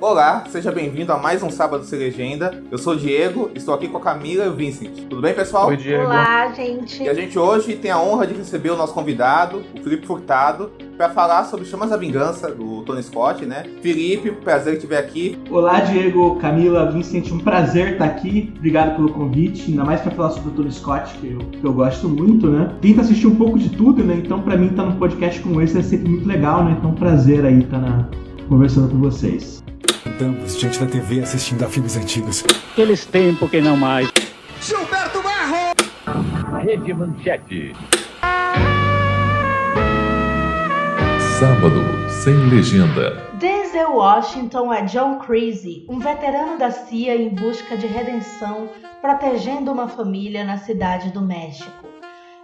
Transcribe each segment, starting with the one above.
Olá, seja bem-vindo a mais um Sábado Sem Legenda. Eu sou o Diego, estou aqui com a Camila e o Vincent. Tudo bem, pessoal? Oi, Diego. Olá, gente. E a gente hoje tem a honra de receber o nosso convidado, o Felipe Furtado, para falar sobre Chamas da Vingança, do Tony Scott, né? Felipe, prazer que estiver aqui. Olá, Diego, Camila, Vincent, um prazer estar aqui. Obrigado pelo convite, ainda mais para falar sobre o Tony Scott, que eu, que eu gosto muito, né? Tento assistir um pouco de tudo, né? Então, para mim, estar tá num podcast como esse é sempre muito legal, né? Então, prazer aí estar na, conversando com vocês. Estamos diante da TV assistindo a filmes antigos. Aqueles tempos que não mais. Gilberto Barro! Rede Manchete. Sábado sem legenda. Denzel Washington é John Creasy, um veterano da CIA em busca de redenção, protegendo uma família na cidade do México.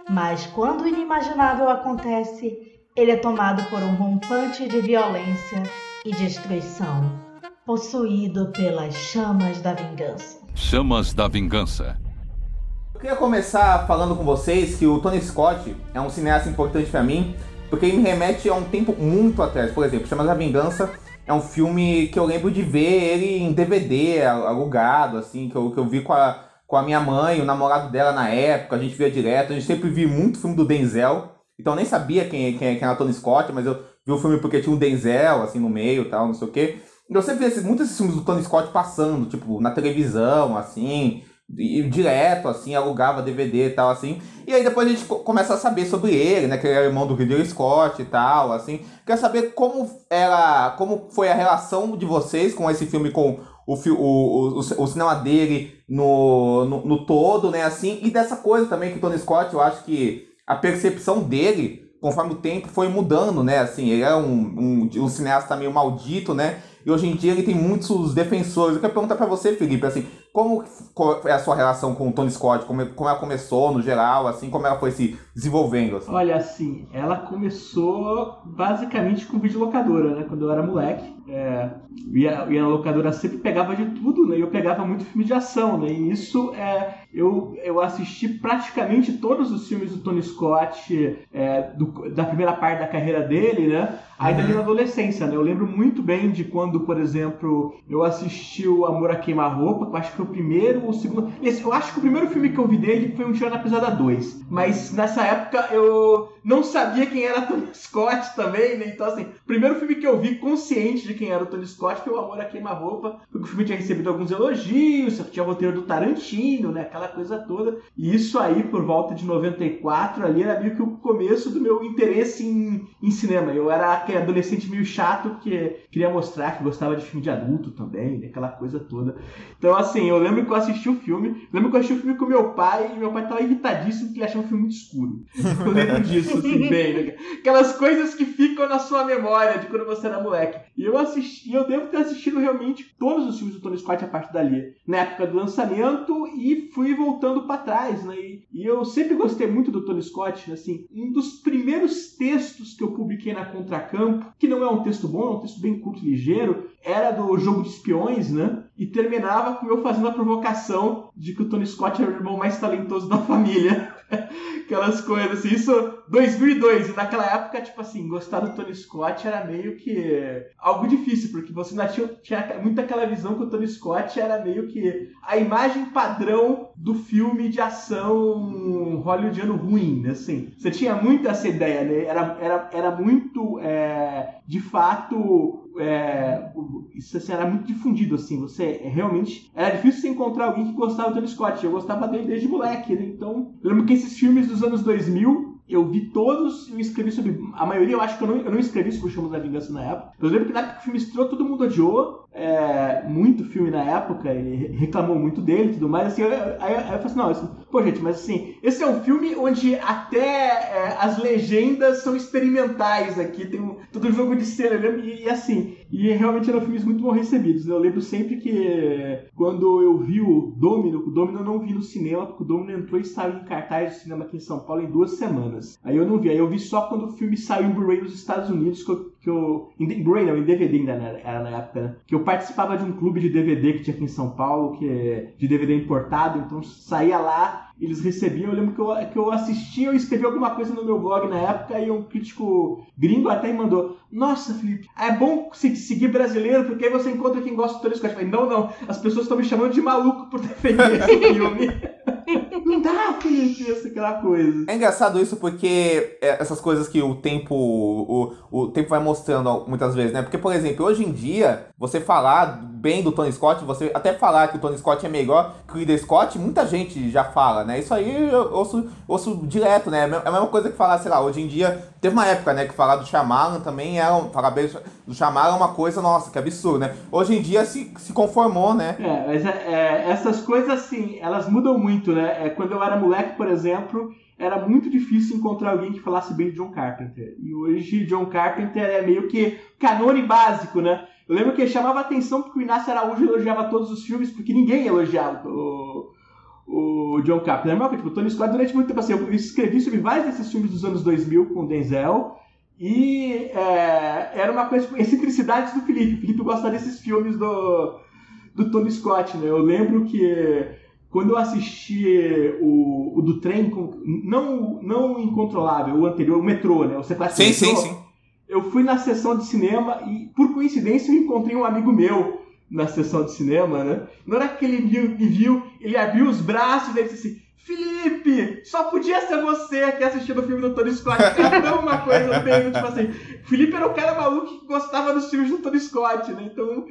Mas quando o inimaginável acontece, ele é tomado por um rompante de violência e destruição possuído pelas chamas da vingança. Chamas da vingança. Eu queria começar falando com vocês que o Tony Scott é um cineasta importante para mim, porque ele me remete a um tempo muito atrás. Por exemplo, Chamas da Vingança é um filme que eu lembro de ver ele em DVD, alugado, assim, que eu, que eu vi com a, com a minha mãe, o namorado dela na época, a gente via direto, a gente sempre viu muito filme do Denzel, então eu nem sabia quem, quem, quem era Tony Scott, mas eu vi o filme porque tinha um Denzel, assim, no meio e tal, não sei o quê. Eu sempre vi muitos filmes do Tony Scott passando, tipo, na televisão, assim, e, direto, assim, alugava DVD e tal, assim. E aí depois a gente começa a saber sobre ele, né? Que ele era irmão do Ridley Scott e tal, assim. Quer saber como era, como foi a relação de vocês com esse filme, com o, o, o, o cinema dele no, no, no todo, né? Assim, e dessa coisa também que o Tony Scott, eu acho que a percepção dele, conforme o tempo foi mudando, né? Assim, ele é um, um, um cineasta meio maldito, né? E hoje em dia ele tem muitos defensores. Eu quero perguntar para você, Felipe, assim, como é a sua relação com o Tony Scott? Como, como ela começou no geral, assim, como ela foi se desenvolvendo? Assim? Olha, assim, ela começou basicamente com videolocadora, né? Quando eu era moleque. É, ia, ia na locadora sempre pegava de tudo, né? E eu pegava muito filme de ação, né? E isso é, eu, eu assisti praticamente todos os filmes do Tony Scott é, do, da primeira parte da carreira dele, né? Ainda ali na adolescência, né? Eu lembro muito bem de quando, por exemplo, eu assisti o Amor a Queima-Roupa, que eu acho que foi o primeiro ou o segundo. Esse, eu acho que o primeiro filme que eu vi dele foi Um Tiro na Pesada 2. Mas nessa época eu não sabia quem era Tony Scott também, né? Então, assim, primeiro filme que eu vi consciente de quem era o Tony Scott foi o Amor a Queima-Roupa, porque o filme tinha recebido alguns elogios, tinha roteiro do Tarantino, né? Aquela coisa toda. E isso aí, por volta de 94, ali era meio que o começo do meu interesse em, em cinema. Eu era aquele adolescente meio chato que queria mostrar que gostava de filme de adulto também, né? aquela coisa toda. Então, assim, eu lembro que eu assisti o filme, lembro que eu assisti o filme com meu pai e meu pai tava irritadíssimo porque ele achava o filme muito escuro. Eu lembro disso, assim, bem, né? Aquelas coisas que ficam na sua memória de quando você era moleque. E eu assisti, eu devo ter assistido realmente todos os filmes do Tony Scott a partir dali, na época do lançamento e fui voltando para trás, né? E, e, eu sempre gostei muito do Tony Scott, assim, um dos primeiros textos que eu publiquei na Contracampo, que não é um texto bom, é um texto bem curto e ligeiro, era do jogo de espiões, né? E terminava com eu fazendo a provocação de que o Tony Scott era o irmão mais talentoso da família. Aquelas coisas assim, isso 2002, e naquela época, tipo assim, gostar do Tony Scott era meio que algo difícil, porque você ainda tinha, tinha muito aquela visão que o Tony Scott era meio que a imagem padrão do filme de ação hollywoodiano ruim, né? assim. Você tinha muito essa ideia, né? Era, era, era muito, é, de fato, é, isso assim, era muito difundido, assim, você realmente, era difícil você encontrar alguém que gostava do Tony Scott, eu gostava dele desde moleque, né? então, eu lembro que esses filmes dos anos 2000, eu vi todos, eu escrevi sobre. A maioria eu acho que eu não, eu não escrevi sobre o Chamas da Vingança na época. Eu lembro que na época que o filme estreou, todo mundo odiou. É, muito filme na época e reclamou muito dele e tudo mais. Assim, aí, aí, eu falei assim: não, assim, pô, gente, mas assim, esse é um filme onde até é, as legendas são experimentais aqui. Tem um, todo jogo de cena, e, e assim, e realmente eram filmes muito bom recebidos. Né? Eu lembro sempre que quando eu vi o Domino, o Domino eu não vi no cinema, porque o Domino entrou e saiu em cartaz de cinema aqui em São Paulo em duas semanas. Aí eu não vi, aí eu vi só quando o filme saiu em Blu-ray nos Estados Unidos, que eu, que eu. Em Blu-ray não, em DVD ainda era, era na época, né? Que eu participava de um clube de DVD que tinha aqui em São Paulo, que é de DVD importado, então saía lá, eles recebiam. Eu lembro que eu, que eu assistia, eu escrevi alguma coisa no meu blog na época e um crítico gringo até me mandou: Nossa, Felipe, é bom seguir brasileiro, porque aí você encontra quem gosta do Tony Scott. Eu falei: Não, não, as pessoas estão me chamando de maluco por defender esse filme. Não dá, Felipe, essa aquela coisa. É engraçado isso porque é, essas coisas que o tempo o, o tempo vai mostrando muitas vezes, né? Porque, por exemplo, hoje em dia, você falar bem do Tony Scott, você até falar que o Tony Scott é melhor que o Ridley Scott, muita gente já fala, né? Isso aí eu ouço, ouço direto, né? É a mesma coisa que falar, sei lá, hoje em dia, teve uma época, né, que falar do Shyamalan também era, falar bem do Shyamalan é uma coisa, nossa, que absurdo, né? Hoje em dia se, se conformou, né? É, mas é, é, essas coisas, assim, elas mudam muito, né? É, quando eu era moleque, por exemplo, era muito difícil encontrar alguém que falasse bem de John Carpenter. E hoje John Carpenter é meio que canone básico, né? Eu lembro que chamava atenção porque o Inácio Araújo elogiava todos os filmes, porque ninguém elogiava o, o John Carpenter. Lembra que tipo, o Tony Scott durante muito tempo assim, eu escrevi sobre vários desses filmes dos anos 2000 com o Denzel, e é, era uma coisa, tipo, excentricidades do Felipe. O Felipe gosta desses filmes do, do Tony Scott, né? Eu lembro que quando eu assisti o, o do trem, não, não incontrolável, o anterior, o metrô, né? O sequestro sim, sim, sim. Eu fui na sessão de cinema e, por coincidência, eu encontrei um amigo meu na sessão de cinema, né? Na hora que ele me viu, ele abriu os braços e disse assim: Felipe, só podia ser você que assistiu o filme do Tony Scott. Era uma coisa bem, tipo assim. Felipe era o cara maluco que gostava dos filmes do Tony Scott, né? Então,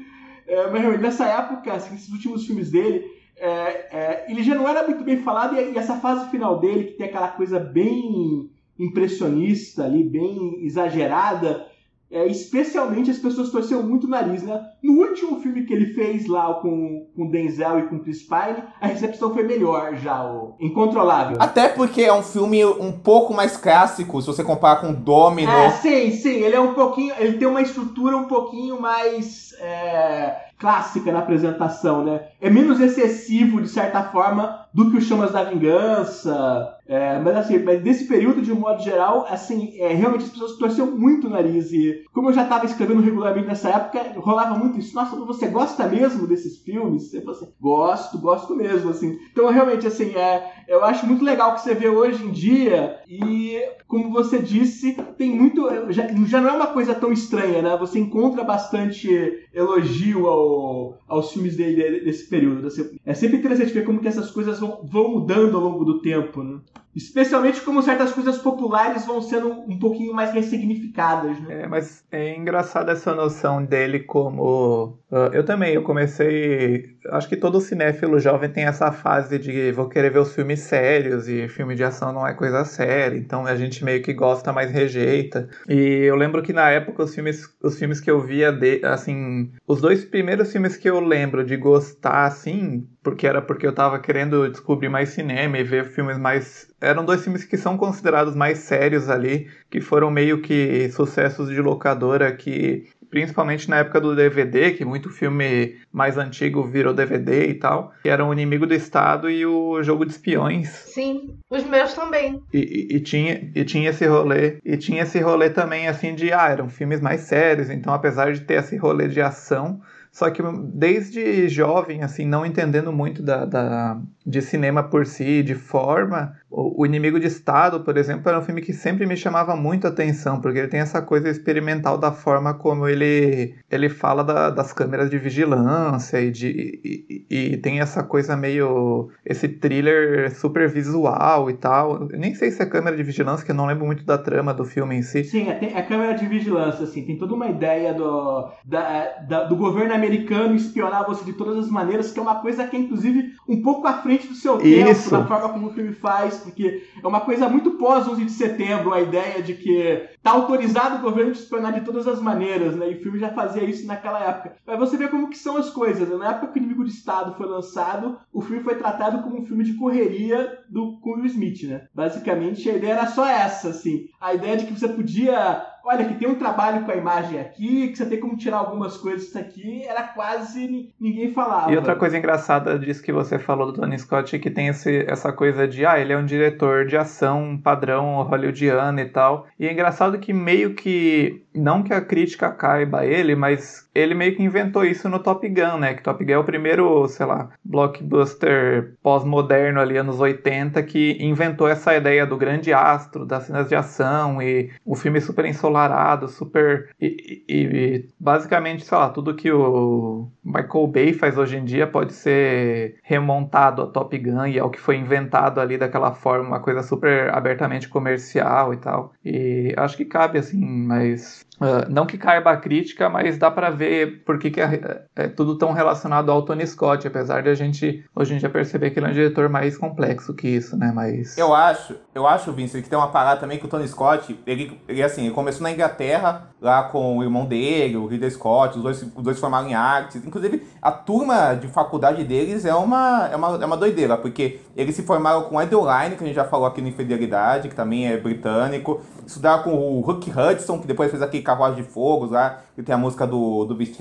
é, mas nessa época, assim, esses últimos filmes dele, é, é, ele já não era muito bem falado, e, e, essa fase final dele, que tem aquela coisa bem impressionista ali, bem exagerada, é, especialmente as pessoas torceram muito o nariz, né? No último filme que ele fez lá com, com Denzel e com Chris Pine, a recepção foi melhor já, o Incontrolável. Até porque é um filme um pouco mais clássico, se você comparar com Domino. É, sim, sim, ele é um pouquinho, ele tem uma estrutura um pouquinho mais é, clássica na apresentação, né? É menos excessivo, de certa forma, do que o Chamas da Vingança, é, mas assim, mas desse período, de um modo geral, assim, é, realmente as pessoas torciam muito o nariz. E como eu já estava escrevendo regularmente nessa época, rolava muito isso. Nossa, você gosta mesmo desses filmes? Você fala assim, gosto, gosto mesmo, assim. Então, realmente, assim, é, eu acho muito legal o que você vê hoje em dia. E, como você disse, tem muito. Já, já não é uma coisa tão estranha, né? Você encontra bastante elogio ao, aos filmes dele desse período. É sempre interessante ver como que essas coisas vão, vão mudando ao longo do tempo, né? Especialmente como certas coisas populares vão sendo um pouquinho mais ressignificadas, né? É, mas é engraçado essa noção dele como... Uh, eu também, eu comecei... Acho que todo cinéfilo jovem tem essa fase de vou querer ver os filmes sérios e filme de ação não é coisa séria, então a gente meio que gosta, mas rejeita. E eu lembro que na época os filmes, os filmes que eu via, de, assim... Os dois primeiros filmes que eu lembro de gostar, assim, porque era porque eu tava querendo descobrir mais cinema e ver filmes mais eram dois filmes que são considerados mais sérios ali, que foram meio que sucessos de locadora que principalmente na época do DVD, que muito filme mais antigo virou DVD e tal, que era o Inimigo do Estado e o Jogo de Espiões. Sim, os meus também. E, e, e, tinha, e tinha esse rolê, e tinha esse rolê também assim de, ah, eram filmes mais sérios, então apesar de ter esse rolê de ação, só que desde jovem, assim, não entendendo muito da, da, de cinema por si, de forma, o, Inimigo de Estado, por exemplo, era um filme que sempre me chamava muito a atenção, porque ele tem essa coisa experimental da forma como ele, ele fala da, das câmeras de vigilância e, de, e, e, tem essa coisa meio. esse thriller super visual e tal. Nem sei se é câmera de vigilância, que eu não lembro muito da trama do filme em si. Sim, é, é câmera de vigilância, assim, tem toda uma ideia do, da, da, do governo americano espionar você de todas as maneiras, que é uma coisa que é, inclusive, um pouco à frente do seu Isso. tempo, da forma como o filme faz porque é uma coisa muito pós 11 de setembro, a ideia de que tá autorizado o governo de espionar de todas as maneiras, né? E o filme já fazia isso naquela época. Mas você vê como que são as coisas, né? Na época que o Inimigo de Estado foi lançado, o filme foi tratado como um filme de correria do com Will Smith, né? Basicamente, a ideia era só essa, assim. A ideia de que você podia olha, que tem um trabalho com a imagem aqui, que você tem como tirar algumas coisas aqui, era quase ninguém falava. E outra coisa engraçada disso que você falou do Tony Scott é que tem esse, essa coisa de, ah, ele é um diretor de ação padrão hollywoodiano e tal. E é engraçado que meio que não que a crítica caiba a ele, mas ele meio que inventou isso no Top Gun, né? Que Top Gun é o primeiro, sei lá, blockbuster pós-moderno ali, anos 80, que inventou essa ideia do grande astro, das cenas de ação e o filme super ensolarado, super. E, e, e basicamente, sei lá, tudo que o Michael Bay faz hoje em dia pode ser remontado a Top Gun e é o que foi inventado ali daquela forma, uma coisa super abertamente comercial e tal. E acho que cabe assim, mas Uh, não que caiba a crítica, mas dá para ver por que, que é, é, tudo tão relacionado ao Tony Scott, apesar de a gente hoje em dia perceber que ele é um diretor mais complexo que isso, né? Mas eu acho, eu acho, Vincent, que tem uma parada também que o Tony Scott, ele, ele assim, ele começou na Inglaterra lá com o irmão dele, o Ridley Scott, os dois, os dois formaram em artes. Inclusive, a turma de faculdade deles é uma, é uma, é uma doideira, porque eles se formaram com Edeline, que a gente já falou aqui no Infidelidade, que também é britânico. Estudaram com o Huck Hudson, que depois fez aquele Carruagem de Fogo lá, que tem a música do, do Beast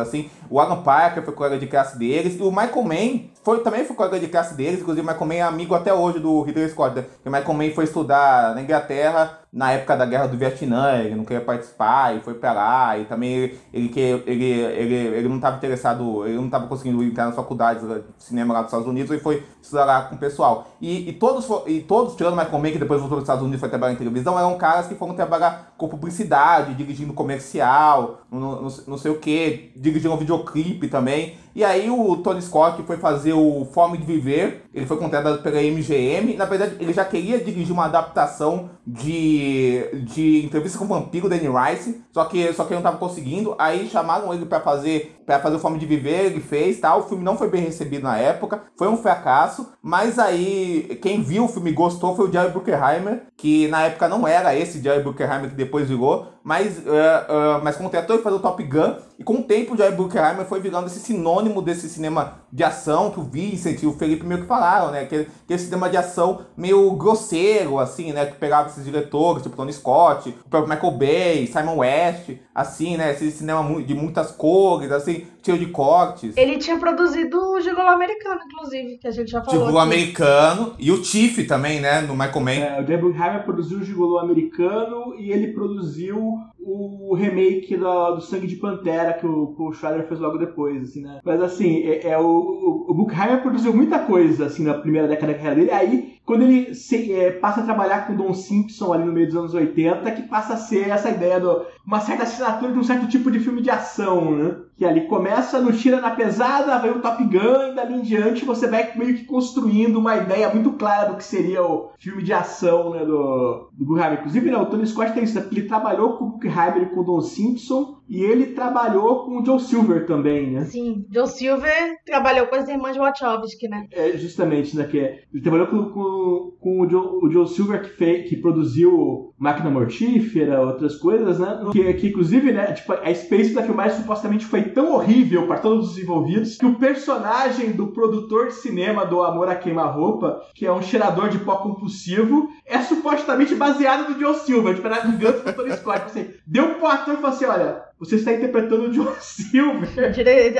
assim. O Alan Parker foi colega de classe deles. E o Michael Mann foi, também foi colega de classe deles. Inclusive, o Michael Mann é amigo até hoje do Ridley Scott. Né? O Michael Mann foi estudar na Inglaterra na época da guerra do Vietnã, ele não queria participar e foi pra lá, e também ele, ele, ele, ele, ele não estava interessado, ele não estava conseguindo entrar nas faculdades de cinema lá dos Estados Unidos e foi estudar lá com o pessoal. E, e, todos, e todos, tirando o Michael Mann, que depois voltou para os Estados Unidos e foi trabalhar em televisão, eram caras que foram trabalhar com publicidade, dirigindo comercial, não, não, sei o que, dirigindo um videoclipe também. E aí o Tony Scott foi fazer o Fome de Viver, ele foi contratado pela MGM. Na verdade, ele já queria dirigir uma adaptação de, de Entrevista com o Vampiro, Danny Rice, só que, só que ele não estava conseguindo. Aí chamaram ele para fazer para fazer o Fome de Viver, ele fez, tal. O filme não foi bem recebido na época, foi um fracasso, mas aí quem viu o filme e gostou foi o Jerry Bruckheimer, que na época não era esse Jerry Bruckheimer que depois virou, mas, uh, uh, mas contratou ele fazer o Top Gun, e com o tempo o Jerry Bruckheimer foi virando esse sinônimo desse cinema de ação que o Vincent e o Felipe meio que falaram, né? Que, que esse cinema de ação meio grosseiro, assim, né? Que pegava esses diretores, tipo Tony Scott, o próprio Michael Bay, Simon West, assim, né? Esse cinema de muitas cores, assim, cheio de cortes. Ele tinha produzido o Gigolo Americano, inclusive, que a gente já falou. Gigolo Americano e o Tiff também, né? No Michael Mann. É, o Deborah Hammer produziu o Gigolo Americano e ele produziu o remake do, do Sangue de Pantera que o Paul Schrader fez logo depois, assim, né? Mas assim, é, é o, o, Bruckheimer produziu muita coisa, assim, na primeira década da carreira dele. Aí, quando ele se, é, passa a trabalhar com Don Simpson ali no meio dos anos 80, que passa a ser essa ideia de uma certa assinatura de um certo tipo de filme de ação, né? Que ali começa no tira na pesada, vai o Top Gun, e dali em diante você vai meio que construindo uma ideia muito clara do que seria o filme de ação, né, do, do. Inclusive, né, o Tony Scott tem isso, ele trabalhou com o Bruckheimer e com o Don Simpson, e ele trabalhou com o Joe Silver também, né? Sim, Joe Silver trabalhou com as irmãs Wachowski, né? É, justamente, né? Que é, ele trabalhou com, com, com o, Joe, o, Joe, Silver que, fez, que produziu Máquina Mortífera, outras coisas, né? Que, que inclusive, né? Tipo, a experiência da filmagem supostamente foi tão horrível para todos os envolvidos que o personagem do produtor de cinema do Amor a Queima-Roupa, que é um cheirador de pó compulsivo, é supostamente baseado no Joe Silver, tipo, era do Tony Scott. Assim, deu pro ator e falou assim: olha você está interpretando o John Silver.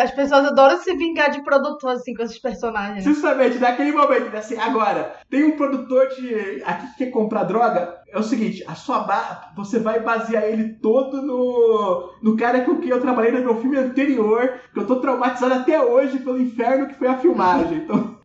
As pessoas adoram se vingar de produtor, assim, com esses personagens. Justamente, naquele momento, né, assim, agora, tem um produtor de aqui que quer comprar droga, é o seguinte, a sua ba... você vai basear ele todo no, no cara com quem eu trabalhei no meu filme anterior, que eu tô traumatizado até hoje pelo inferno que foi a filmagem. Então,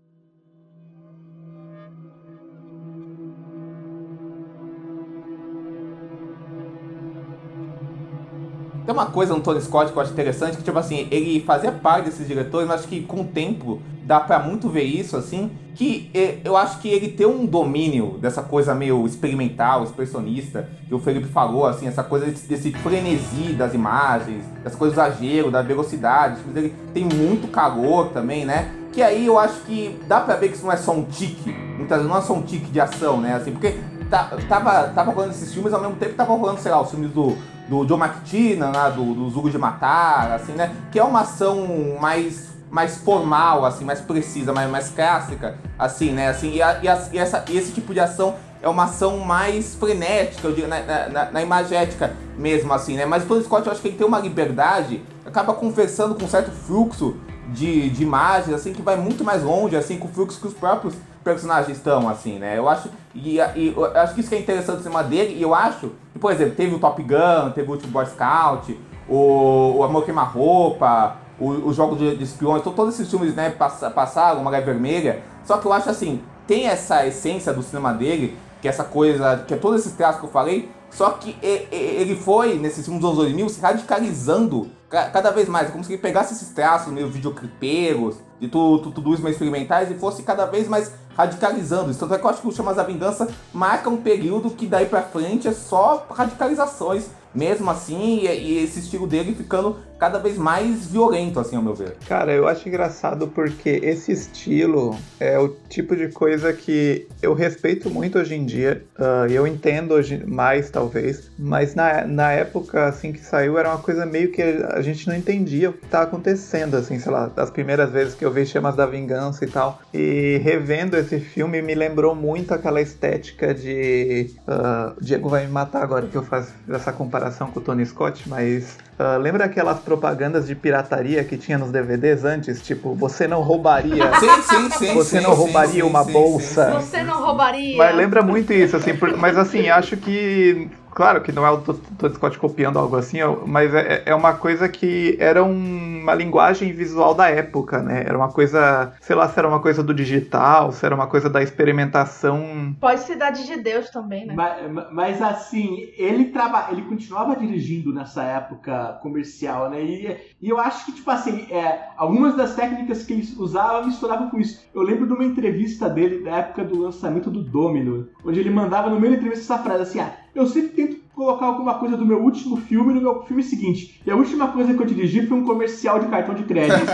Tem uma coisa no Tony Scott que eu acho interessante, que tipo assim, ele fazia parte desses diretores, mas acho que com o tempo dá para muito ver isso, assim, que eu acho que ele tem um domínio dessa coisa meio experimental, expressionista, que o Felipe falou, assim, essa coisa desse, frenesi das imagens, dessa coisa do exagero, da velocidade, ele tem muito calor também, né? Que aí eu acho que dá pra ver que isso não é só um tique, muitas vezes não é só um tique de ação, né? Assim, porque tá, tava, tava rolando esses filmes ao mesmo tempo tava rolando, sei lá, os filmes do do Joe McTiernan, né, do, do Zugo de Matar, assim, né? Que é uma ação mais mais formal, assim, mais precisa, mais, mais clássica, assim, né? Assim, e, a, e, a, e essa, esse tipo de ação é uma ação mais frenética, eu digo, na, na, na, imagética mesmo, assim, né? Mas o Tony Scott, eu acho que ele tem uma liberdade, acaba conversando com um certo fluxo de, de imagens, assim, que vai muito mais longe, assim, com o fluxo que os próprios personagens estão, assim, né? Eu acho, e, e eu acho que isso que é interessante em cima dele, e eu acho por exemplo, teve o Top Gun, teve o último Boy Scout, o, o Amor Queima-Roupa, os jogos de, de espiões, então, todos esses filmes né, passaram, Uma Gai Vermelha. Só que eu acho assim, tem essa essência do cinema dele, que é essa coisa, que é todos esses traços que eu falei, só que ele foi, nesses filmes dos anos 2000, se radicalizando cada vez mais. É como se ele pegasse esses traços meio videoclipeiros, de tudo, tudo isso meio experimentais, e fosse cada vez mais radicalizando. Tanto é que eu acho que o Chamas da Vingança marca um período que daí pra frente é só radicalizações mesmo assim, e, e, esse estilo dele ficando cada vez mais violento, assim, ao meu ver. Cara, eu acho engraçado porque esse estilo é o tipo de coisa que eu respeito muito hoje em dia, uh, eu entendo hoje mais, talvez, mas na, na época, assim, que saiu, era uma coisa meio que a gente não entendia o que estava acontecendo, assim, sei lá, das primeiras vezes que eu vi Chamas da Vingança e tal, e revendo esse filme me lembrou muito aquela estética de... Uh, Diego vai me matar agora que eu faço essa comparação com o Tony Scott, mas uh, lembra aquelas propagandas de pirataria que tinha nos DVDs antes? Tipo, você não roubaria. Sim, sim, sim. Você sim, não roubaria sim, uma sim, bolsa. Você não roubaria. Mas lembra muito isso, assim, por, mas assim, acho que Claro que não é o Tony Scott copiando algo assim, mas é, é uma coisa que era uma linguagem visual da época, né? Era uma coisa, sei lá, se era uma coisa do digital, se era uma coisa da experimentação. Pode Cidade de Deus também, né? Mas, mas assim, ele traba, ele continuava dirigindo nessa época comercial, né? E, e eu acho que, tipo assim, é, algumas das técnicas que ele usava misturavam com isso. Eu lembro de uma entrevista dele da época do lançamento do Domino, onde ele mandava no meio da entrevista essa frase assim, ah, eu sempre tento colocar alguma coisa do meu último filme no meu filme seguinte. E a última coisa que eu dirigi foi um comercial de cartão de crédito.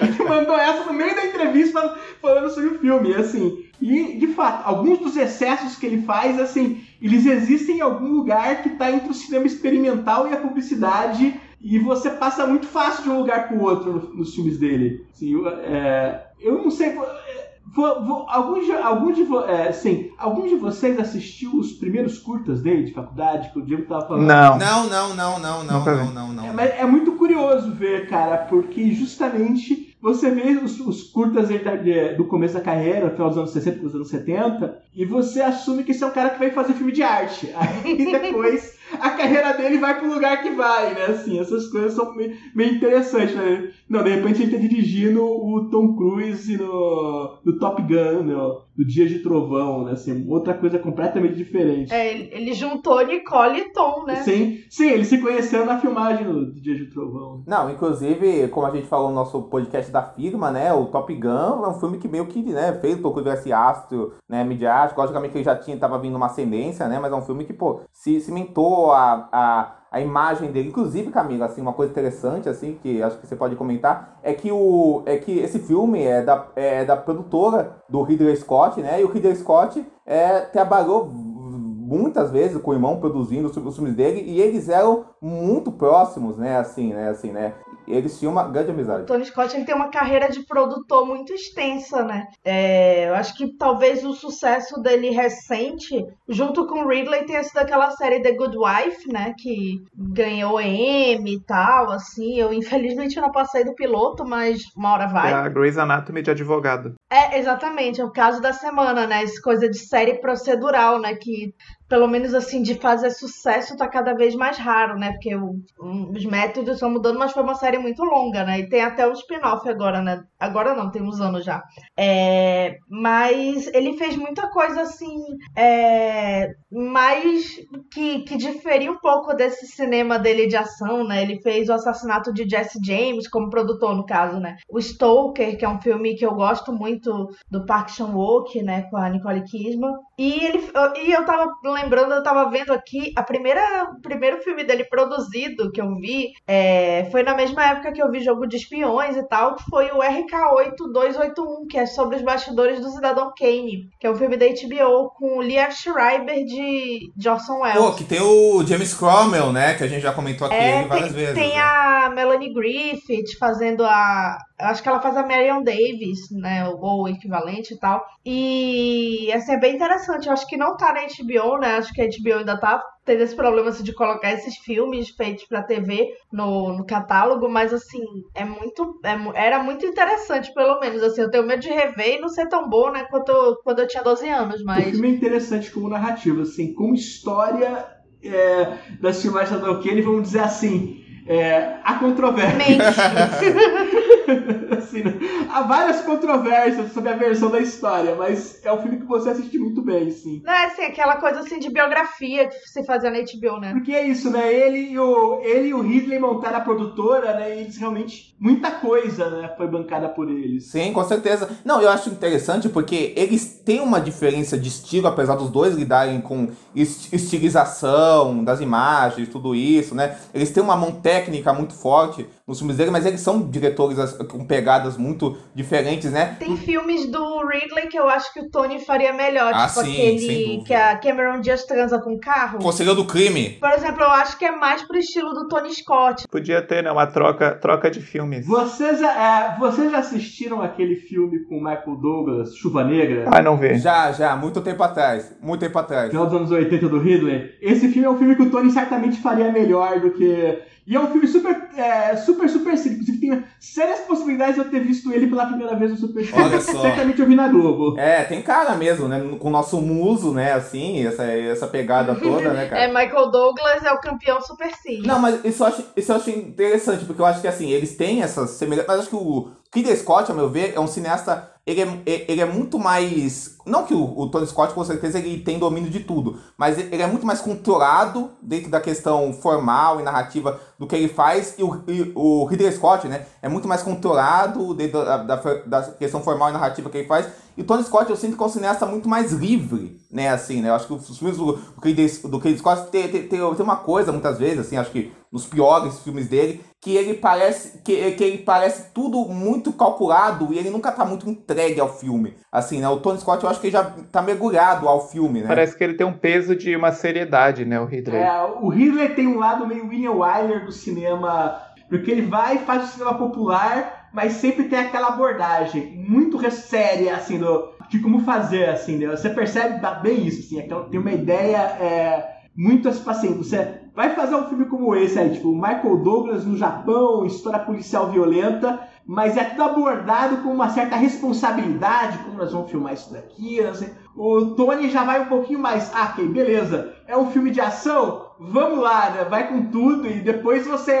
Ele mandou essa no meio da entrevista falando sobre o filme, assim. E, de fato, alguns dos excessos que ele faz, assim, eles existem em algum lugar que está entre o cinema experimental e a publicidade e você passa muito fácil de um lugar para o outro nos filmes dele. Assim, eu, é, eu não sei alguns, de, alguns, de, é, sim, alguns de vocês assistiu os primeiros curtas dele de faculdade que o Diego tava falando? Não. Não, não, não, não, não, não, não, não. É, mas é muito curioso ver, cara, porque justamente você vê os, os curtas do começo da carreira, final dos anos 60 para os anos 70, e você assume que esse é um cara que vai fazer filme de arte. Aí depois a carreira dele vai pro lugar que vai, né? Assim, essas coisas são meio, meio interessantes, né? Não, de repente ele tá dirigindo o Tom Cruise no, no Top Gun, no, do Dia de Trovão, né? Assim, outra coisa completamente diferente. É, ele juntou Nicole e Tom, né? Sim, sim, eles se conheceram na filmagem do Dia de Trovão. Não, inclusive, como a gente falou no nosso podcast da firma, né? O Top Gun é um filme que meio que né, fez Cruise esse astro né, midiático. Logicamente que ele já tinha, tava vindo uma ascendência, né? Mas é um filme que, pô, se cimentou a, a a imagem dele. Inclusive, Camila, assim, uma coisa interessante, assim, que acho que você pode comentar, é que, o, é que esse filme é da, é da produtora do Ridley Scott, né? E o Ridley Scott é, trabalhou muitas vezes com o irmão produzindo os filmes dele e eles eram muito próximos, né? Assim, né? Assim, né? Eles tinham uma grande amizade. O Tony Scott ele tem uma carreira de produtor muito extensa, né? É, eu acho que talvez o sucesso dele recente, junto com o Ridley, tenha sido aquela série The Good Wife, né? Que ganhou Emmy e tal, assim. Eu infelizmente não passei do piloto, mas uma hora vai. É a Grey's Anatomy de advogado. É, exatamente. É o caso da semana, né? Essa coisa de série procedural, né? Que pelo menos assim, de fazer sucesso tá cada vez mais raro, né? Porque o, os métodos estão mudando, mas foi uma série muito longa, né? E tem até um spin-off agora, né? Agora não, tem uns anos já. É, mas ele fez muita coisa assim, é, mais que, que diferia um pouco desse cinema dele de ação, né? Ele fez o assassinato de Jesse James como produtor, no caso, né? O Stoker, que é um filme que eu gosto muito do Park Chan-wook, né? Com a Nicole Kidman. E, ele, e eu tava lembrando, eu tava vendo aqui, a primeira, o primeiro filme dele produzido que eu vi é, foi na mesma época que eu vi Jogo de Espiões e tal, que foi o RK8281, que é sobre os bastidores do Cidadão Kane, que é um filme da HBO com o Lia Schreiber de, de Orson Welles. Pô, que tem o James Cromwell, né, que a gente já comentou aqui é, várias tem, vezes. Tem né? a Melanie Griffith fazendo a... Acho que ela faz a Marion Davis, né, ou o equivalente e tal. E, assim, é bem interessante. Eu acho que não tá na HBO, né? Acho que a HBO ainda tá tendo esse problema assim, de colocar esses filmes feitos pra TV no, no catálogo, mas assim, é muito. É, era muito interessante, pelo menos. Assim, eu tenho medo de rever e não ser tão bom, né, quanto quando eu tinha 12 anos, mas. O filme é interessante como narrativa, assim, como história é, das filmagens da Kenny, vamos dizer assim, é, há controvérsia. assim? Há várias controvérsias sobre a versão da história, mas é um filme que você assiste muito bem, sim. Não, é assim, aquela coisa assim de biografia que você fazia na HBO, né? Porque é isso, né? Ele e o, ele e o Ridley montaram a produtora, né? E eles realmente. Muita coisa, né? Foi bancada por eles. Sim, com certeza. Não, eu acho interessante porque eles têm uma diferença de estilo, apesar dos dois lidarem com estilização das imagens, tudo isso, né? Eles têm uma mão técnica muito forte nos filmes dele, mas eles são diretores com pegadas muito diferentes, né? Tem filmes do Ridley que eu acho que o Tony faria melhor, ah, tipo sim, aquele que a Cameron Diaz transa com carro. Conselheiro do Crime. Por exemplo, eu acho que é mais pro estilo do Tony Scott. Podia ter, né, uma troca, troca de filmes. Vocês, é, vocês já assistiram aquele filme com Michael Douglas, Chuva Negra? Ah, não vi. Já, já, muito tempo atrás. Muito tempo atrás. Final dos anos 80 do Ridley. Esse filme é um filme que o Tony certamente faria melhor do que e é um filme super, é, super, super simples. Inclusive, tem sérias possibilidades de eu ter visto ele pela primeira vez no Super Olha só. Certamente eu vi na Globo. É, tem cara mesmo, né? Com o nosso muso, né? Assim, essa, essa pegada toda, né, cara? é, Michael Douglas é o campeão super sim. Não, mas isso eu, acho, isso eu acho interessante, porque eu acho que, assim, eles têm essas semelhanças. Mas acho que o Ridley Scott, a meu ver, é um cineasta ele é, ele é muito mais. Não que o, o, Tony Scott, com certeza, ele tem domínio de tudo, mas ele é muito mais controlado dentro da questão formal e narrativa do que ele faz, e o, e o Ridley Scott, né, é muito mais controlado dentro da, da, da, questão formal e narrativa que ele faz, e o Tony Scott eu sinto que é um cineasta muito mais livre, né, assim, né, eu acho que os filmes do, do, Ridley, do Ridley Scott tem, tem, tem, tem uma coisa, muitas vezes, assim, acho que nos piores filmes dele, que ele parece que, que ele parece tudo muito calculado e ele nunca tá muito entregue ao filme. Assim, né? O Tony Scott eu acho que ele já tá mergulhado ao filme, né? Parece que ele tem um peso de uma seriedade, né, o Ridley. É, o Ridley tem um lado meio William Wyler do cinema, porque ele vai e faz o cinema popular, mas sempre tem aquela abordagem muito séria, assim, do, de como fazer, assim, né? Você percebe bem isso, assim, é tem uma ideia é, muito, assim, você vai fazer um filme como esse aí, tipo, Michael Douglas no Japão, história policial violenta, mas é tudo abordado com uma certa responsabilidade, como nós vamos filmar isso daqui, assim. O Tony já vai um pouquinho mais, ah, ok, beleza, é um filme de ação, vamos lá, né, vai com tudo e depois você,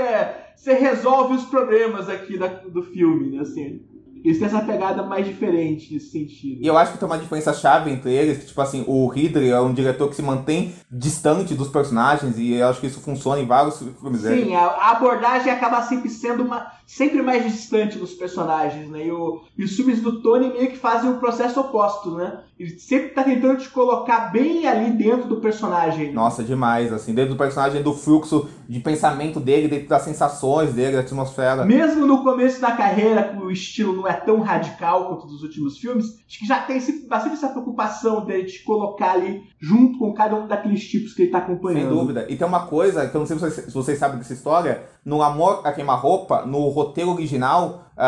você resolve os problemas aqui da, do filme, né, assim. Eles têm essa pegada mais diferente nesse sentido. E eu acho que tem uma diferença chave entre eles, que, tipo assim, o Ridley é um diretor que se mantém distante dos personagens, e eu acho que isso funciona em vários filmes dele. Sim, a abordagem acaba sempre sendo uma, sempre mais distante dos personagens, né? E, o, e os filmes do Tony meio que fazem o processo oposto, né? Ele sempre tá tentando te colocar bem ali dentro do personagem. Nossa, demais, assim, dentro do personagem, do fluxo de pensamento dele, dentro das sensações dele, da atmosfera. Mesmo no começo da carreira, o estilo não é tão radical quanto dos últimos filmes, acho que já tem esse, bastante essa preocupação de te colocar ali junto com cada um daqueles tipos que ele tá acompanhando. Sem dúvida. E tem uma coisa que eu não sei se vocês, se vocês sabem dessa história, no Amor a Queima-Roupa, no roteiro original, uh,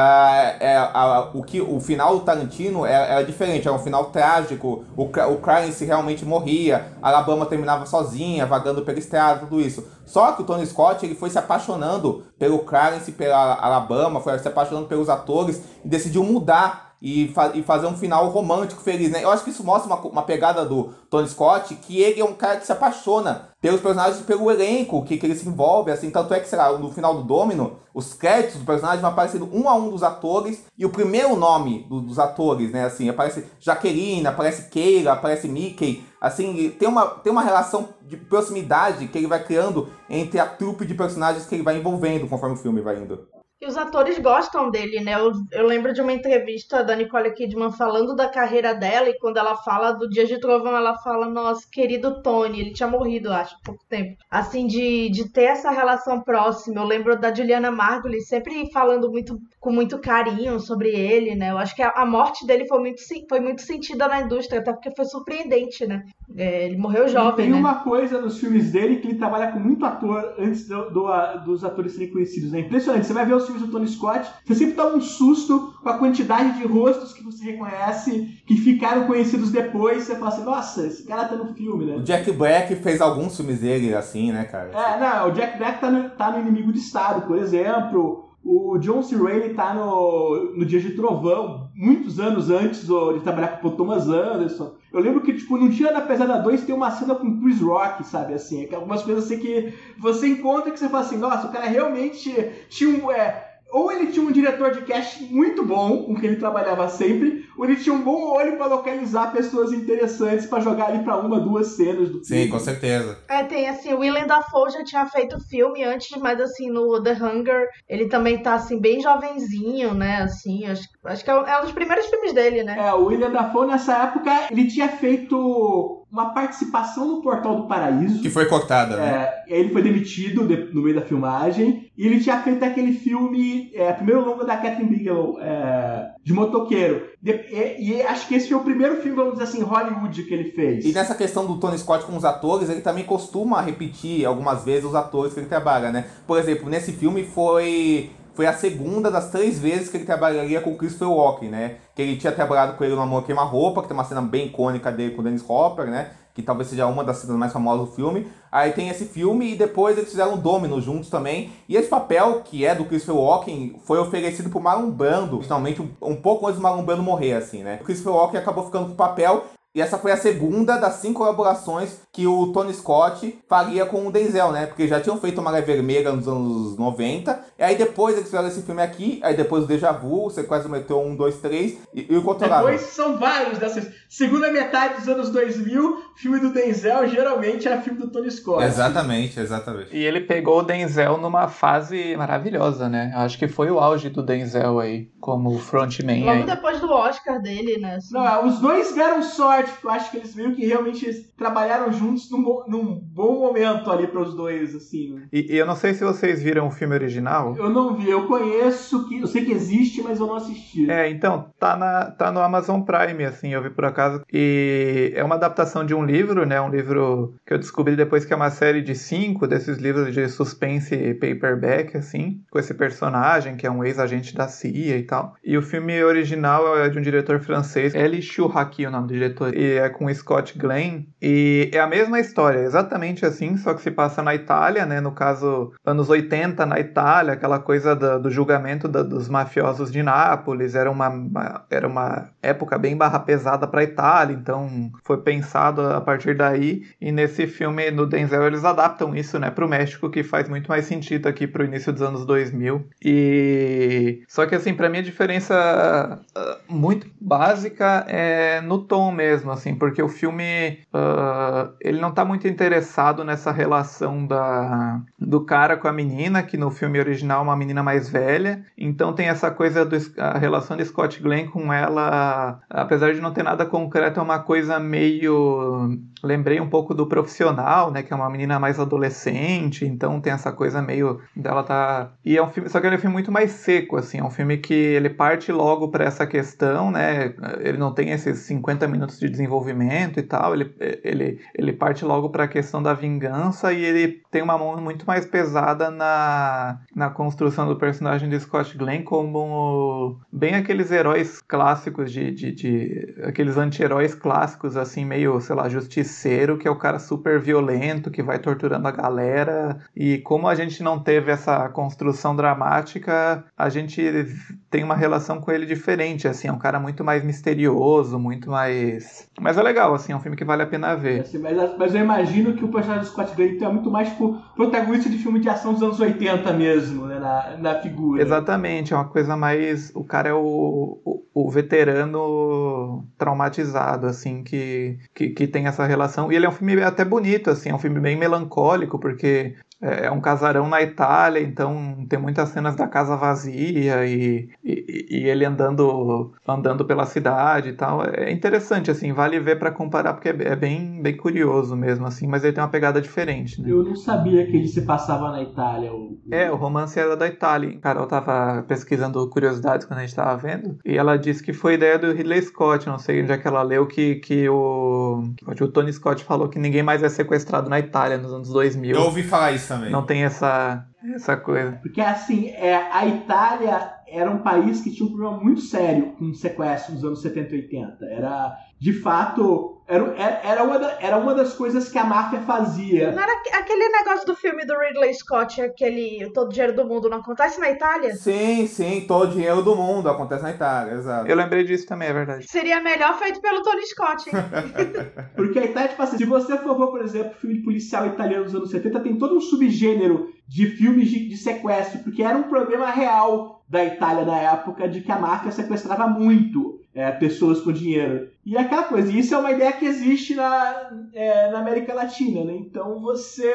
é, uh, o, que, o final do Tarantino era, era diferente, era um final trágico, o, o Clarence realmente morria, a Alabama terminava sozinha, vagando pela estrada, tudo isso. Só que o Tony Scott ele foi se apaixonando pelo Clarence, pela Alabama, foi se apaixonando pelos atores e decidiu mudar e, fa e fazer um final romântico feliz, né? Eu acho que isso mostra uma, uma pegada do Tony Scott, que ele é um cara que se apaixona pelos personagens, pelo elenco, que, que ele se envolve, assim, tanto é que, sei lá, no final do Domino, os créditos do personagem vão aparecendo um a um dos atores, e o primeiro nome do, dos atores, né, assim, aparece Jaqueline, aparece Keira, aparece Mickey, assim, tem uma, tem uma relação de proximidade que ele vai criando entre a trupe de personagens que ele vai envolvendo conforme o filme vai indo. E os atores gostam dele, né? Eu, eu, lembro de uma entrevista da Nicole Kidman falando da carreira dela, e quando ela fala do Dia de Trovão, ela fala, nosso querido Tony, ele tinha morrido, acho, há pouco tempo. Assim, de, de ter essa relação próxima. Eu lembro da Juliana Margulies sempre falando muito com muito carinho sobre ele, né? Eu acho que a, a morte dele foi muito, foi muito sentida na indústria, até porque foi surpreendente, né? É, ele morreu jovem, e tem né? uma coisa nos filmes dele que ele trabalha com muito ator antes do, do, dos atores serem conhecidos. É impressionante. Você vai ver os filmes do Tony Scott, você sempre toma um susto com a quantidade de rostos que você reconhece, que ficaram conhecidos depois. Você fala assim, nossa, esse cara tá no filme, né? O Jack Black fez alguns filmes dele assim, né, cara? É, não, o Jack Black tá no, tá no Inimigo de Estado, por exemplo. O John C. Reilly tá no, no Dia de Trovão, muitos anos antes de trabalhar com o Thomas Anderson. Eu lembro que, tipo, no Dia da Pesada 2 tem uma cena com Chris Rock, sabe, assim. Algumas coisas assim que você encontra que você fala assim, nossa, o cara realmente tinha um... É, ou ele tinha um diretor de cast muito bom, com quem ele trabalhava sempre, ou ele tinha um bom olho para localizar pessoas interessantes para jogar ali para uma, duas cenas do Sim, filme. com certeza. É, tem assim, o Willem Dafoe já tinha feito filme antes, mas assim, no The Hunger, ele também tá assim, bem jovenzinho, né, assim, acho, acho que é um, é um dos primeiros filmes dele, né? É, o William Dafoe nessa época, ele tinha feito uma participação no Portal do Paraíso. Que foi cortada, né? É, ele foi demitido de, no meio da filmagem. E ele tinha feito aquele filme, é, primeiro longo da Catherine Bigelow, é, de motoqueiro. De, e, e, acho que esse foi o primeiro filme, vamos dizer assim, Hollywood que ele fez. E nessa questão do Tony Scott com os atores, ele também costuma repetir algumas vezes os atores que ele trabalha, né? Por exemplo, nesse filme foi foi a segunda das três vezes que ele trabalharia com o Christopher Walken, né? Que ele tinha trabalhado com ele no Amor Queima Roupa, que tem uma cena bem icônica dele com o Dennis Hopper, né? Que talvez seja uma das cenas mais famosas do filme. Aí tem esse filme e depois eles fizeram Domino juntos também. E esse papel, que é do Christopher Walken, foi oferecido pro Marlon Brando, finalmente um, um pouco antes do Marlon Brando morrer, assim, né? O Christopher Walken acabou ficando com o papel e essa foi a segunda das cinco colaborações que o Tony Scott faria com o Denzel, né? Porque já tinham feito Maré Vermelha nos anos 90. E aí depois eles fizeram esse filme aqui, aí depois o Deja Vu, o Sequestro Metrô 1, 2, 3 e, e o Controlável. Depois são vários dessas. Segunda metade dos anos 2000, filme do Denzel geralmente era filme do Tony Scott. Exatamente, exatamente. E ele pegou o Denzel numa fase maravilhosa, né? Acho que foi o auge do Denzel aí, como frontman. Logo aí. depois do Oscar dele, né? Assim. Não, os dois deram sorte sorte, eu acho que eles meio que realmente trabalharam juntos num, num bom momento ali para os dois, assim. Né? E, e, eu não sei se vocês viram o filme original. Eu não vi, eu conheço, que eu sei que existe, mas eu não assisti. É, então, tá, na, tá no Amazon Prime, assim, eu vi por acaso. E é uma adaptação de um livro, né? Um livro que eu descobri depois que é uma série de cinco desses livros de suspense paperback, assim, com esse personagem que é um ex-agente da CIA e tal. E o filme original é de um diretor francês, Elie Chouhaki, o nome do diretor e é com Scott Glenn. E é a mesma história, exatamente assim, só que se passa na Itália, né? No caso, anos 80 na Itália, aquela coisa do, do julgamento da, dos mafiosos de Nápoles. Era uma, uma, era uma época bem barra pesada para a Itália, então foi pensado a partir daí. E nesse filme, no Denzel, eles adaptam isso, né, para o México, que faz muito mais sentido aqui para o início dos anos 2000. E só que assim, para mim a diferença uh, muito básica é no tom mesmo mesmo, assim, porque o filme uh, ele não tá muito interessado nessa relação da, do cara com a menina, que no filme original é uma menina mais velha, então tem essa coisa da relação de Scott Glenn com ela, apesar de não ter nada concreto, é uma coisa meio lembrei um pouco do profissional, né, que é uma menina mais adolescente, então tem essa coisa meio dela tá e é um filme, só que ele é um filme muito mais seco, assim, é um filme que ele parte logo para essa questão, né, ele não tem esses 50 minutos de desenvolvimento e tal, ele, ele, ele parte logo para a questão da vingança e ele tem uma mão muito mais pesada na, na construção do personagem de Scott Glenn como bem aqueles heróis clássicos de, de, de aqueles anti-heróis clássicos assim meio, sei lá, justiceiro, que é o cara super violento que vai torturando a galera. E como a gente não teve essa construção dramática, a gente tem uma relação com ele diferente, assim, é um cara muito mais misterioso, muito mais mas é legal, assim, é um filme que vale a pena ver. Assim, mas, mas, eu imagino que o personagem do Scott Glenn é muito mais tipo, protagonista de filme de ação dos anos 80 mesmo, né? Na, na figura. Exatamente, é uma coisa mais. O cara é o, o, o veterano traumatizado, assim, que, que, que tem essa relação. E ele é um filme até bonito, assim, é um filme bem melancólico, porque é, é um casarão na Itália, então tem muitas cenas da casa vazia e, e, e, ele andando andando pela cidade e tal. É interessante, assim, vale ver para comparar, porque é, é, bem, bem curioso mesmo, assim, mas ele tem uma pegada diferente, né? Eu não sabia que ele se passava na Itália. O... É, o romance era da Itália. A Carol tava pesquisando curiosidades quando a gente tava vendo, e ela disse que foi ideia do Ridley Scott, não sei onde é que ela leu, que, que o, o Tony Scott falou que ninguém mais é sequestrado na Itália nos anos 2000. Eu ouvi falar isso também. Não tem essa, essa coisa. Porque assim, é, a Itália era um país que tinha um problema muito sério com sequestro nos anos 70 e 80. Era, de fato era, era, uma da, era uma das coisas que a máfia fazia. Não era aquele negócio do filme do Ridley Scott, aquele Todo o Dinheiro do Mundo, não acontece na Itália? Sim, sim, Todo o Dinheiro do Mundo acontece na Itália, exato. Eu lembrei disso também, é verdade. Seria melhor feito pelo Tony Scott, hein? Porque a Itália, tipo assim, se você for ver, por exemplo, filme policial italiano dos anos 70, tem todo um subgênero de filmes de, de sequestro, porque era um problema real da Itália na época de que a máfia sequestrava muito é, pessoas com dinheiro. E é aquela coisa, isso é uma ideia que existe na, é, na América Latina, né? Então você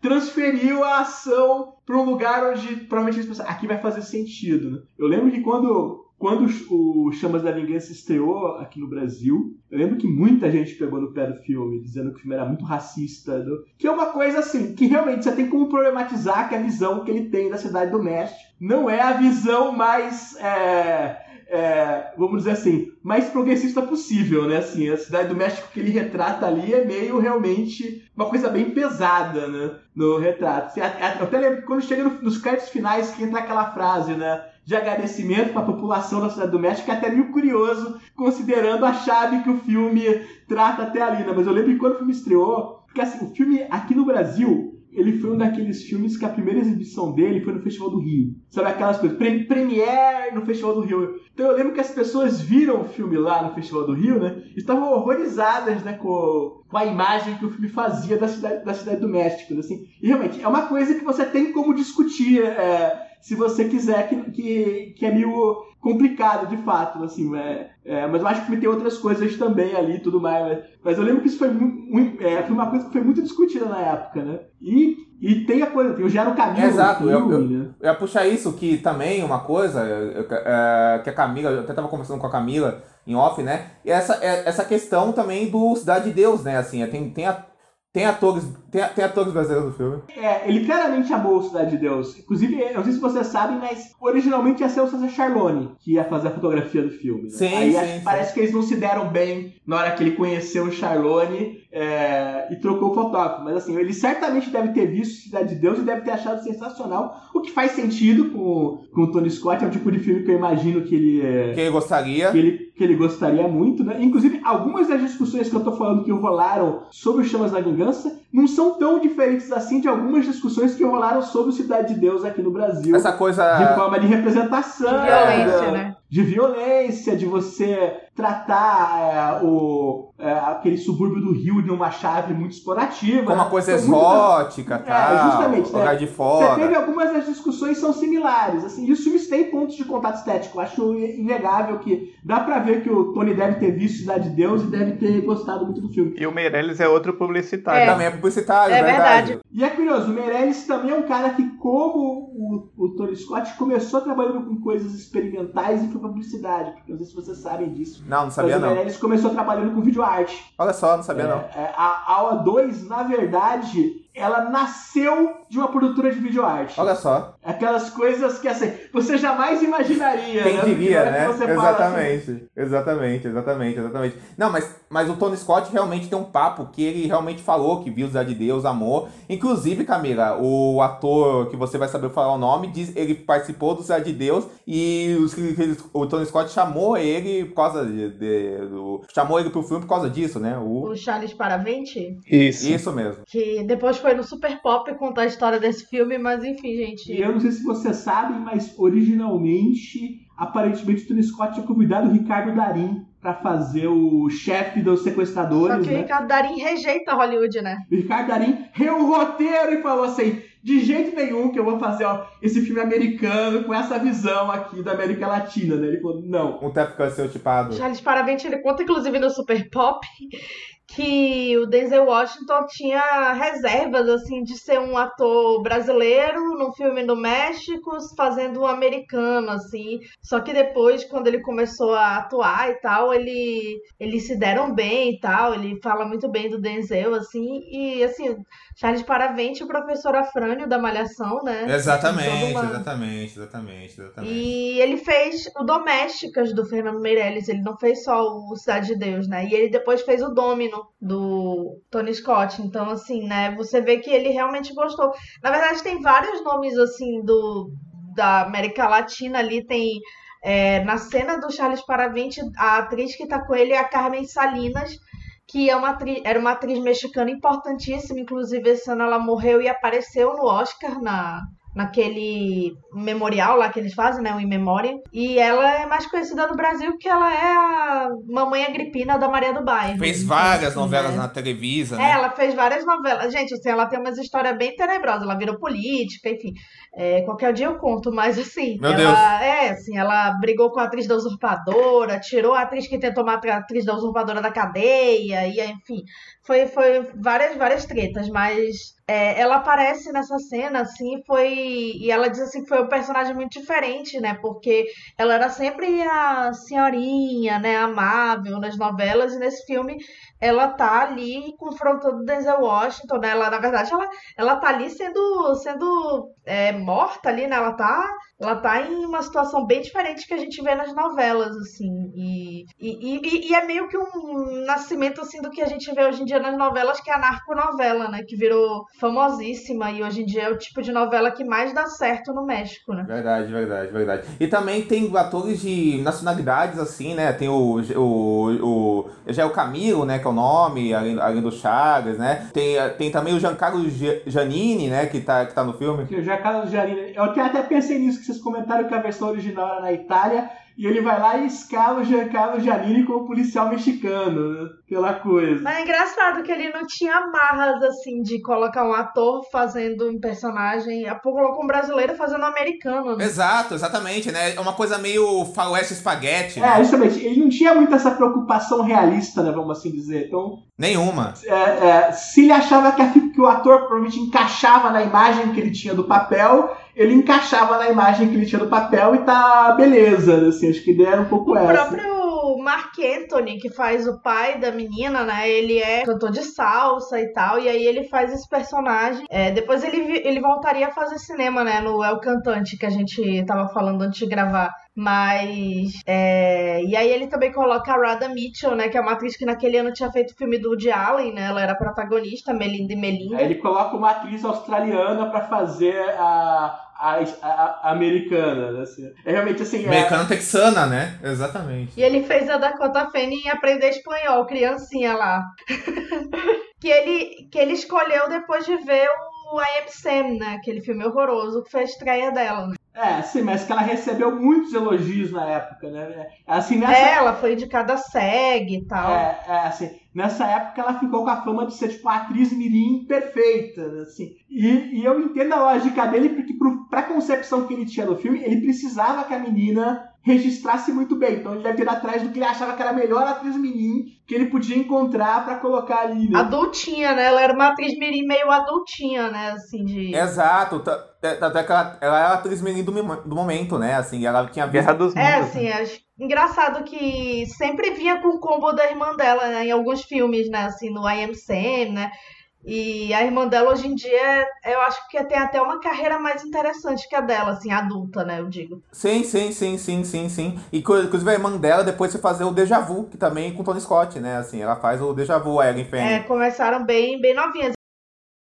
transferiu a ação para um lugar onde provavelmente eles pensaram, aqui vai fazer sentido. Né? Eu lembro que quando quando o Chamas da Vingança estreou aqui no Brasil, eu lembro que muita gente pegou no pé do filme, dizendo que o filme era muito racista. Né? Que é uma coisa assim, que realmente você tem como problematizar que a visão que ele tem da cidade do México não é a visão mais. É, é, vamos dizer assim, mais progressista possível, né? Assim, a cidade do México que ele retrata ali é meio realmente uma coisa bem pesada, né? No retrato. Eu até lembro que quando chega nos créditos finais que entra aquela frase, né? de agradecimento para a população da cidade do México, é até meio curioso, considerando a chave que o filme trata até ali, né? Mas eu lembro que quando o filme estreou, porque assim, o filme aqui no Brasil, ele foi um daqueles filmes que a primeira exibição dele foi no Festival do Rio. Sabe aquelas coisas? Pre Premiere no Festival do Rio. Então eu lembro que as pessoas viram o filme lá no Festival do Rio, né? Estavam horrorizadas, né, com, com a imagem que o filme fazia da cidade, da cidade do México, assim. E realmente, é uma coisa que você tem como discutir. É, se você quiser, que, que, que é meio complicado, de fato, assim, é, é, mas eu acho que tem outras coisas também ali e tudo mais, mas, mas, eu lembro que isso foi, muito, é, foi uma coisa que foi muito discutida na época, né, e, e tem a coisa, tem o Gero Camilo Exato, filme, eu, eu, né? eu ia puxar isso, que também uma coisa, é, que a Camila, eu até tava conversando com a Camila em off, né, e essa, é, essa questão também do Cidade de Deus, né, assim, tem, tem a tem atores, tem, tem atores brasileiros no filme. É, ele claramente amou Cidade de Deus. Inclusive, eu não sei se vocês sabem, mas originalmente ia ser o César Charlone que ia fazer a fotografia do filme. Né? Sim, Aí sim, sim. parece que eles não se deram bem na hora que ele conheceu o Charlone é, e trocou o fotógrafo. Mas assim, ele certamente deve ter visto Cidade de Deus e deve ter achado sensacional, o que faz sentido com, com o Tony Scott. É o tipo de filme que eu imagino que ele. É, que ele gostaria. Que ele, que ele gostaria muito, né? Inclusive, algumas das discussões que eu tô falando que rolaram sobre o Chamas da Vingança não são tão diferentes assim de algumas discussões que rolaram sobre Cidade de Deus aqui no Brasil. Essa coisa. De forma de representação. De violência, né? De violência, de você tratar é, o, é, aquele subúrbio do Rio de uma chave muito explorativa. Como uma coisa São exótica, muito... tal. É, justamente. Lugar né? de fora. Você teve algumas das discussões são similares. Assim, e os filmes têm pontos de contato estético. Eu acho inegável que dá pra ver que o Tony deve ter visto Cidade de Deus e deve ter gostado muito do filme. E o Meirelles é outro publicitário. É. Também é publicitário, É verdade. verdade. E é curioso, o Meirelles também é um cara que, como o, o Tony Scott, começou trabalhando com coisas experimentais e foi publicidade. Porque não sei se vocês sabem disso. Não, não sabia Mas o não. Meirelles começou trabalhando com videoarte. Olha só, não sabia É, não. é, a aula 2, na verdade, ela nasceu de uma produtora de videoarte. Olha só. Aquelas coisas que assim, você jamais imaginaria. Quem né? diria, na né? fala assim, Exatamente. Exatamente, exatamente, exatamente. Não, mas, mas o Tony Scott realmente tem um papo que ele realmente falou que viu de Deus, amor. Inclusive, Camila, o ator que você vai saber falar o nome, diz, ele participou do Cidade de Deus e os, o Tony Scott chamou ele por causa de, de- do, chamou ele pro filme por causa disso, né? O, O Charles Paravente, Isso. isso mesmo. que depois foi no Super Pop contar a história desse filme, mas enfim, gente. E eu não sei se vocês sabem, mas originalmente, aparentemente, o Tony Scott tinha convidado o Ricardo Darim pra fazer o chefe dos Só sequestradores, que o né? Ricardo Darim rejeita Hollywood, né? O Ricardo Darim reu o roteiro e falou assim: de jeito nenhum que eu vou fazer ó, esse filme americano com essa visão aqui da América Latina, né? Ele falou: não. Um tap seu tipado. Charles Paravente, ele conta inclusive no Super Pop que o Denzel Washington tinha reservas assim de ser um ator brasileiro num filme no México fazendo um americano assim. Só que depois quando ele começou a atuar e tal, ele eles se deram bem e tal, ele fala muito bem do Denzel assim e assim, Charles Paravente, o professor Afrânio da Malhação, né? Exatamente, uma- exatamente, exatamente, exatamente. E ele fez o Domésticas do Fernando Meirelles, ele não fez só o Cidade de Deus, né? E ele depois fez o Domino do Tony Scott. Então, assim, né? Você vê que ele realmente gostou. Na verdade, tem vários nomes, assim, do da América Latina ali. Tem É, na cena do Charles Paravinte, a atriz que tá com ele é a Carmen Salinas, que é uma atriz, era uma atriz mexicana importantíssima, inclusive esse ano ela morreu e apareceu no Oscar na, naquele memorial lá que eles fazem, né, o In Memória. E ela é mais conhecida no Brasil porque ela é a mamãe Agripina da Maria do Bairro. Fez várias assim, novelas né? na Televisa, É, né? ela fez várias novelas. Gente, assim, ela tem umas histórias bem tenebrosas. Ela virou política, enfim. É, qualquer dia eu conto, mas assim. Meu ela, Deus. É, assim, ela brigou com a atriz da usurpadora, tirou a atriz que tentou matar a atriz da usurpadora da cadeia, e enfim. Foi, foi várias, várias tretas, mas é, ela aparece nessa cena, assim, foi. E ela diz assim que foi um personagem muito diferente, né? Porque ela era sempre a senhorinha, né? Amável nas novelas, e nesse filme ela tá ali confrontando Denzel Washington, né? Ela, na verdade, ela, ela tá ali sendo, sendo é, morta ali, né? Ela tá, ela tá em uma situação bem diferente que a gente vê nas novelas, assim. E, e, e, e é meio que um nascimento, assim, do que a gente vê hoje em dia nas novelas, que é a narconovela, né? Que virou famosíssima e hoje em dia é o tipo de novela que mais dá certo no México, né? Verdade, verdade, verdade. E também tem atores de nacionalidades, assim, né? Tem o, o, o já é o Camilo, né? Que é o nome, além, além do Chagas, né? Tem, tem também o Giancarlo Gia- Giannini, né? Que tá, que tá no filme. O Giancarlo Giannini. Eu até pensei nisso que vocês comentaram que a versão original era na Itália. E ele vai lá e escala o Giancarlo Giannini como policial mexicano, né? Pela coisa. Mas é engraçado que ele não tinha amarras, assim, de colocar um ator fazendo um personagem. A pouco colocou um brasileiro fazendo um americano, né? Exato, exatamente, né? É uma coisa meio faroeste espaguete, É, né? justamente, ele não tinha muito essa preocupação realista, né, vamos assim dizer. Então, Nenhuma. é, é, se ele achava que, a que o ator provavelmente encaixava na imagem que ele tinha do papel, ele encaixava na imagem que ele tinha do papel e tá beleza, assim, acho que ideia era um pouco O essa. próprio Mark Anthony, que faz o pai da menina, né? Ele é cantor de salsa e tal, e aí ele faz esse personagem. É, depois ele, ele voltaria a fazer cinema, né? No El Cantante, que a gente tava falando antes de gravar. Mas. é, E aí ele também coloca a Radha Mitchell, né? Que é uma atriz que naquele ano tinha feito o filme do Woody Allen, né? Ela era protagonista, Melinda e Melinda. Aí ele coloca uma atriz australiana pra fazer a, a, a- a americana, né, assim. É realmente assim, é, Americana texana, né? Exatamente. E ele fez a Dakota Fanning em aprender espanhol, criancinha lá. que, ele, que ele escolheu depois de ver o I Am Sam, né? Aquele filme horroroso que foi a estreia dela. Né? é, sim, mas que ela recebeu muitos elogios na época, né? Assim, nessa, É, ela foi indicada a SEG e tal. É, é, assim, nessa época ela ficou com a fama de ser tipo uma atriz mirim perfeita, né, assim. E, e eu entendo a lógica dele porque pro, pra concepção que ele tinha do filme, ele precisava que a menina registrasse muito bem. Então ele deve ir atrás do que ele achava que era a melhor atriz mirim que ele podia encontrar pra colocar ali, né? Adultinha, né? Ela era uma atriz mirim meio adultinha, né? Assim, de... Exato. tá- é- Tanto é que ela, ela era a atriz menina do, momento, né? Assim, ela tinha visto. Guerra dos Mundos. É, assim, acho engraçado que sempre vinha com o combo da irmã dela, né, em alguns filmes, né, assim, no I Am Sam, né, e a irmã dela hoje em dia, eu acho que tem até uma carreira mais interessante que a dela, assim, adulta, né, eu digo. Sim, sim, sim, sim, sim, sim. E inclusive a irmã dela depois foi fazer o Deja Vu, que também com Tony Scott, né? Assim, ela faz o Deja Vu, a Ellen É, Fanning. começaram bem, bem novinhas.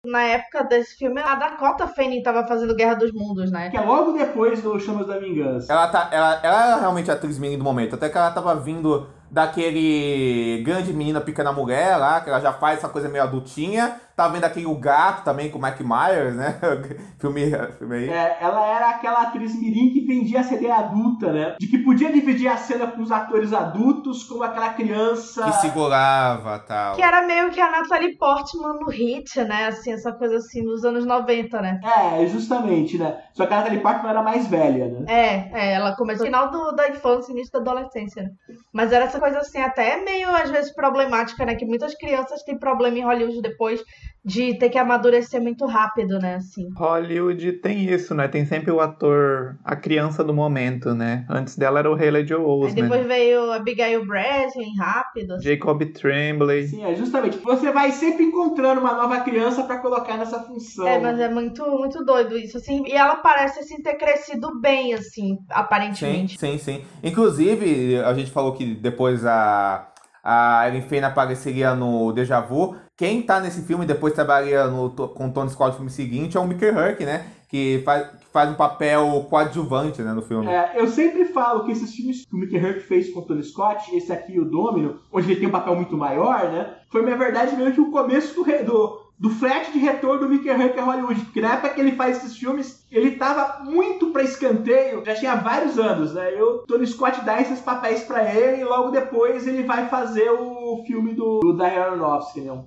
Na época desse filme, a Dakota Fanning tava fazendo Guerra dos Mundos, né. Que é logo depois do Chamas da Vingança. Ela, tá, ela, ela era realmente a atriz menina do momento, até que ela tava vindo daquele grande menina pequena mulher lá, que ela já faz essa coisa meio adultinha. Tava vendo aquele O Gato também com o Mike Myers, né? filme, filme aí. É, ela era aquela atriz mirim que vendia a CD adulta, né? De que podia dividir a cena com os atores adultos, como aquela criança... Que segurava tal. Que era meio que a Natalie Portman no Hit, né, assim, essa coisa assim, nos anos 90, né. É, justamente, né? Só que a Natalie Portman era mais velha, né? É, é, ela começou no final do, da infância, início da adolescência, né? Mas era essa coisa assim, até meio às vezes problemática, né? Que muitas crianças têm problema em Hollywood depois de ter que amadurecer muito rápido, né? Assim. Hollywood tem isso, né? Tem sempre o ator, a criança do momento, né? Antes dela era o Haley Joel Aí Osment. depois veio Abigail Breslin, rápido. assim. Jacob Tremblay. Sim, é justamente. Você vai sempre encontrando uma nova criança pra colocar nessa função. É, mas é muito, muito doido isso, assim. E ela parece, assim, ter crescido bem, assim, Sim, aparentemente. sim, sim. Inclusive, a gente falou que depois a, a Ellen Fanning apareceria no Deja Vu. Quem tá nesse filme depois trabalharia no, com o Tony Scott no filme seguinte é o Mickey Herc, né? Que faz, faz um papel coadjuvante, né, no filme. É, eu sempre falo que esses filmes que o Mickey Rourke fez com o Tony Scott, esse aqui, o Domino, onde ele tem um papel muito maior, né? Foi, na verdade, meio que o começo do, do, do flat de retorno do Mickey Rourke Hollywood. Porque na época que ele faz esses filmes, ele tava muito pra escanteio, já tinha vários anos, né? E o Tony Scott dá esses papéis pra ele e logo depois ele vai fazer o filme do, do Darren Aronofsky, né?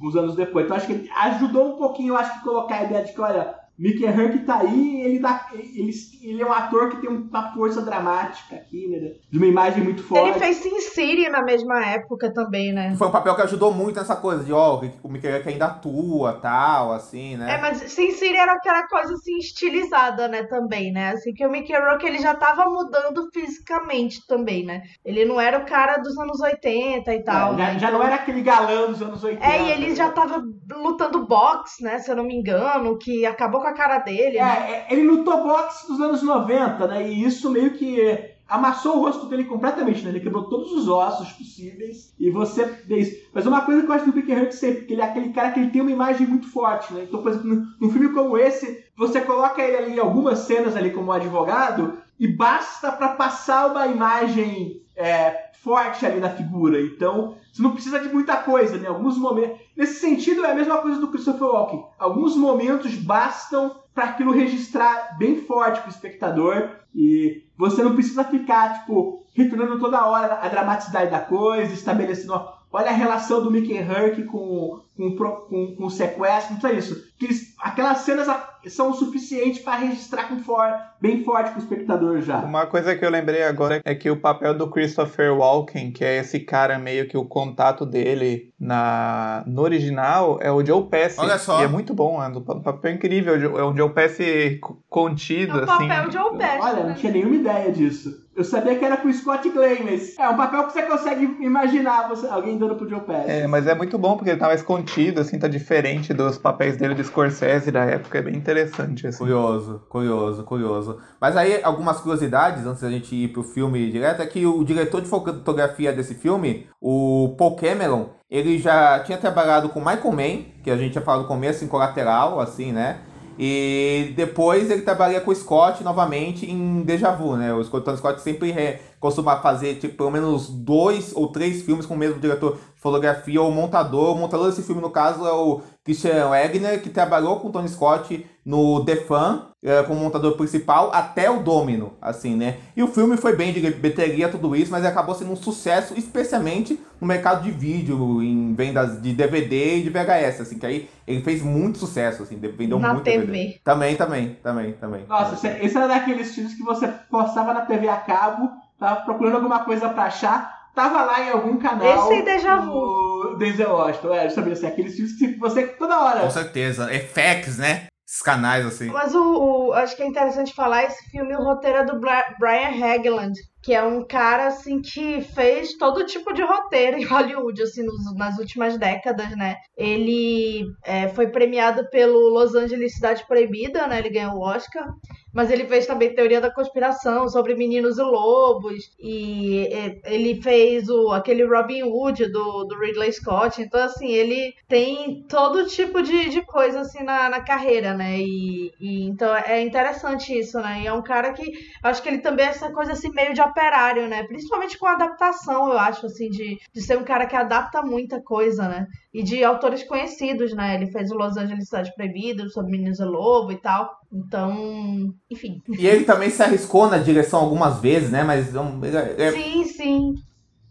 Uns anos depois. Então acho que ele ajudou um pouquinho, acho que, colocar a ideia de que, olha, Mickey Rourke tá aí, ele, dá, ele, ele é um ator que tem uma força dramática aqui, né? De uma imagem muito forte. Ele fez Sin City na mesma época também, né? Foi um papel que ajudou muito nessa coisa de, ó, o Mickey Rourke ainda atua, tal, assim, né? É, mas Sin City era aquela coisa, assim, estilizada, né, também, né? Assim, que o Mickey Rourke, ele já tava mudando fisicamente também, né? Ele não era o cara dos anos 80 e tal, É, já, né? já não era aquele galã dos anos 80. É, e ele né? já tava lutando boxe, né? Se eu não me engano, que acabou com a cara dele, É, né? é, ele lutou boxe dos anos 90, né? E isso meio que amassou o rosto dele completamente, né? Ele quebrou todos os ossos possíveis e você vê isso. Mas uma coisa que eu acho do Mickey Rourke sempre, que ele é aquele cara que ele tem uma imagem muito forte, né? Então, por exemplo, num- num filme como esse, você coloca ele ali em algumas cenas ali como advogado e basta pra passar uma imagem é, forte ali na figura. Então, você não precisa de muita coisa, né? Alguns momentos. Nesse sentido, é a mesma coisa do Christopher Walken. Alguns momentos bastam para aquilo registrar bem forte pro espectador e você não precisa ficar, tipo, retornando toda hora a dramaticidade da coisa, estabelecendo. Olha a relação do Mickey Herc com, com, com, com o sequestro, não é isso. Aqueles, aquelas cenas são o suficiente para registrar com for, bem forte pro espectador já. Uma coisa que eu lembrei agora é que o papel do Christopher Walken, que é esse cara meio que o contato dele na no original, é o Joe Pesci. Olha só. E é muito bom, é um pa- papel incrível. É um Joe Pesci co- contido, É o assim. papel de Joe Pesci, Olha, não né? tinha nenhuma ideia disso. Eu sabia que era com o Scott Glenn, mas é um papel que você consegue imaginar você, alguém dando pro Joe Pesci. É, mas é muito bom porque ele tá mais contido, assim, tá diferente dos papéis dele do Scorsese da época, é bem interessante, assim. Curioso, curioso, curioso. Mas aí, algumas curiosidades, antes da gente ir pro filme direto, é que o diretor de fotografia desse filme, o Paul Cameron, ele já tinha trabalhado com Michael Mann, que a gente tinha falado no começo, em Colateral, assim, né? E depois ele trabalha com o Scott novamente em Deja Vu, né? O Scott, Tony Scott sempre re- costuma fazer tipo, pelo menos dois ou três filmes com o mesmo diretor de fotografia ou montador. O montador desse filme, no caso, é o Christian Wegner, que trabalhou com o Tony Scott no The Fan, eh, como montador principal, até o Domino, assim, né? E o filme foi bem de bilheteria, tudo isso, mas acabou sendo um sucesso, especialmente no mercado de vídeo, em vendas de DVD e de VHS, assim, que aí ele fez muito sucesso, assim, vendeu Na muito TV. DVD. Também, também, também, também. Nossa, esse, esse era daqueles filmes que você postava na TV a cabo, tava procurando alguma coisa pra achar, tava lá em algum canal. Esse é Deja Vu. Denzel Washington, é, justamente assim, aqueles filmes que você toda hora. Com certeza. FX, né? Esses canais, assim. Mas o, o- acho que é interessante falar esse filme, o roteiro é do Bra- Brian Hagland, que é um cara assim que fez todo tipo de roteiro em Hollywood, assim, nos- nas últimas décadas, né? Ele é, foi premiado pelo Los Angeles Cidade Proibida, né? Ele ganhou o Oscar. Mas ele fez também Teoria da Conspiração sobre Meninos e Lobos. E é, ele fez o, aquele Robin Hood do, do Ridley Scott. Então, assim, ele tem todo tipo de, de coisa assim na, na carreira, né? E, e então é interessante isso, né? E é um cara que acho que ele também é essa coisa assim meio de operário, né? Principalmente com a adaptação, eu acho, assim, de, de ser um cara que adapta muita coisa, né? E de autores conhecidos, né? Ele fez o Los Angeles Cidade Proibida, sobre Meninos e Lobo e tal. Então, enfim. E ele também se arriscou na direção algumas vezes, né? Mas é um- é- Sim, sim.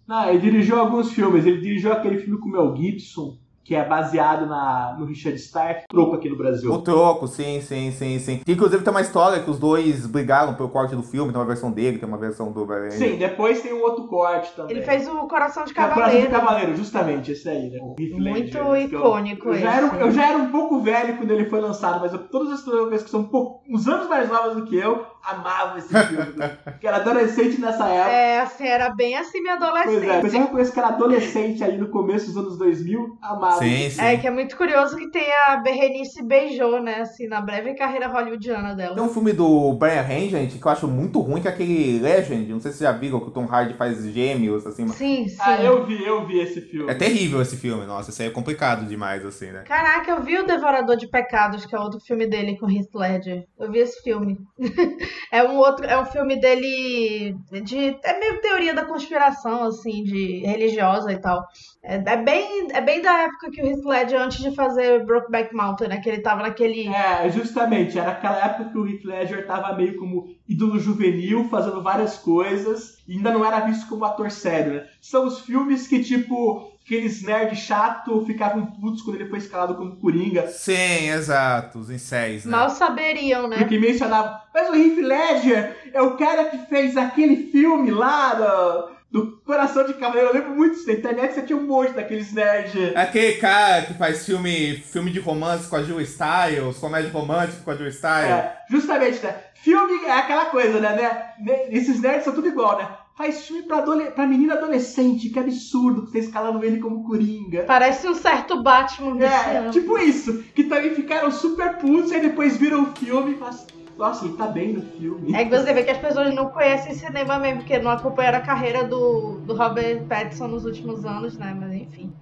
Não, ele dirigiu alguns filmes. Ele dirigiu aquele filme com o Mel Gibson, que é baseado na, no Richard Stark, troco aqui no Brasil. o troco, sim, sim, sim, sim. Que, inclusive tem uma história que os dois brigaram pelo corte do filme, tem uma versão dele, tem uma versão do Sim, depois tem um outro corte também. Ele fez o Coração de Que é o Coração de Cavaleiro. Cavaleiro, justamente, esse aí, né? Muito Ledger, que eu- icônico Eu, já era, um- esse. eu já era um pouco velho quando ele foi lançado, mas eu- todas as pessoas que são um pouco, uns anos mais novas do que eu, amava esse filme. que era adolescente nessa época. É, assim, era bem assim minha adolescência. Pois é, mas eu reconheço que era adolescente aí no começo dos anos 2000, amava. Sim, sim. É, que é muito curioso que tem a Berenice beijou, né, assim, na breve carreira hollywoodiana dela. Tem um filme do Brian Rain, gente, que eu acho muito ruim, que é aquele Legend. Não sei se vocês já viram que o Tom Hardy faz gêmeos, assim. Sim, sim. Ah, eu vi, eu vi esse filme. É terrível esse filme, nossa, isso aí é complicado demais, assim, né? Caraca, eu vi o Devorador de Pecados, que é outro filme dele com Heath Ledger. Eu vi esse filme. é um outro, é um filme dele de é meio teoria da conspiração assim, de religiosa e tal. É, é bem é bem da época que o Heath Ledger antes de fazer Brokeback Mountain, né, que ele tava naquele É, justamente, era aquela época que o Heath Ledger tava meio como ídolo juvenil, fazendo várias coisas, e ainda não era visto como ator sério, né? São os filmes que, tipo, aqueles nerd chato ficavam putos quando ele foi escalado como Coringa. Sim, exato, os incéis, né? mal saberiam, né? Porque mencionavam, mas o Heath Ledger é o cara que fez aquele filme lá do, do Coração de Cavaleiro. Eu lembro muito disso. Na internet você tinha um monte daqueles nerd. Aquele cara que faz filme, filme de romance com a Jill Styles, comédia romântica com a Jill Styles. É, justamente, né? Filme é aquela coisa, né? né? Esses nerds são tudo igual, né? Faz filme pra, adole pra menina adolescente, que absurdo, você escalando ele como Coringa. Parece um certo Batman É, viciano. tipo isso, que também ficaram super putos e depois viram o filme e falam assim, nossa, ele tá bem no filme. É que você vê que as pessoas não conhecem cinema mesmo, porque não acompanharam a carreira do, do Robert Pattinson nos últimos anos, né? Mas enfim.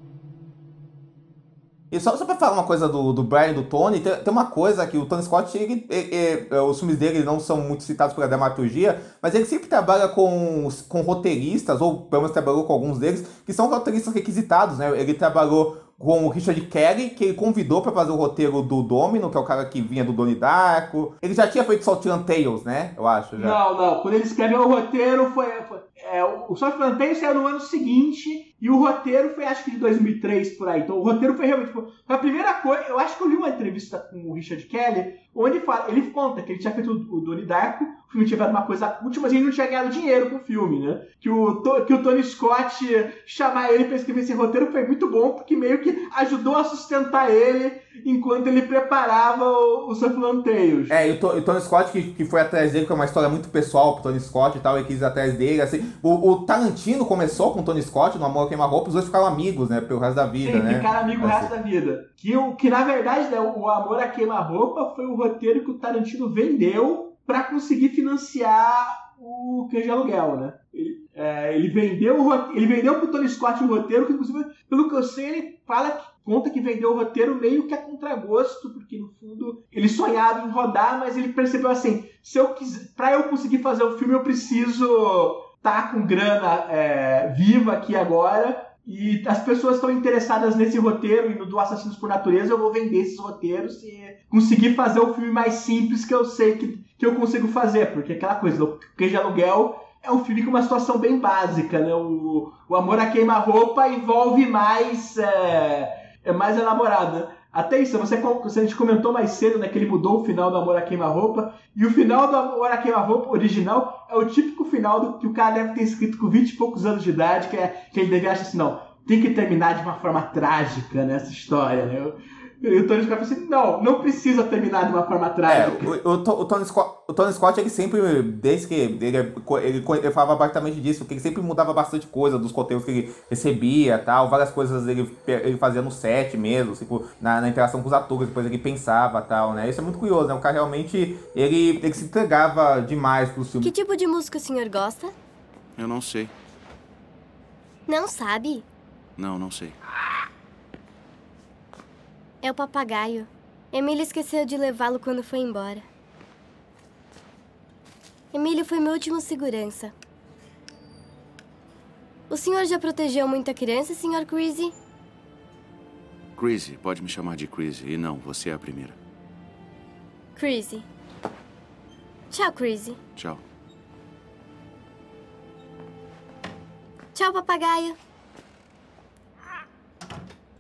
E só, só pra falar uma coisa do, do Brian e do Tony, tem, tem uma coisa que o Tony Scott, ele, ele- ele- os filmes dele não são muito citados pela dramaturgia, mas ele sempre trabalha com, com roteiristas, ou pelo menos trabalhou com alguns deles, que são roteiristas requisitados, né? Ele trabalhou com o Richard Kelly, que ele convidou pra fazer o roteiro do Domino, que é o cara que vinha do Donnie Darko. Ele já tinha feito Saltian Tales, né? Eu acho, já. Não, não. Quando ele escreveu o roteiro, foi. foi é, o Soft Plantain saiu no ano seguinte e o roteiro foi acho que de 2003 por aí. Então o roteiro foi realmente. Foi a primeira coisa. Eu acho que eu li uma entrevista com o Richard Kelly, onde fala, ele conta que ele tinha feito o, o Donnie Darko, o filme tinha uma coisa útil, mas ele não tinha ganhado dinheiro com o filme, né? Que o, que o Tony Scott chamar ele pra escrever esse roteiro foi muito bom, porque meio que ajudou a sustentar ele enquanto ele preparava o, o Southland Tales. É, e o, To- o Tony Scott que, que foi atrás dele, que é uma história muito pessoal pro Tony Scott e tal, ele quis ir atrás dele, assim. O, o Tarantino começou com o Tony Scott no Amor Queima Roupa, os dois ficaram amigos, né, pelo resto da vida, Sim, né? ficaram amigos o Assim. resto da vida. Que, o, que na verdade, né, o Amor a Queima-Roupa foi o roteiro que o Tarantino vendeu pra conseguir financiar o Cães de Aluguel, né? Ele, é, ele vendeu o ele vendeu pro Tony Scott o roteiro, que inclusive, pelo que eu sei, ele fala que conta que vendeu o roteiro meio que a contragosto, porque no fundo ele sonhava em rodar, mas ele percebeu assim, se eu quiser, para eu conseguir fazer o filme eu preciso estar com grana é, viva aqui agora e as pessoas estão interessadas nesse roteiro e no do Assassinos por Natureza, eu vou vender esses roteiros e conseguir fazer o filme mais simples que eu sei que, que eu consigo fazer, porque aquela coisa, o Cães de Aluguel é um filme com uma situação bem básica, né? O, o Amor a Queima-Roupa envolve mais, é, é mais elaborado. né? Até isso, você, você, a gente comentou mais cedo, né, que ele mudou o final do Amor a Queima-Roupa, e o final do Amor a Queima-Roupa original é o típico final do que o cara deve ter escrito com 20 e poucos anos de idade, que, é, que ele deve achar assim, não, tem que terminar de uma forma trágica nessa história, né? E o Tony Scott falou assim, não, não precisa terminar de uma forma É, trágica. o, o, To- o Tony Scott, o Tony Scott, ele sempre, desde que ele, ele, ele falava abertamente disso, porque ele sempre mudava bastante coisa dos conteúdos que ele recebia tal, várias coisas ele, ele fazia no set mesmo, tipo, na, na interação com os atores, depois ele pensava tal, né? Isso é muito curioso, né? O cara realmente, ele, ele se entregava demais pros filmes. Que tipo de música o senhor gosta? Eu não sei. Não sabe? Não, não sei. É o papagaio. Emílio esqueceu de levá-lo quando foi embora. Emílio foi meu último segurança. O senhor já protegeu muita criança, senhor Creasy? Crazy, pode me chamar de Crazy. E não, você é a primeira. Creasy. Tchau, Creasy. Tchau. Tchau, papagaio.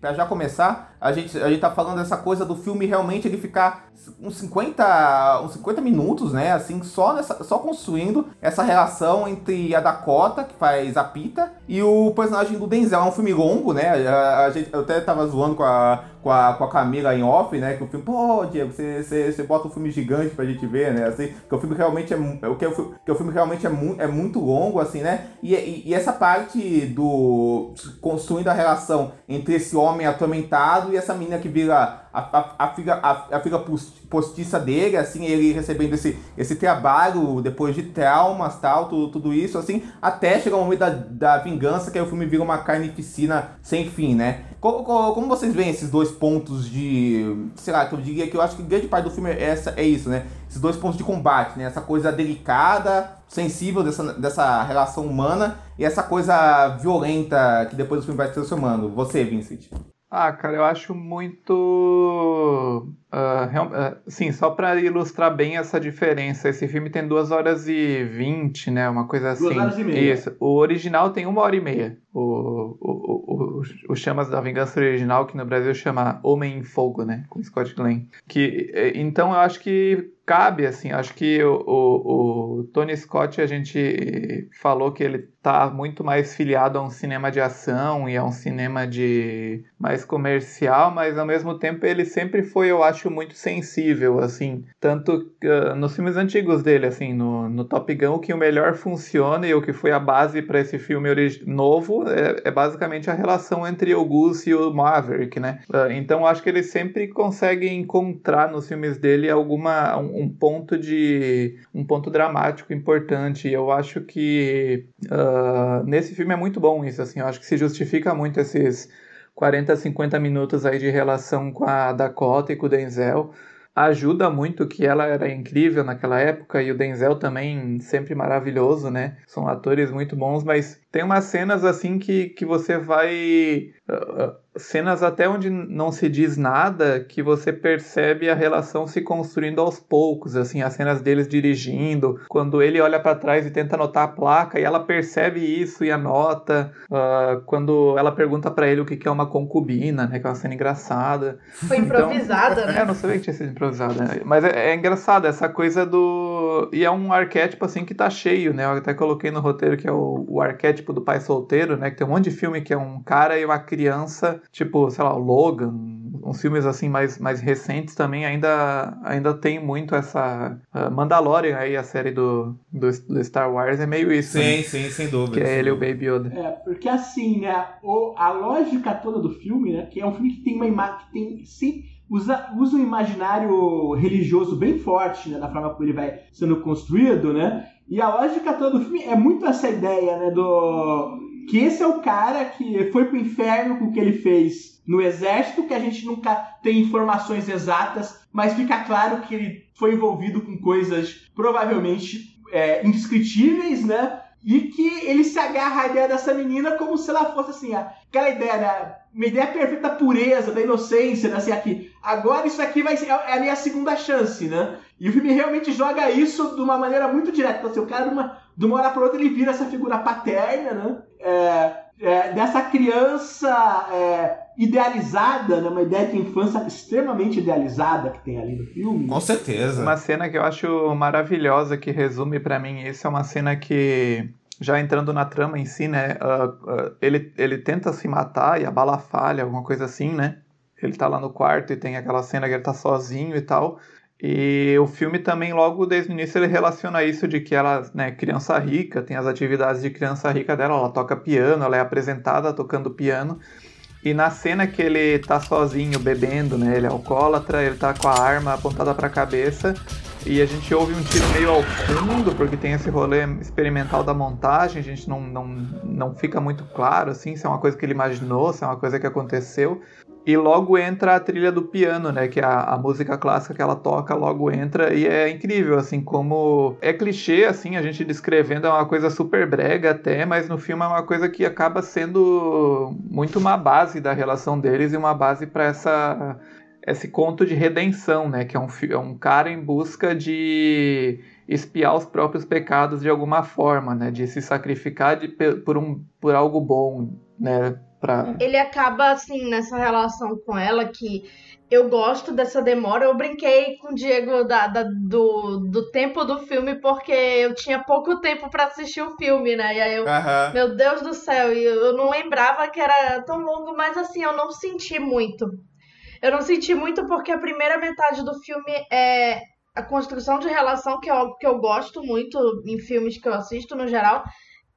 Pra já começar, a gente, a gente tá falando dessa coisa do filme realmente ele ficar uns 50, uns 50 minutos, né? Assim, só, nessa, só construindo essa relação entre a Dakota, que faz a Pita, e o personagem do Denzel. É um filme longo, né? A, a gente, eu até tava zoando com a, com a, com a Camila em off, né? Que o filme, pô, Diego, você, você, você bota um filme gigante pra gente ver, né? Assim, que o filme realmente é, que o, que o filme realmente é, mu, é muito longo, assim, né? E, e, e, essa parte do construindo a relação entre esse homem atormentado e essa menina que vira a, a, a filha, a, a filha postiça dele, assim, ele recebendo esse, esse trabalho depois de traumas, tal, tudo, tudo isso, assim, até chegar o momento da, da vingança, que aí o filme vira uma carnificina sem fim, né? Como, como, vocês veem esses dois pontos de. Sei lá, que eu diria que eu acho que grande parte do filme é, essa, é isso, né? Esses dois pontos de combate, né? Essa coisa delicada, sensível dessa, dessa relação humana e essa coisa violenta que depois o filme vai se transformando. Você, Vincent. Ah, cara, eu acho muito. Uh, sim, só para ilustrar bem essa diferença. Esse filme tem 2 horas e 20, né? Uma coisa assim. 2 horas e meia. Isso. O original tem 1 hora e meia. O, o, o, o, Chamas da Vingança original, que no Brasil chama Homem em Fogo, né? Com Scott Glenn. Que, então eu acho que cabe, assim, acho que o, o, o, Tony Scott, a gente falou que ele tá muito mais filiado a um cinema de ação e a um cinema de mais comercial, mas ao mesmo tempo ele sempre foi, eu acho, muito sensível, assim, tanto uh, nos filmes antigos dele, assim, no, no Top Gun, o que o melhor funciona e o que foi a base para esse filme novo é, é, basicamente a relação entre o Goose e o Maverick, né? Uh, então acho que ele sempre consegue encontrar nos filmes dele alguma um, um ponto de um ponto dramático importante. E eu acho que uh, nesse filme é muito bom isso, assim. Eu acho que se justifica muito esses 40, 50 minutos aí de relação com a Dakota e com o Denzel ajuda muito que ela era incrível naquela época e o Denzel também sempre maravilhoso, né? São atores muito bons, mas tem umas cenas assim que, que você vai. Uh, cenas até onde não se diz nada que você percebe a relação se construindo aos poucos, assim, as cenas deles dirigindo, quando ele olha para trás e tenta anotar a placa e ela percebe isso e anota, uh, quando ela pergunta para ele o que é uma concubina, né, que é uma cena engraçada. Foi improvisada, então, né? É, não sabia que tinha sido improvisada, né? mas é, é engraçado essa coisa do... e é um arquétipo, assim, que tá cheio, né, eu até coloquei no roteiro que é o, o arquétipo tipo do pai solteiro, né? Que tem um monte de filme que é um cara e uma criança, tipo, sei lá, o Logan, uns filmes assim mais, mais recentes também ainda, ainda tem muito essa. Uh, Mandalorian aí, a série do, do, do, Star Wars, é meio isso. Sim, né? sim, sem dúvida. Que é ele e o Baby Yoda. É, porque assim, né? O, a lógica toda do filme, né? Que é um filme que tem uma imagem. que tem. Sim, usa, usa um imaginário religioso bem forte, né? Na forma como ele vai sendo construído, né? E a lógica toda do filme é muito essa ideia, né? Do. Que esse é o cara que foi pro inferno com o que ele fez no exército, que a gente nunca tem informações exatas, mas fica claro que ele foi envolvido com coisas provavelmente é, indescritíveis, né? E que ele se agarra à ideia dessa menina como se ela fosse assim, aquela ideia, né? Uma ideia perfeita da pureza, da inocência, né? Assim, aqui, agora isso aqui vai ser é a minha segunda chance, né? E o filme realmente joga isso de uma maneira muito direta. Então, assim, o cara, de uma, de uma hora para outra, ele vira essa figura paterna, né? É, é, dessa criança é, idealizada, né? uma ideia de infância extremamente idealizada que tem ali no filme. Com certeza. Uma cena que eu acho maravilhosa, que resume para mim isso, é uma cena que já entrando na trama em si, né? Uh, uh, ele, ele tenta se matar e a bala falha, alguma coisa assim, né? Ele tá lá no quarto e tem aquela cena que ele tá sozinho e tal. E o filme também, logo desde o início, ele relaciona isso de que ela, né, criança rica, tem as atividades de criança rica dela, ela toca piano, ela é apresentada tocando piano. E na cena que ele tá sozinho bebendo, né, ele é alcoólatra, ele tá com a arma apontada para a cabeça, e a gente ouve um tiro meio ao fundo, porque tem esse rolê experimental da montagem, a gente não, não, não fica muito claro assim, se é uma coisa que ele imaginou, se é uma coisa que aconteceu. E logo entra a trilha do piano, né? Que é a, a, música clássica que ela toca, logo entra. E é incrível, assim, como. É clichê, assim, a gente descrevendo, é uma coisa super brega até, mas no filme é uma coisa que acaba sendo muito uma base da relação deles e uma base para essa. Esse conto de redenção, né? Que é um, é um cara em busca de espiar os próprios pecados de alguma forma, né? De se sacrificar de, por, um, por algo bom, né? Pra... Ele acaba, assim, nessa relação com ela que eu gosto dessa demora. Eu brinquei com o Diego da, da- do, do tempo do filme porque eu tinha pouco tempo pra assistir o filme, né? E aí eu, meu Deus do céu, e eu eu não lembrava que era tão longo, mas assim, eu não senti muito. Eu não senti muito porque a primeira metade do filme é a construção de relação, que é algo que eu gosto muito em filmes que eu assisto no geral.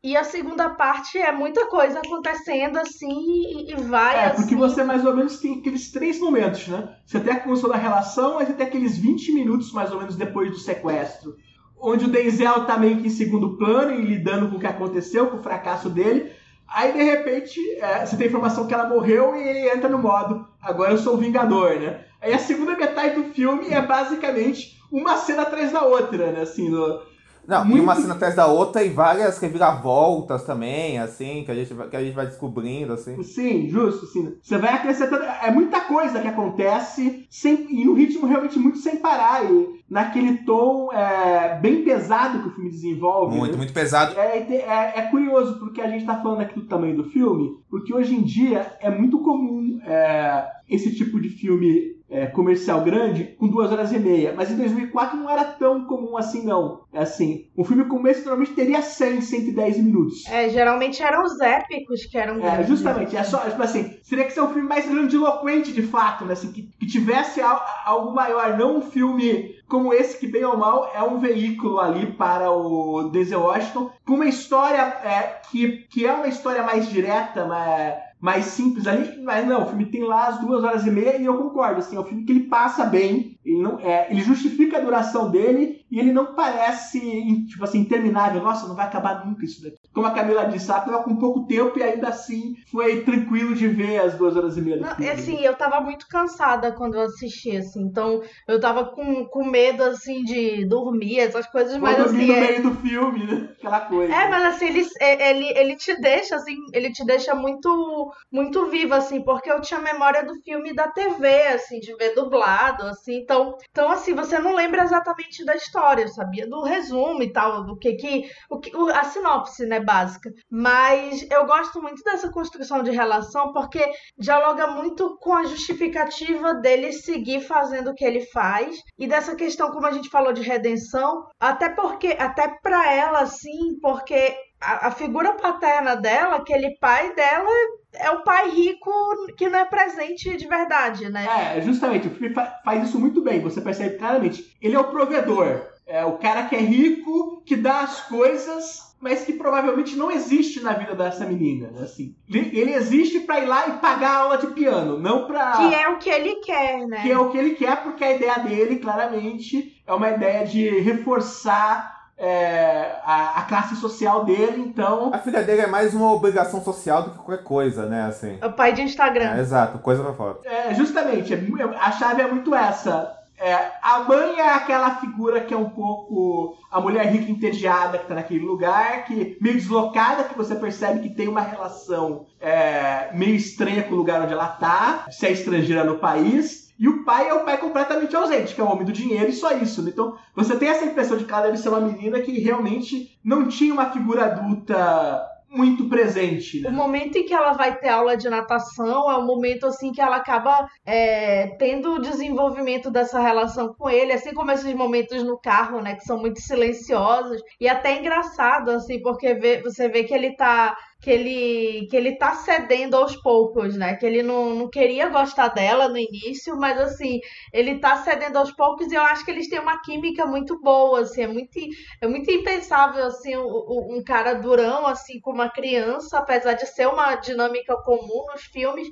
E a segunda parte é muita coisa acontecendo assim e, vai É, assim. porque você mais ou menos tem aqueles três momentos, né? Você tem a construção da relação, mas tem aqueles 20 minutos mais ou menos depois do sequestro, onde o Denzel tá meio que em segundo plano e lidando com o que aconteceu, com o fracasso dele. Aí, de repente, é, você tem a informação que ela morreu e ele entra no modo agora eu sou o Vingador, né? Aí a segunda metade do filme é basicamente uma cena atrás da outra, né? Assim, no- Não, Muito- e uma cena atrás da outra e várias reviravoltas também, assim, que a gente, vai- que a gente vai descobrindo, assim. Sim, justo, sim. Você vai acrescentando. É muita coisa que acontece sem, e no ritmo realmente muito sem parar. E naquele tom é, bem pesado que o filme desenvolve. Muito, né? muito pesado. É, é, é curioso porque a gente tá falando aqui do tamanho do filme, porque hoje em dia é muito comum é, esse tipo de filme é, comercial grande com duas horas e meia. Mas em 2004 não era tão comum assim, não. É assim, um filme como esse normalmente teria 100, 110 minutos. É, geralmente eram os épicos que eram É, grandes. justamente, é só, tipo assim, teria que ser um filme mais grandiloquente de fato, né? Assim, que, que tivesse al- algo maior, não um filme como esse, que bem ou mal é um veículo ali para o Denzel Washington, com uma história é, que, que é uma história mais direta, mais, mais simples ali, mas não, o filme tem lá as duas horas e meia e eu concordo, assim, é um filme que ele passa bem, ele, não, é, ele justifica a duração dele e ele não parece, tipo assim, interminável, nossa, não vai acabar nunca isso daqui. Como a Camila disse, ela tava com pouco tempo e ainda assim foi tranquilo de ver as duas horas e meia Não, assim, eu tava muito cansada quando eu assisti, assim, então eu tava com, com medo, assim, de dormir, essas coisas, Vou mas dormir assim, no é, meio do filme, né? Aquela coisa. É, mas assim, ele, ele, ele te deixa, assim, ele te deixa muito, muito vivo, assim, porque eu tinha memória do filme da TV, assim, de ver dublado, assim, então, então assim, você não lembra exatamente da história, eu sabia do resumo e tal, do que que, o que o- a sinopse, né, básica, mas eu gosto muito dessa construção de relação, porque dialoga muito com a justificativa dele seguir fazendo o que ele faz, e dessa questão, como a gente falou, de redenção, até porque, até pra ela, assim, porque a, a figura paterna dela, aquele pai dela, é o pai rico que não é presente de verdade, né? É, justamente, o filme fa- faz isso muito bem, você percebe claramente. Ele é o provedor, é o cara que é rico, que dá as coisas, mas que provavelmente não existe na vida dessa menina, né? Assim, ele, existe pra ir lá e pagar a aula de piano, não pra... Que é o que ele quer, né? que é o que ele quer, porque a ideia dele, claramente, é uma ideia de reforçar é, a, a classe social dele, então... A filha dele é mais uma obrigação social do que qualquer coisa, né, assim. O pai de Instagram. É, exato, coisa pra fora. É, justamente, é a chave é muito essa. É, a mãe é aquela figura que é um pouco a mulher rica entediada que tá naquele lugar, que meio deslocada, que você percebe que tem uma relação é, meio estranha com o lugar onde ela tá, se é estrangeira no país. E o pai é o pai completamente ausente, que é o homem do dinheiro e só isso. né? Então você tem essa impressão de que ela deve ser uma menina que realmente não tinha uma figura adulta muito presente. O Né? momento em que ela vai ter aula de natação é o momento assim que ela acaba é, tendo o desenvolvimento dessa relação com ele, assim como esses momentos no carro, né, que são muito silenciosos e até engraçado assim, porque vê- você vê que ele tá que ele que ele tá cedendo aos poucos, né? Que ele não, não queria gostar dela no início, mas assim, ele tá cedendo aos poucos e eu acho que eles têm uma química muito boa, assim, é muito é muito impensável assim o- um cara durão assim com uma criança, apesar de ser uma dinâmica comum nos filmes,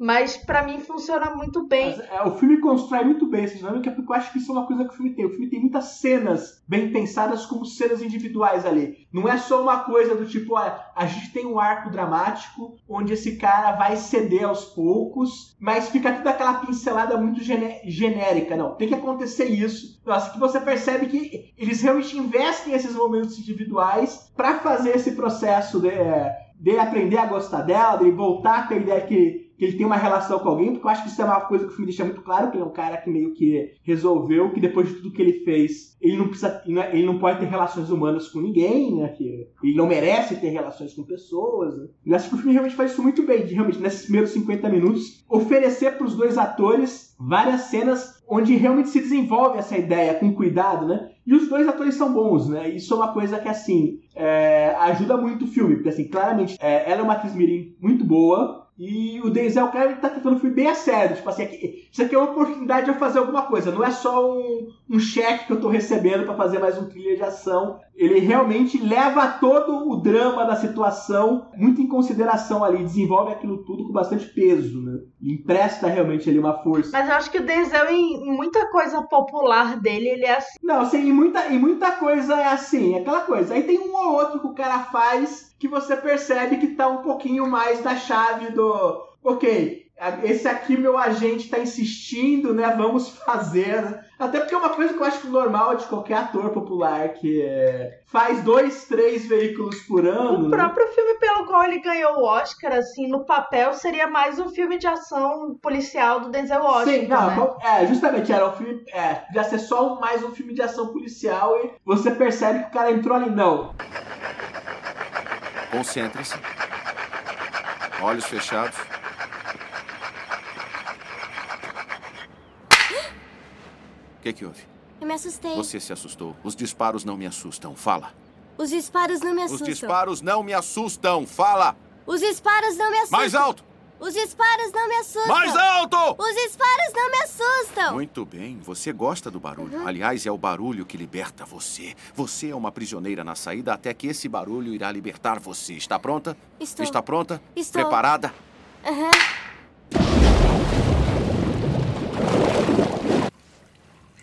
mas pra mim funciona muito bem. Mas, é, o filme constrói muito bem essa dinâmica, porque eu acho que isso é uma coisa que o filme tem. O filme tem muitas cenas bem pensadas como cenas individuais ali. Não é só uma coisa do tipo, ah, a gente tem um arco dramático onde esse cara vai ceder aos poucos, mas fica tudo aquela pincelada muito gene- genérica. Não, tem que acontecer isso. Nossa, que você percebe que eles realmente investem esses momentos individuais para fazer esse processo de, é, de aprender a gostar dela, de voltar com a ideia que que ele tem uma relação com alguém, porque eu acho que isso é uma coisa que o filme deixa muito claro, que ele é um cara que meio que resolveu que depois de tudo que ele fez, ele não precisa, ele não pode ter relações humanas com ninguém, né? Que ele não merece ter relações com pessoas. Né? Eu acho que o filme realmente faz isso muito bem, de realmente nesses primeiros 50 minutos oferecer para os dois atores várias cenas onde realmente se desenvolve essa ideia com cuidado, né? E os dois atores são bons, né? Isso é uma coisa que, assim, é, ajuda muito o filme, porque, assim, claramente, é, ela é uma atriz mirim muito boa, e o Denzel Curry tá tentando o filme bem a sério. Tipo assim, aqui, isso aqui é uma oportunidade de eu fazer alguma coisa. Não é só um, um cheque que eu tô recebendo para fazer mais um thriller de ação. Ele realmente leva todo o drama da situação muito em consideração ali. Desenvolve aquilo tudo com bastante peso, né? E empresta realmente ali uma força. Mas eu acho que o Denzel, em muita coisa popular dele, ele é assim. Não, assim, em muita, em muita coisa é assim. É aquela coisa. Aí tem um ou outro que o cara faz que você percebe que tá um pouquinho mais da chave do. Ok, esse aqui meu agente está insistindo, né? Vamos fazer. Até porque é uma coisa que eu acho normal de qualquer ator popular que é... faz dois, três veículos por ano. O né? próprio filme pelo qual ele ganhou o Oscar, assim, no papel seria mais um filme de ação policial do Denzel Washington. Sim, não, né? é, justamente, era um filme. É, já ser só mais um filme de ação policial e você percebe que o cara entrou ali, não. Concentre-se. Olhos fechados. O que, que houve? Eu me assustei. Você se assustou. Os disparos não me assustam. Fala. Os disparos não me Os assustam. disparos não me assustam. Fala. Os disparos não me assustam. Mais alto. Os disparos não me assustam. Mais alto! Os disparos não me assustam. Muito bem, você gosta do barulho. Aliás, é o barulho que liberta você. Você é uma prisioneira na saída até que esse barulho irá libertar você. Está pronta? Estou. Está pronta? Estou. Preparada? Aham.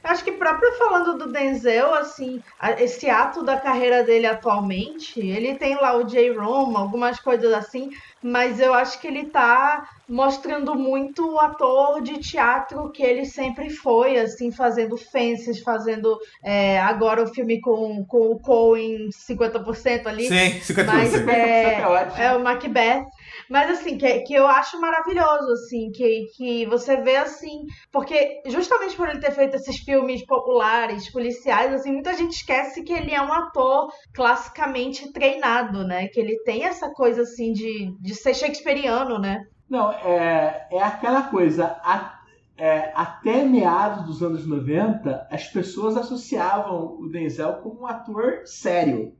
Acho que próprio falando do Denzel, assim, esse ato da carreira dele atualmente, ele tem lá o J-Room, algumas coisas assim, mas eu acho que ele tá mostrando muito o ator de teatro que ele sempre foi, assim, fazendo Fences, fazendo é, agora o filme com, com o Coen 50% ali. Sim, 50%. Mas é, É ótimo. é o Macbeth. Mas assim, que, que eu acho maravilhoso, assim, que, que você vê assim, porque justamente por ele ter feito esses filmes populares, policiais, assim, muita gente esquece que ele é um ator classicamente treinado, né? Que ele tem essa coisa assim de, de ser shakespeariano, né? Não, é, é aquela coisa. a- é, até meados dos anos 90, as pessoas associavam o Denzel como um ator sério.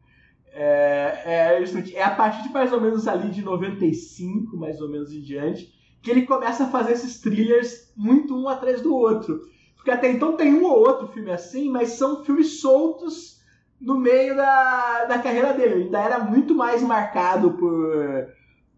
É, é, justamente- é a partir de mais ou menos ali de 95, mais ou menos em diante, que ele começa a fazer esses thrillers muito um atrás do outro. Porque até então tem um ou outro filme assim, mas são filmes soltos no meio da, da carreira dele. Ele ainda era muito mais marcado por,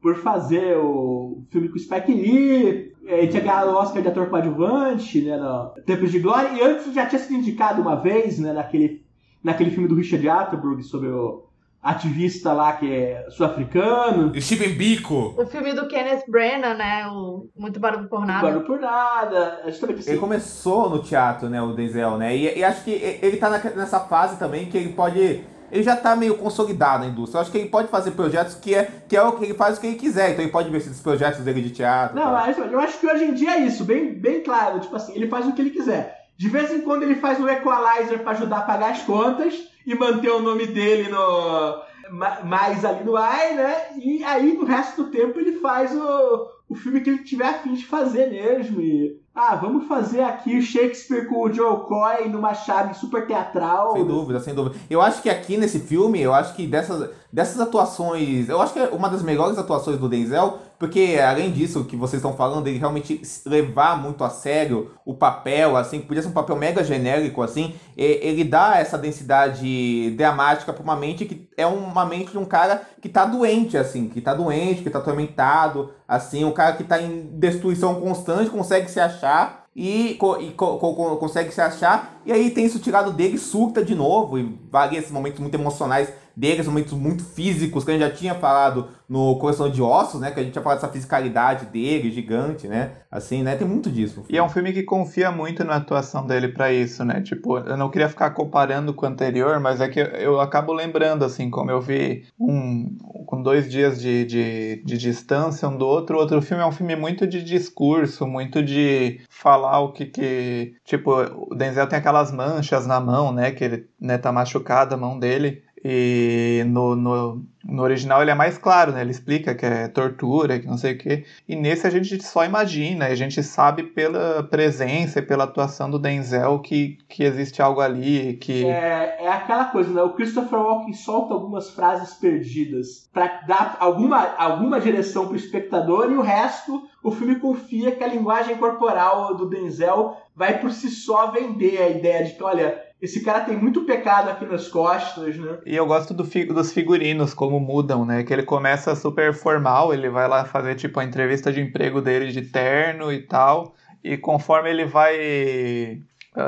por fazer o filme com o Spike Lee, ele tinha ganhado o Oscar de ator coadjuvante, né, no Tempos de Glória, e antes já tinha sido indicado uma vez, né, naquele, naquele filme do Richard Attenborough sobre o ativista lá que é sul-africano. Steven Biko. O filme do Kenneth Branagh, né? O Muito Barulho por Nada. Agora por nada. Justamente assim. Ele começou no teatro, né, o Denzel, né? E, e acho que ele tá nessa fase também que ele pode. Ele já tá meio consolidado na indústria. Eu acho que ele pode fazer projetos que é, que é o que ele faz o que ele quiser. Então ele pode ver esses projetos dele de teatro. Não, tal. eu acho que hoje em dia é isso, bem, bem claro. Tipo assim, ele faz o que ele quiser. De vez em quando ele faz um equalizer pra ajudar a pagar as contas e manter o nome dele no ma- mais ali no ar, né? E aí no resto do tempo ele faz o, o filme que ele tiver a fim de fazer mesmo. E, ah, vamos fazer aqui o Shakespeare com o Joe Coy numa chave super teatral. Sem dúvida, sem dúvida. Eu acho que aqui nesse filme, eu acho que dessas, dessas atuações, eu acho que é uma das melhores atuações do Denzel, porque além disso que vocês estão falando, ele realmente levar muito a sério o papel, assim, que podia ser um papel mega genérico, assim, ele dá essa densidade dramática pra uma mente que é uma mente de um cara que tá doente, assim, que tá doente, que tá atormentado, assim, um cara que tá em destruição constante, consegue se achar e, e co- co- consegue se achar e aí tem isso tirado dele, surta de novo, e varia esses momentos muito emocionais dele, momentos muito físicos, que a gente já tinha falado no Coração de Ossos, né? Que a gente tinha falado dessa fisicalidade dele, gigante, né? Assim, né? Tem muito disso. E é um filme que confia muito na atuação dele para isso, né? Tipo, eu não queria ficar comparando com o anterior, mas é que eu acabo lembrando, assim, como eu vi um com dois dias de, de, de distância um do outro, o outro filme é um filme muito de discurso, muito de falar o que que... Tipo, o Denzel tem aquelas manchas na mão, né? Que ele né, tá machucada a mão dele. E no, no, no, original ele é mais claro, né? Ele explica que é tortura, que não sei o quê. E nesse a gente só imagina, a gente sabe pela presença e pela atuação do Denzel que, que existe algo ali, que... É, é aquela coisa, né? O Christopher Walken solta algumas frases perdidas para dar alguma, alguma direção pro espectador e o resto o filme confia que a linguagem corporal do Denzel vai por si só vender a ideia de que, olha esse cara tem muito pecado aqui nas costas, né? E eu gosto do fi dos figurinos, como mudam, né? Que ele começa super formal, ele vai lá fazer tipo a entrevista de emprego dele de terno e tal. E conforme ele vai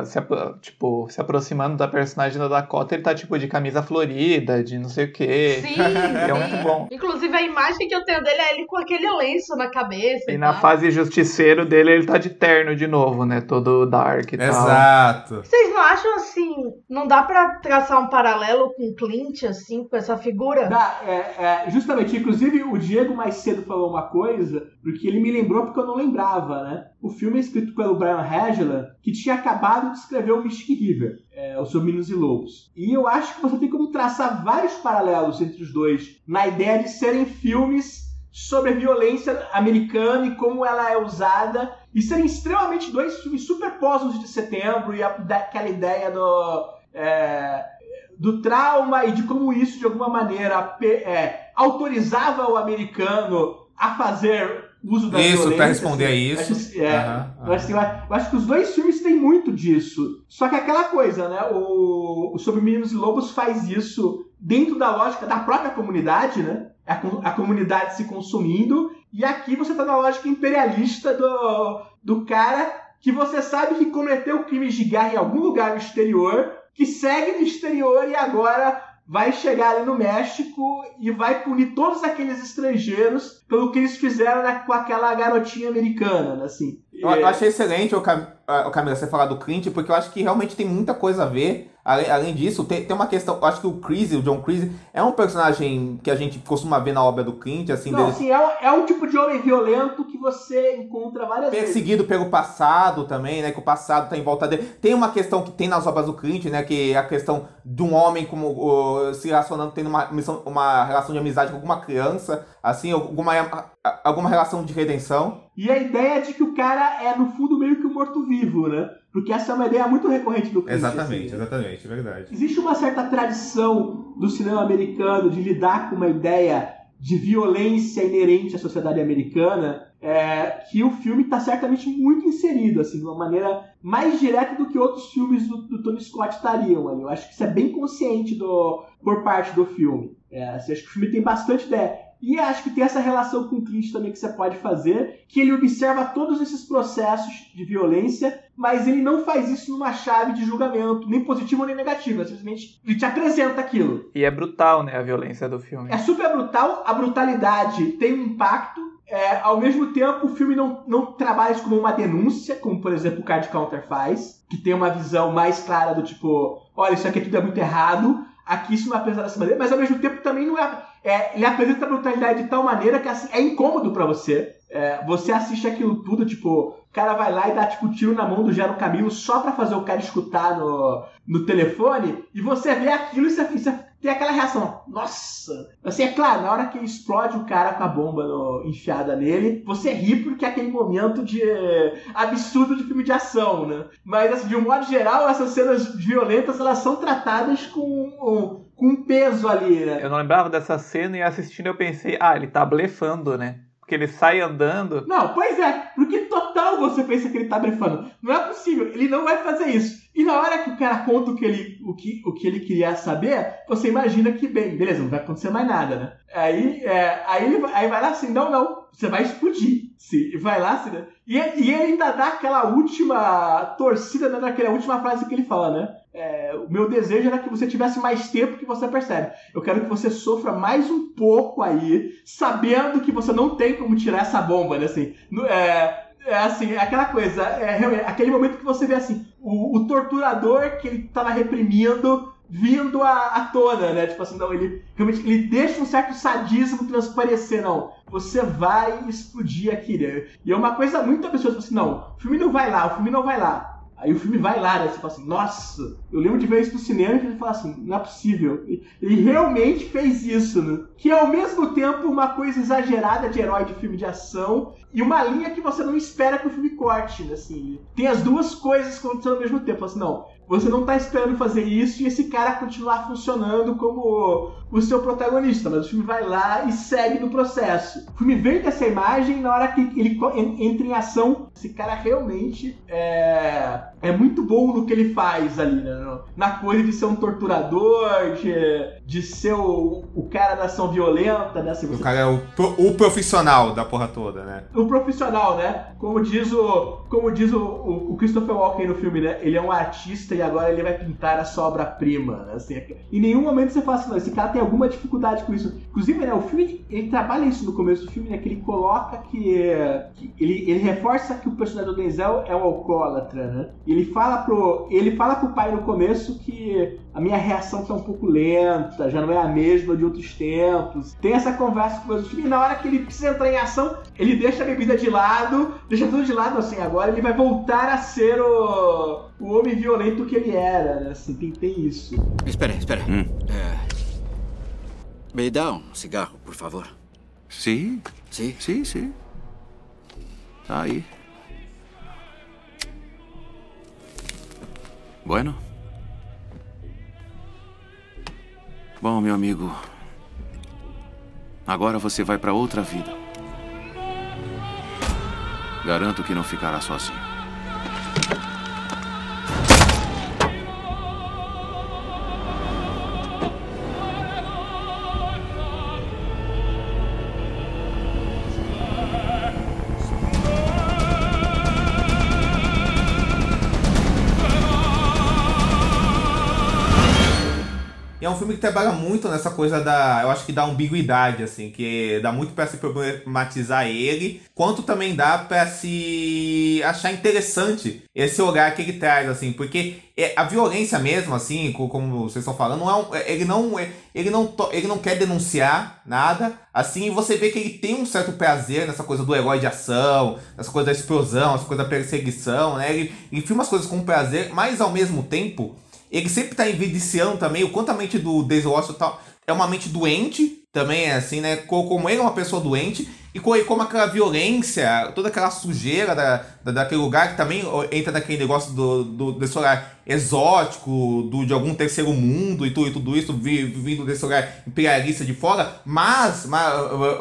se, tipo, se aproximando da personagem da Dakota, ele tá tipo de camisa florida, de não sei o quê. Sim, é muito bom. Inclusive a imagem que eu tenho dele é ele com aquele lenço na cabeça. E, e na fase justiceiro dele, ele tá de terno de novo, né? Todo dark e Exato. tal. Exato. Vocês não acham assim, não dá para traçar um paralelo com Clint, assim, com essa figura? Dá, é, é, justamente. Inclusive, o Diego mais cedo falou uma coisa, porque ele me lembrou porque eu não lembrava, né? O filme é escrito pelo Brian Hagela, que tinha acabado de escrever o Mystic River, é, Os Meninos e Lobos. E eu acho que você tem como traçar vários paralelos entre os dois, na ideia de serem filmes sobre a violência americana e como ela é usada, e serem extremamente dois filmes superpostos de setembro, e a, aquela ideia do. É, do trauma e de como isso, de alguma maneira, é, autorizava o americano a fazer uso da isso, violência. Pra responder assim, a isso. Acho, é, uhum, uhum. Assim, eu acho que os dois filmes têm muito disso. Só que aquela coisa, né? O, o Sobre Meninos e Lobos faz isso dentro da lógica da própria comunidade, né? A, a comunidade se consumindo. E aqui você tá na lógica imperialista do, do cara que você sabe que cometeu crimes de guerra em algum lugar no exterior, que segue no exterior e agora vai chegar ali no México e vai punir todos aqueles estrangeiros pelo que eles fizeram né, com aquela garotinha americana, né, assim. Eu, eu achei excelente, o Camila, você falar do Clint, porque eu acho que realmente tem muita coisa a ver Além, além disso, tem, tem uma questão. Acho que o Chris, o John Chris, é um personagem que a gente costuma ver na obra do Clint, assim. Não, dele... assim, é, é um tipo de homem violento que você encontra várias Perseguido vezes. Perseguido pelo passado também, né? Que o passado tá em volta dele. Tem uma questão que tem nas obras do Clint, né? Que é a questão de um homem como se relacionando, tendo uma, uma relação de amizade com alguma criança, assim, alguma, alguma relação de redenção. E a ideia de que o cara é, no fundo, meio que um morto-vivo, né? Porque essa é uma ideia muito recorrente do Clint. Exatamente, assim, exatamente, é verdade. Existe uma certa tradição do cinema americano de lidar com uma ideia de violência inerente à sociedade americana, é, que o filme está certamente muito inserido, assim, de uma maneira mais direta do que outros filmes do, do Tony Scott estariam ali. Eu acho que isso é bem consciente do, por parte do filme. É, assim, acho que o filme tem bastante ideia. E acho que tem essa relação com o Clint também que você pode fazer, que ele observa todos esses processos de violência, mas ele não faz isso numa chave de julgamento, nem positivo nem negativo, é simplesmente ele te apresenta aquilo. E é brutal, né, a violência do filme. É super brutal, a brutalidade tem um impacto, é, ao mesmo tempo o filme não, não trabalha isso como uma denúncia, como por exemplo o Card Counter faz, que tem uma visão mais clara do tipo, olha, isso aqui tudo é muito errado, aqui isso não é apresentado dessa maneira, mas ao mesmo tempo também não é, é ele apresenta a brutalidade de tal maneira que assim, é incômodo para você. É, você assiste aquilo tudo, tipo, o cara vai lá e dá tipo tiro na mão do Gero Camilo só pra fazer o cara escutar no, no telefone, e você vê aquilo e você, você tem aquela reação, nossa! Assim, é claro, na hora que explode o cara com a bomba no, enfiada nele, você ri porque é aquele momento de absurdo de filme de ação, né? Mas, assim, de um modo geral, essas cenas violentas, elas são tratadas com com peso ali, né? Eu não lembrava dessa cena e assistindo eu pensei, ah, ele tá blefando, né? Porque ele sai andando. Não, pois é, porque total você pensa que ele tá blefando. Não é possível, ele não vai fazer isso. E na hora que o cara conta o que ele, o que, o que ele queria saber, você imagina que, bem, beleza, não vai acontecer mais nada, né? Aí, é, aí, ele, aí vai lá assim, não, não, você vai explodir. Sim, vai lá, assim, né? E, e ele ainda dá aquela última torcida, né, naquela última frase que ele fala, né? É, o meu desejo era que você tivesse mais tempo que você percebe. Eu quero que você sofra mais um pouco aí, sabendo que você não tem como tirar essa bomba, né? Assim, é, é assim, é aquela coisa, é aquele momento que você vê assim, o, o torturador que ele tava reprimindo vindo à, à tona, né? Tipo assim, não, ele realmente ele deixa um certo sadismo transparecer, não. Você vai explodir aqui, né? E é uma coisa muito pessoas assim, não, o filme não vai lá, o filme não vai lá. Aí o filme vai lá, né? Você fala assim, nossa, eu lembro de ver isso no cinema e ele fala assim, não é possível. Ele realmente fez isso, né? Que é ao mesmo tempo uma coisa exagerada de herói de filme de ação e uma linha que você não espera que o filme corte, né? Assim, tem as duas coisas acontecendo ao mesmo tempo. Assim, não, você não tá esperando fazer isso e esse cara continuar funcionando como o seu protagonista, mas o filme vai lá e segue no processo. O filme vem dessa imagem na hora que ele entra em ação. Esse cara realmente é, é muito bom no que ele faz ali, né? Na coisa de ser um torturador, de, de ser o, o cara da ação violenta, né? Assim, você... O cara é o, o profissional da porra toda, né? O profissional, né? Como diz o, como diz o, o, Christopher Walken no filme, né? Ele é um artista e agora ele vai pintar a sua obra-prima. Né? Assim, em nenhum momento você fala assim, não, esse cara tem alguma dificuldade com isso. Inclusive, né, o filme, ele trabalha isso no começo do filme, né? Que ele coloca que, que ele, ele reforça que o personagem do Denzel é um alcoólatra, né? Ele fala pro, ele fala pro pai no começo que a minha reação tá um pouco lenta, já não é a mesma de outros tempos. Tem essa conversa com o filme e na hora que ele precisa entrar em ação, ele deixa a bebida de lado, deixa tudo de lado, assim, agora ele vai voltar a ser o, o homem violento que ele era, né? Assim, tem, tem isso. Espera, espera. Hum. É... Me dá um cigarro, por favor. Sim. Sim? Sim, sim. Tá aí. Bueno. Bom, meu amigo. Agora você vai para outra vida. Garanto que não ficará sozinho. Filme que trabalha muito nessa coisa da. Eu acho que da ambiguidade, assim, que dá muito para se problematizar ele, quanto também dá para se achar interessante esse olhar que ele traz, assim, porque é, a violência mesmo, assim, como vocês estão falando, não é um, é, ele não é, ele não ele não quer denunciar nada, assim, você vê que ele tem um certo prazer nessa coisa do herói de ação, nessa coisa da explosão, essa coisa da perseguição, né? Ele, ele filma as coisas com prazer, mas ao mesmo tempo ele sempre tá evidenciando também o quanto a mente do Denzel Washington é uma mente doente, também é assim, né? Como ele é uma pessoa doente, e como aquela violência, toda aquela sujeira da, da, daquele lugar, que também entra naquele negócio do, do, desse lugar exótico, do, de algum terceiro mundo e tudo, e tudo isso vindo desse lugar imperialista de fora, mas, mas,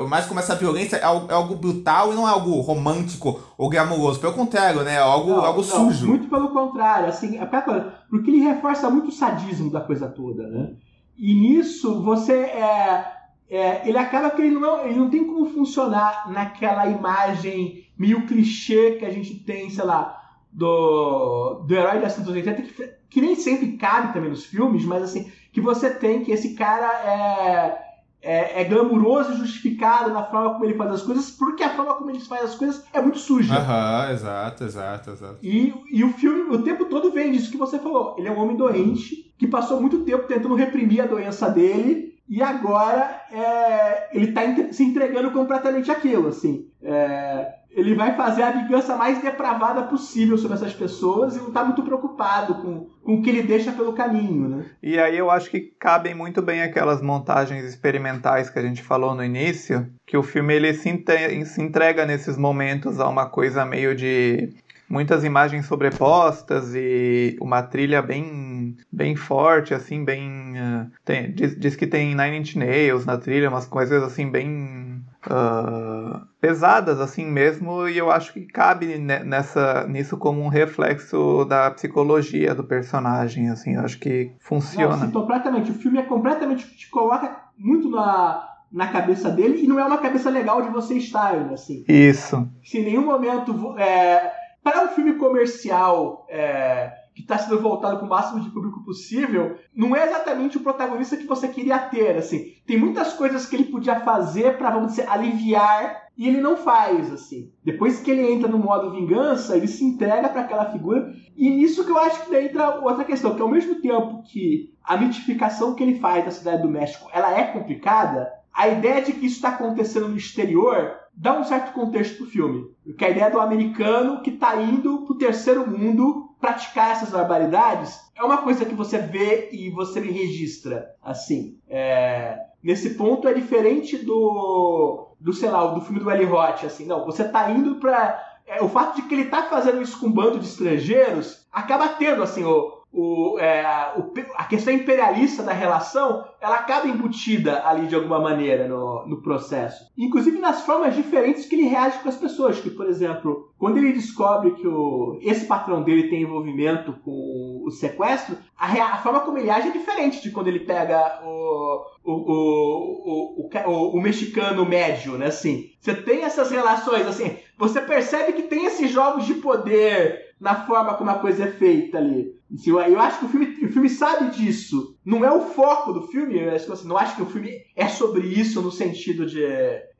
mas como essa violência é algo, é algo, brutal e não é algo romântico ou glamouroso, pelo contrário, né? É algo, não, algo não, sujo. Muito pelo contrário, assim, é porque ele reforça muito o sadismo da coisa toda, né? E nisso você é é, ele acaba que ele não, ele não tem como funcionar naquela imagem meio clichê que a gente tem, sei lá, do, do herói da 180, que, que nem sempre cabe também nos filmes, mas assim, que você tem que esse cara é, é, é glamuroso e justificado na forma como ele faz as coisas, porque a forma como ele faz as coisas é muito suja. Aham, exato, exato, exato. E, e o filme o tempo todo vem disso que você falou. Ele é um homem doente que passou muito tempo tentando reprimir a doença dele e agora é, ele está se entregando completamente aquilo, assim. É, ele vai fazer a vingança mais depravada possível sobre essas pessoas e não está muito preocupado com, com o que ele deixa pelo caminho, né? E aí eu acho que cabem muito bem aquelas montagens experimentais que a gente falou no início, que o filme ele se entrega nesses momentos a uma coisa meio de muitas imagens sobrepostas e uma trilha bem bem forte, assim, bem... Uh, tem, diz, diz, que tem Nine Inch Nails na trilha, umas coisas assim bem uh, pesadas assim mesmo, e eu acho que cabe nessa, nisso como um reflexo da psicologia do personagem, assim, eu acho que funciona. Não, completamente. O filme é completamente te coloca muito na na cabeça dele e não é uma cabeça legal de você estar, assim. Isso. Se em nenhum momento é, para um filme comercial é, que está sendo voltado para o máximo de público possível, não é exatamente o protagonista que você queria ter. Assim, tem muitas coisas que ele podia fazer para, vamos dizer, aliviar e ele não faz. Assim, depois que ele entra no modo vingança, ele se entrega para aquela figura e nisso que eu acho que entra outra questão, que ao mesmo tempo que a mitificação que ele faz da cidade do México, ela é complicada. A ideia de que isso está acontecendo no exterior dá um certo contexto pro filme. Que a ideia do americano que está indo pro terceiro mundo praticar essas barbaridades é uma coisa que você vê e você registra. Assim, é... nesse ponto é diferente do, do sei lá, do filme do Eli Roth. Assim, não, você está indo para é, o fato de que ele está fazendo isso com um bando de estrangeiros acaba tendo assim o o, é, o, a questão imperialista da relação ela acaba embutida ali de alguma maneira no, no processo. Inclusive nas formas diferentes que ele reage com as pessoas. Que, por exemplo, quando ele descobre que o, esse patrão dele tem envolvimento com o sequestro, a, a forma como ele age é diferente de quando ele pega o, o, o, o, o, mexicano médio, né? Assim, você tem essas relações, assim, você percebe que tem esses jogos de poder na forma como a coisa é feita ali. Eu acho que o filme, o filme sabe disso. Não é o foco do filme. Eu assim, não acho que o filme é sobre isso no sentido de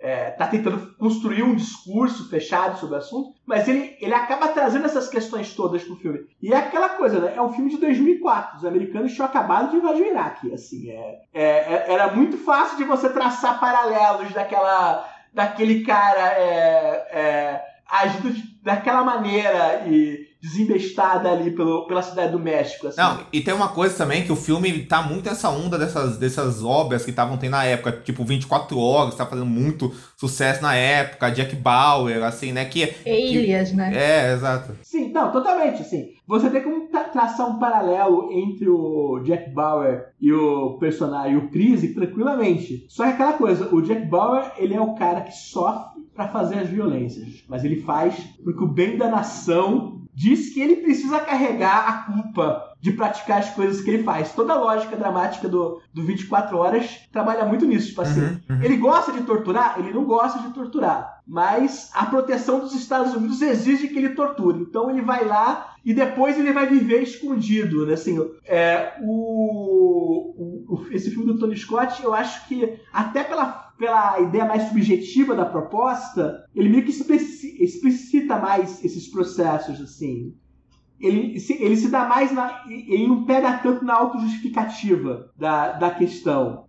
é, tá tentando construir um discurso fechado sobre o assunto, mas ele, ele acaba trazendo essas questões todas pro filme. E é aquela coisa, né? É um filme de 2004. Os americanos tinham acabado de invadir o Iraque. Assim, é, é, é era muito fácil de você traçar paralelos daquela, daquele cara é, é agindo daquela maneira e desembestada ali pelo, pela cidade do México. Assim. Não, e tem uma coisa também que o filme tá muito essa onda dessas, dessas obras que estavam tendo na época, tipo 24 horas, tá fazendo muito sucesso na época, Jack Bauer, assim, né? Que, Elias, que, né? É, exato. Sim, não, totalmente, assim. Você tem como traçar um paralelo entre o Jack Bauer e o personagem, o Crise, tranquilamente. Só que aquela coisa, o Jack Bauer, ele é o cara que sofre para fazer as violências, mas ele faz porque o bem da nação diz que ele precisa carregar a culpa de praticar as coisas que ele faz. Toda a lógica dramática do, do 24 Horas trabalha muito nisso. Tipo assim, uhum, uhum. ele gosta de torturar? Ele não gosta de torturar. Mas a proteção dos Estados Unidos exige que ele torture. Então ele vai lá e depois ele vai viver escondido. Né? Assim, é, o, o, esse filme do Tony Scott, eu acho que até pela pela ideia mais subjetiva da proposta, ele meio que explicita mais esses processos, assim. Ele se, ele se dá mais na. Ele não pega tanto na autojustificativa da, da questão.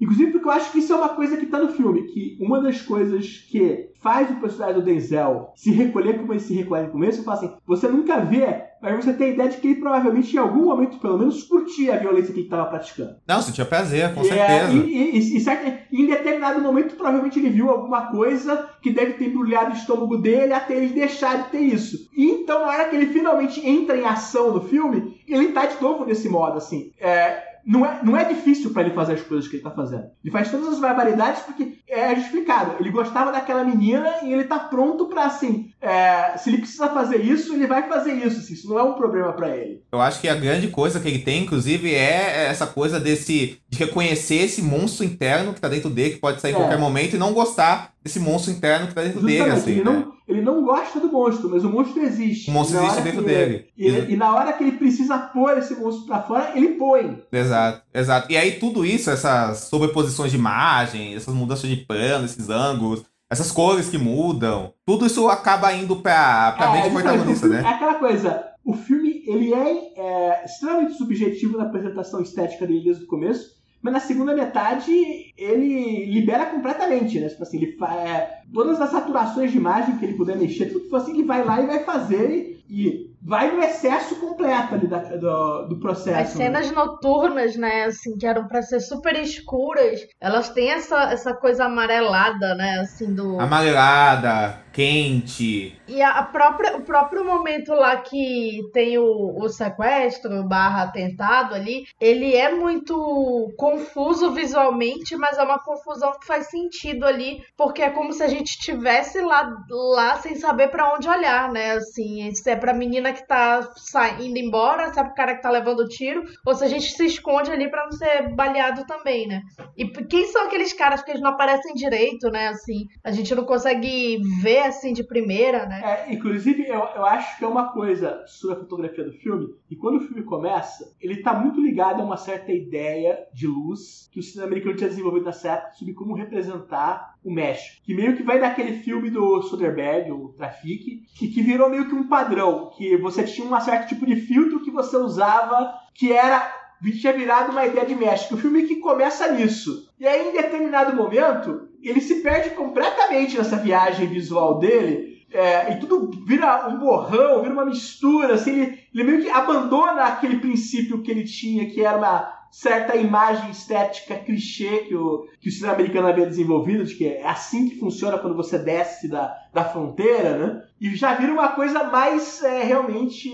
Inclusive porque eu acho que isso é uma coisa que está no filme, que uma das coisas que faz o personagem do Denzel se recolher como ele se recolhe no começo, eu falo assim, você nunca vê, mas você tem a ideia de que ele provavelmente em algum momento, pelo menos, curtia a violência que ele estava praticando. Não, sentia prazer, com é, certeza. E, e, e, e, em determinado momento, provavelmente ele viu alguma coisa que deve ter embrulhado o estômago dele até ele deixar de ter isso. E então, na hora que ele finalmente entra em ação no filme, ele tá de novo nesse modo, assim. É, não é, não é difícil para ele fazer as coisas que ele tá fazendo. Ele faz todas as barbaridades porque é justificado. Ele gostava daquela menina e ele tá pronto para assim, é, se ele precisa fazer isso, ele vai fazer isso. Assim, isso não é um problema para ele. Eu acho que a grande coisa que ele tem, inclusive, é essa coisa desse de reconhecer esse monstro interno que tá dentro dele, que pode sair em é. qualquer momento e não gostar desse monstro interno que tá dentro Justamente, dele, assim. Ele, né? não, ele não gosta do monstro, mas o monstro existe. O monstro existe dentro dele. E, e, na hora que ele precisa pôr esse monstro pra fora, ele põe. Exato, exato. E aí tudo isso, essas sobreposições de imagem, essas mudanças de plano, esses ângulos, essas cores que mudam, tudo isso acaba indo pra, pra é, mente protagonista, né? É aquela coisa, o filme ele é, é extremamente subjetivo na apresentação estética dele desde o começo, mas na segunda metade ele libera completamente, né? Tipo assim, ele faz é, todas as saturações de imagem que ele puder mexer, tudo que for assim, ele vai lá e vai fazer e vai no excesso completo ali da, do, do processo. As cenas né? noturnas, né, assim, que eram para ser super escuras, elas têm essa, essa coisa amarelada, né, assim, do... Amarelada, quente. E a própria, o próprio momento lá que tem o, o sequestro barra atentado ali, ele é muito confuso visualmente, mas é uma confusão que faz sentido ali, porque é como se a gente estivesse lá, lá sem saber para onde olhar, né? Assim, se é pra menina que tá saindo embora, se é pro cara que tá levando tiro, ou se a gente se esconde ali para não ser baleado também, né? E quem são aqueles caras que eles não aparecem direito, né? Assim, a gente não consegue ver assim de primeira, né? É, inclusive, eu, eu acho que é uma coisa sobre a fotografia do filme, e quando o filme começa, ele tá muito ligado a uma certa ideia de luz que o cinema americano tinha desenvolvido nessa época sobre como representar o México. Que meio que vai daquele filme do Soderbergh, o Trafic, que, que virou meio que um padrão, que você tinha um certo tipo de filtro que você usava, que era tinha virado uma ideia de México. O filme que começa nisso. E aí, em determinado momento, ele se perde completamente nessa viagem visual dele. É, e tudo vira um borrão, vira uma mistura. Assim, ele, ele meio que abandona aquele princípio que ele tinha, que era uma certa imagem estética clichê que o, que o cinema americano havia desenvolvido, de que é assim que funciona quando você desce da, da fronteira, né? E já vira uma coisa mais é, realmente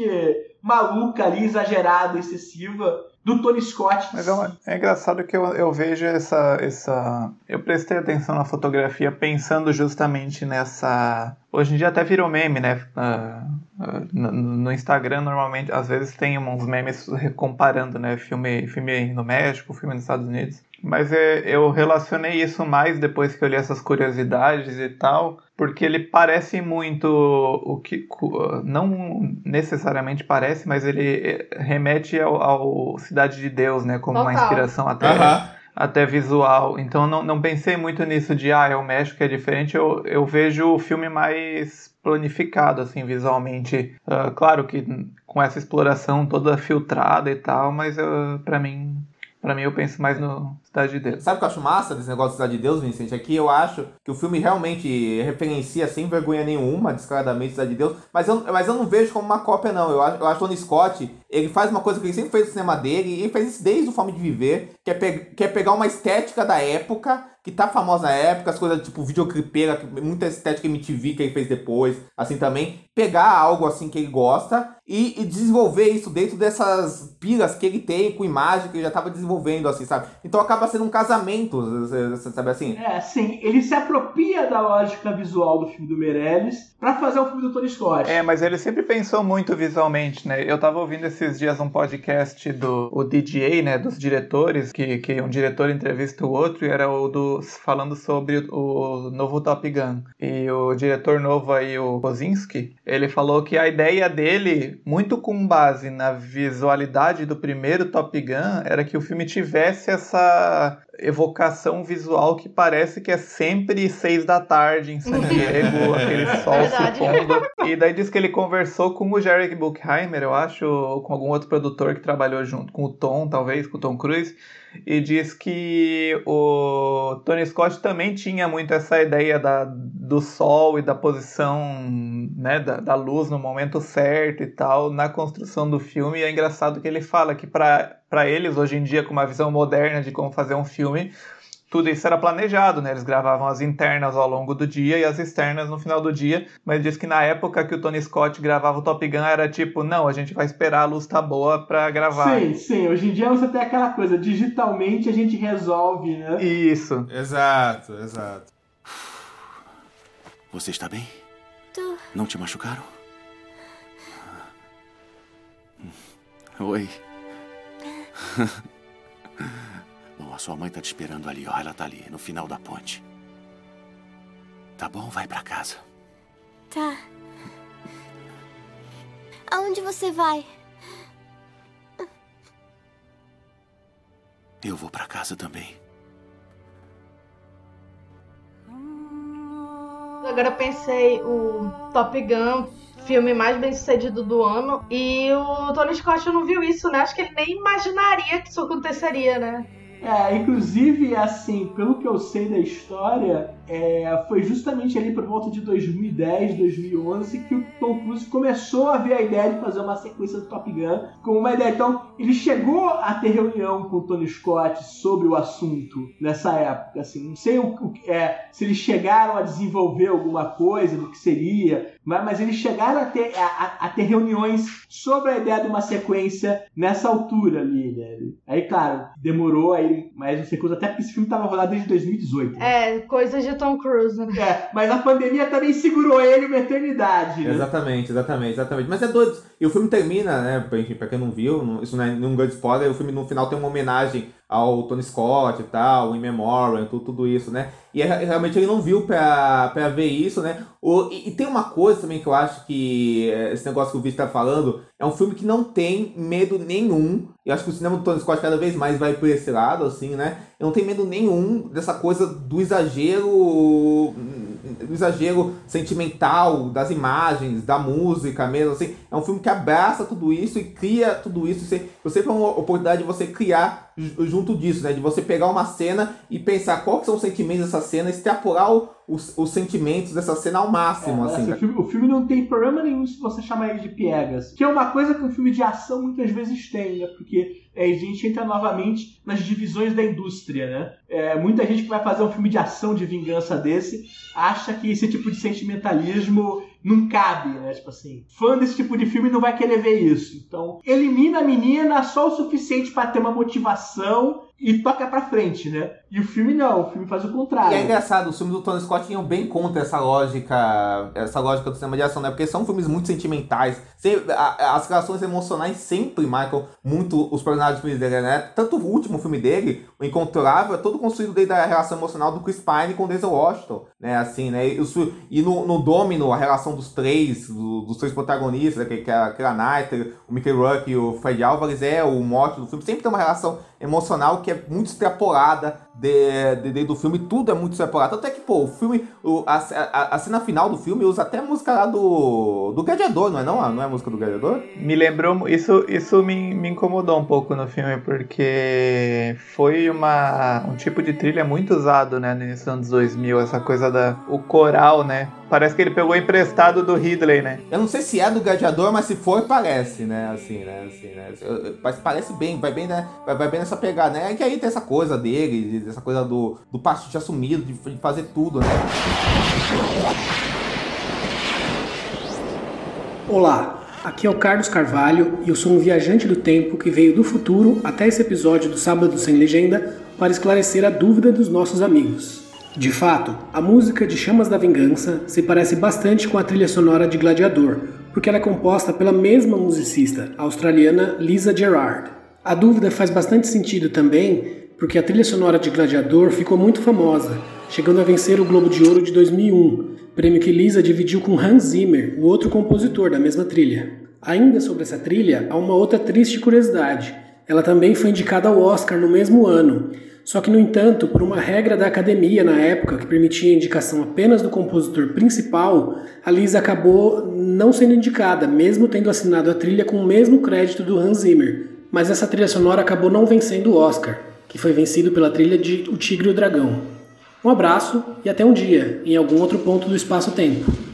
maluca ali, exagerada, excessiva do Tony Scott. Mas é, é engraçado que eu, eu vejo essa, essa. Eu prestei atenção na fotografia pensando justamente nessa. Hoje em dia até virou meme, né? Uh, uh, no, no, Instagram, normalmente, às vezes tem uns memes comparando, né? Filme, filme no México, filme nos Estados Unidos. Mas é, eu relacionei isso mais depois que eu li essas curiosidades e tal, porque ele parece muito o que não necessariamente parece, mas ele é, remete ao, ao Cidade de Deus, né, como Total. uma inspiração até uhum. até visual. Então não, não pensei muito nisso de ah, é o México é diferente. Eu, eu vejo o filme mais planificado assim visualmente. Uh, claro que com essa exploração toda filtrada e tal, mas uh, para mim para mim eu penso mais no Cidade de Deus. Sabe o que eu acho massa desse negócio de Cidade de Deus, Vicente? Aqui eu acho que o filme realmente referencia sem vergonha nenhuma, descaradamente, Cidade de Deus, mas eu, mas eu não vejo como uma cópia, não. Eu acho, eu acho Tony Scott, ele faz uma coisa que ele sempre fez no cinema dele, e ele fez isso desde o Fome de Viver, que é, pe que é pegar uma estética da época que tá famosa na época, as coisas tipo videoclipeira, muita estética MTV que ele fez depois, assim também, pegar algo assim que ele gosta e, e, desenvolver isso dentro dessas pilas que ele tem com imagem que ele já tava desenvolvendo, assim, sabe? Então acaba sendo um casamento, sabe assim? É, sim, ele se apropria da lógica visual do filme do Meirelles para fazer o filme do Tony Scott. É, mas ele sempre pensou muito visualmente, né? Eu tava ouvindo esses dias um podcast do o DGA, né, dos diretores, que, que um diretor entrevista o outro e era o do falando sobre o novo Top Gun. E o diretor novo aí, o Kozinski, ele falou que a ideia dele, muito com base na visualidade do primeiro Top Gun, era que o filme tivesse essa essa evocação visual que parece que é sempre seis da tarde em San Diego, aquele sol se pondo. E daí diz que ele conversou com o Jerry Buckheimer, eu acho, ou com algum outro produtor que trabalhou junto com o Tom, talvez, com o Tom Cruise e diz que o Tony Scott também tinha muito essa ideia da, do sol e da posição né, da, da luz no momento certo e tal na construção do filme. E é engraçado que ele fala que para eles, hoje em dia, com uma visão moderna de como fazer um filme, tudo isso era planejado, né? Eles gravavam as internas ao longo do dia e as externas no final do dia, mas diz que na época que o Tony Scott gravava o Top Gun era tipo, não, a gente vai esperar a luz tá boa pra gravar. Sim, sim, hoje em dia você tem aquela coisa, digitalmente a gente resolve, né? Isso. Exato, exato. Você está bem? Tô. Não te machucaram? Oi. A sua mãe tá te esperando ali, ó. Ela tá ali, no final da ponte. Tá bom? Vai para casa. Tá. Aonde você vai? Eu vou para casa também. Agora eu pensei o Top Gun, filme mais bem sucedido do ano, e o Tony Scott não viu isso, né? Acho que ele nem imaginaria que isso aconteceria, né? É, inclusive, assim, pelo que eu sei da história, é, foi justamente ali por volta de 2010, 2011 que o Tom Cruise começou a ver a ideia de fazer uma sequência do Top Gun como uma ideia. Então, ele chegou a ter reunião com o Tony Scott sobre o assunto nessa época. Assim, não sei o, o é, se eles chegaram a desenvolver alguma coisa do que seria, mas, mas eles chegaram a ter, a, a, ter reuniões sobre a ideia de uma sequência nessa altura ali, né? Aí, claro, demorou aí mais sei quanto, até porque esse filme estava rodado desde 2018. Né? É, coisas de Tom Cruise, né? É, mas a pandemia também segurou ele uma eternidade. Né? Exatamente, exatamente, exatamente. Mas é doido. E o filme termina, né? Pra quem não viu, isso não é nenhum grande spoiler, o filme no final tem uma homenagem ao Tony Scott e tal, In Memoriam, tudo, tudo isso, né? E é, realmente ele não viu pra, pra ver isso, né? O, e, e, tem uma coisa também que eu acho que é, esse negócio que o Vitor tá falando é um filme que não tem medo nenhum. Eu acho que o cinema do Tony Scott cada vez mais vai por esse lado, assim, né? Eu não tem medo nenhum dessa coisa do exagero do exagero sentimental das imagens, da música mesmo, assim. É um filme que abraça tudo isso e cria tudo isso. Você, você tem uma oportunidade de você criar junto disso, né? De você pegar uma cena e pensar quais são os sentimentos dessa cena, extrapolar o, os, os sentimentos dessa cena ao máximo. É, assim, o, filme, o, filme, não tem problema nenhum se você chamar ele de piegas. Que é uma coisa que um filme de ação muitas vezes tem, né? Porque é, a gente entra novamente nas divisões da indústria, né? É, muita gente que vai fazer um filme de ação de vingança desse acha que esse tipo de sentimentalismo não cabe, né? Tipo assim, fã desse tipo de filme não vai querer ver isso. Então, elimina a menina só o suficiente para ter uma motivação e toca pra frente, né? E o filme não, o filme faz o contrário. E é engraçado, os filmes do Tony Scott iam bem contra essa lógica, essa lógica do cinema de ação, né? Porque são filmes muito sentimentais. As relações emocionais sempre marcam muito os personagens filmes dele, né? Tanto o último filme dele, O Incontrolável, é todo construído desde a relação emocional do Chris Pine com Denzel Washington, né? Assim, né? E, e no, no Domino, a relação dos três, do, dos três protagonistas, que, que é a Keira Knightley, o Mickey Rourke e o Fred Alvarez, é o mote do filme. Sempre tem uma relação emocional que é muito extrapolada de, de, de, do filme, tudo é muito extrapolado. Até que, pô, o filme, o, a, a, a, cena final do filme usa até a música lá do, do Gladiador, não é não? Não é a música do Gladiador? Me lembrou, isso, isso me, me incomodou um pouco no filme, porque foi uma, um tipo de trilha muito usado, né, no início dos anos 2000, essa coisa da, o coral, né, Parece que ele pegou emprestado do Ridley, né? Eu não sei se é do Gladiador, mas se for, parece, né? Assim, né? Assim, né? Mas parece bem, vai bem, né? Vai, vai bem nessa pegada, né? É que aí tem essa coisa dele, essa coisa do, do assumido, de, de fazer tudo, né? Olá, aqui é o Carlos Carvalho e eu sou um viajante do tempo que veio do futuro até esse episódio do Sábado Sem Legenda para esclarecer a dúvida dos nossos amigos. De fato, a música de Chamas da Vingança se parece bastante com a trilha sonora de Gladiador, porque ela é composta pela mesma musicista, a australiana Lisa Gerard. A dúvida faz bastante sentido também, porque a trilha sonora de Gladiador ficou muito famosa, chegando a vencer o Globo de Ouro de 2001, prêmio que Lisa dividiu com Hans Zimmer, o outro compositor da mesma trilha. Ainda sobre essa trilha, há uma outra triste curiosidade. Ela também foi indicada ao Oscar no mesmo ano, só que, no entanto, por uma regra da academia na época que permitia a indicação apenas do compositor principal, a Lisa acabou não sendo indicada, mesmo tendo assinado a trilha com o mesmo crédito do Hans Zimmer. Mas essa trilha sonora acabou não vencendo o Oscar, que foi vencido pela trilha de O Tigre e o Dragão. Um abraço e até um dia, em algum outro ponto do espaço-tempo.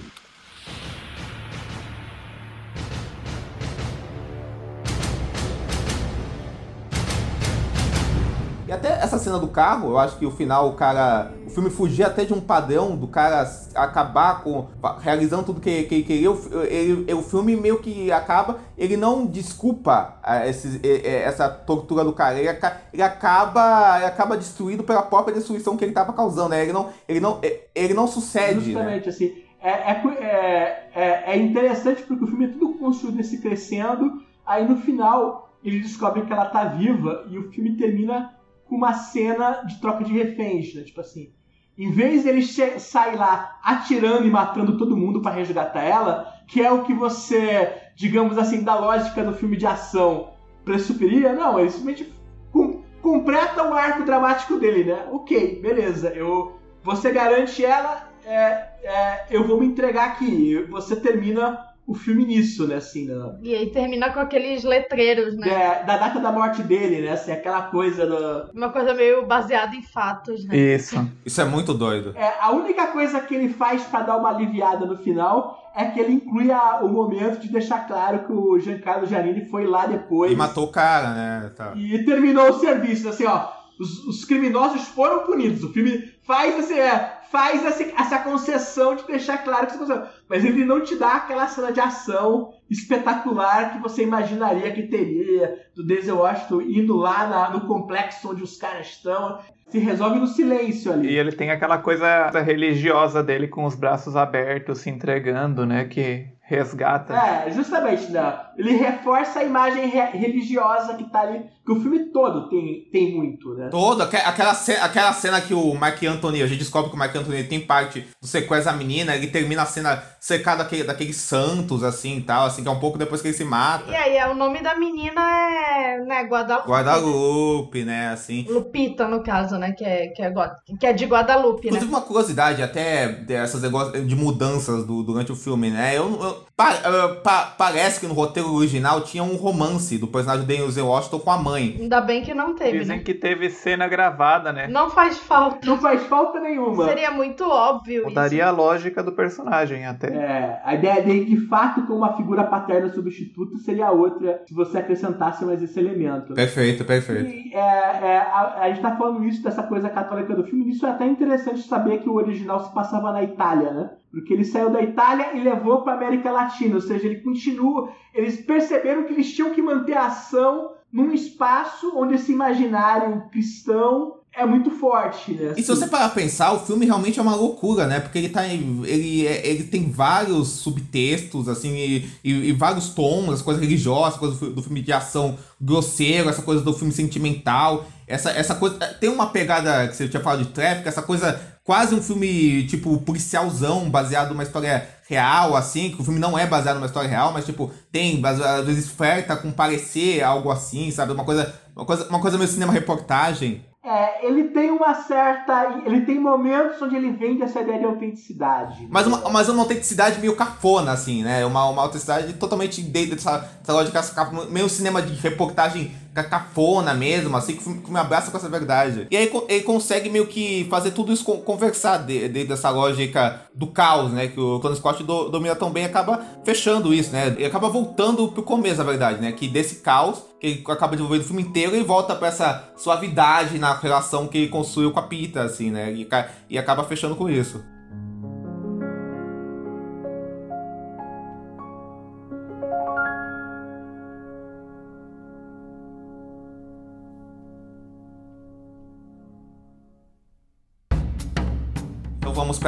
Cena do carro, eu acho que o final o cara. O filme fugir até de um padrão do cara acabar com. realizando tudo que, que ele queria. O filme meio que acaba. Ele não desculpa ah, esse, essa tortura do cara. Ele, ele, acaba. Ele acaba destruído pela própria destruição que ele estava causando. Né? Ele, não, ele, não, ele não sucede. Né? Justamente, né? assim. É, é, é, é interessante porque o filme é tudo construído nesse crescendo. Aí no final ele descobre que ela tá viva e o filme termina uma cena de troca de reféns, né? Tipo assim, em vez dele sair lá atirando e matando todo mundo para resgatar ela, que é o que você, digamos assim, da lógica do filme de ação pressupiria, não, ele simplesmente com, completa o arco dramático dele, né? Ok, beleza, eu, você garante ela, é, é, eu vou me entregar aqui. Você termina o filme nisso, né? Assim, né? E aí termina com aqueles letreiros, né? É, da data da morte dele, né? Assim, aquela coisa do... Uma coisa meio baseada em fatos, né? Isso. Isso é muito doido. É, a única coisa que ele faz para dar uma aliviada no final é que ele inclui a, o momento de deixar claro que o Giancarlo Giannini foi lá depois. E matou o cara, né? Tá. E terminou o serviço, assim, ó. Os, os criminosos foram punidos. O filme faz assim, é, faz essa, essa concessão de deixar claro que você Mas ele não te dá aquela cena de ação espetacular que você imaginaria que teria do Denzel Washington indo lá na, no complexo onde os caras estão. Se resolve no silêncio ali. E ele tem aquela coisa religiosa dele com os braços abertos, se entregando, né? Que resgata. É, justamente, né? Ele reforça a imagem re religiosa que tá ali, que o filme todo tem, tem muito, né? Todo, aquela, cena, aquela cena que o Mark Anthony, a gente descobre que o Mark Anthony tem parte do sequestro da menina, ele termina a cena cercado daquele, daqueles santos, assim, e tal, assim, que é um pouco depois que ele se mata. E aí, o nome da menina é, né, Guadalupe. Guadalupe, né, assim. Lupita, no caso, né, que é, que é, que é de Guadalupe, Inclusive, né? uma curiosidade, até dessas negócios de mudanças do, durante o filme, né, eu, eu pa, pa, parece que no roteiro original tinha um romance do personagem de Denzel Washington com a mãe. Ainda bem que não teve, Dizem né? que teve cena gravada, né? Não faz falta. Não faz falta nenhuma. Seria muito óbvio Mudaria isso. a lógica do personagem até. É, a ideia dele, de fato, com uma figura paterna substituta seria outra se você acrescentasse mais esse elemento. Perfeito, perfeito. E, é, é, a, a, gente tá falando isso, dessa coisa católica do filme, isso é até interessante saber que o original se passava na Itália, né? Porque ele saiu da Itália e levou para América Latina, ou seja, ele continua. Eles perceberam que eles tinham que manter a ação num espaço onde esse imaginário cristão é muito forte, né? E se você parar pra pensar, o filme realmente é uma loucura, né? Porque ele tá ele, ele tem vários subtextos, assim, e, e, e vários tons, as coisas religiosas, coisas do, filme de ação grosseiro, essa coisa do filme sentimental, essa, essa coisa. Tem uma pegada que você tinha falado de tráfico, essa coisa quase um filme, tipo, policialzão, baseado numa história real, assim, que o filme não é baseado numa história real, mas, tipo, tem, às vezes, flerta com parecer algo assim, sabe? Uma coisa, uma coisa, uma coisa meio cinema-reportagem. É, ele tem uma certa. Ele tem momentos onde ele vende essa ideia de autenticidade. Mas uma, mas uma autenticidade meio cafona, assim, né? Uma, uma autenticidade totalmente dentro dessa, dessa lógica, meio cinema de reportagem cafona mesmo, assim, que, me abraça com essa verdade. E aí ele consegue meio que fazer tudo isso conversar dentro dessa lógica do caos, né? Que o Tony Scott do, domina tão bem acaba fechando isso, né? Ele acaba voltando pro começo, na verdade, né? Que desse caos que ele acaba desenvolvendo o filme inteiro e volta para essa suavidade na relação que ele construiu com a Pita, assim, né? E, e acaba fechando com isso.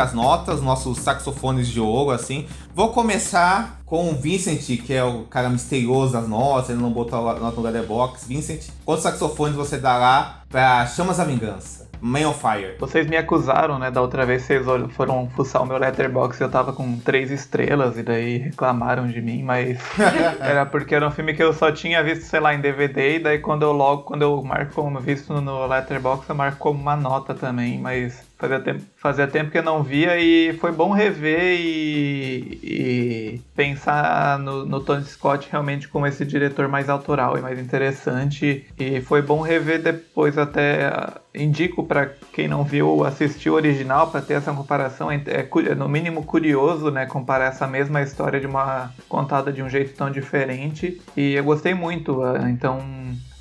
As notas, nossos saxofones de ouro, assim. Vou começar com o Vincent, que é o cara misterioso das notas, ele não botou a nota no Letterboxd. Vincent, quantos saxofones você dará para Chamas da Vingança? Man on Fire. Vocês me acusaram, né, da outra vez vocês foram fuçar o meu letterbox eu tava com três estrelas e daí reclamaram de mim, mas era porque era um filme que eu só tinha visto, sei lá, em DVD e daí quando eu logo, quando eu marco como visto no letterbox eu marco como uma nota também, mas fazia tempo, fazia tempo que eu não via e foi bom rever e, e pensar no, no Tony Scott realmente como esse diretor mais autoral e mais interessante. E foi bom rever depois até indico para quem não viu assistir o original para ter essa comparação é, é, no mínimo curioso né comparar essa mesma história de uma contada de um jeito tão diferente. E eu gostei muito então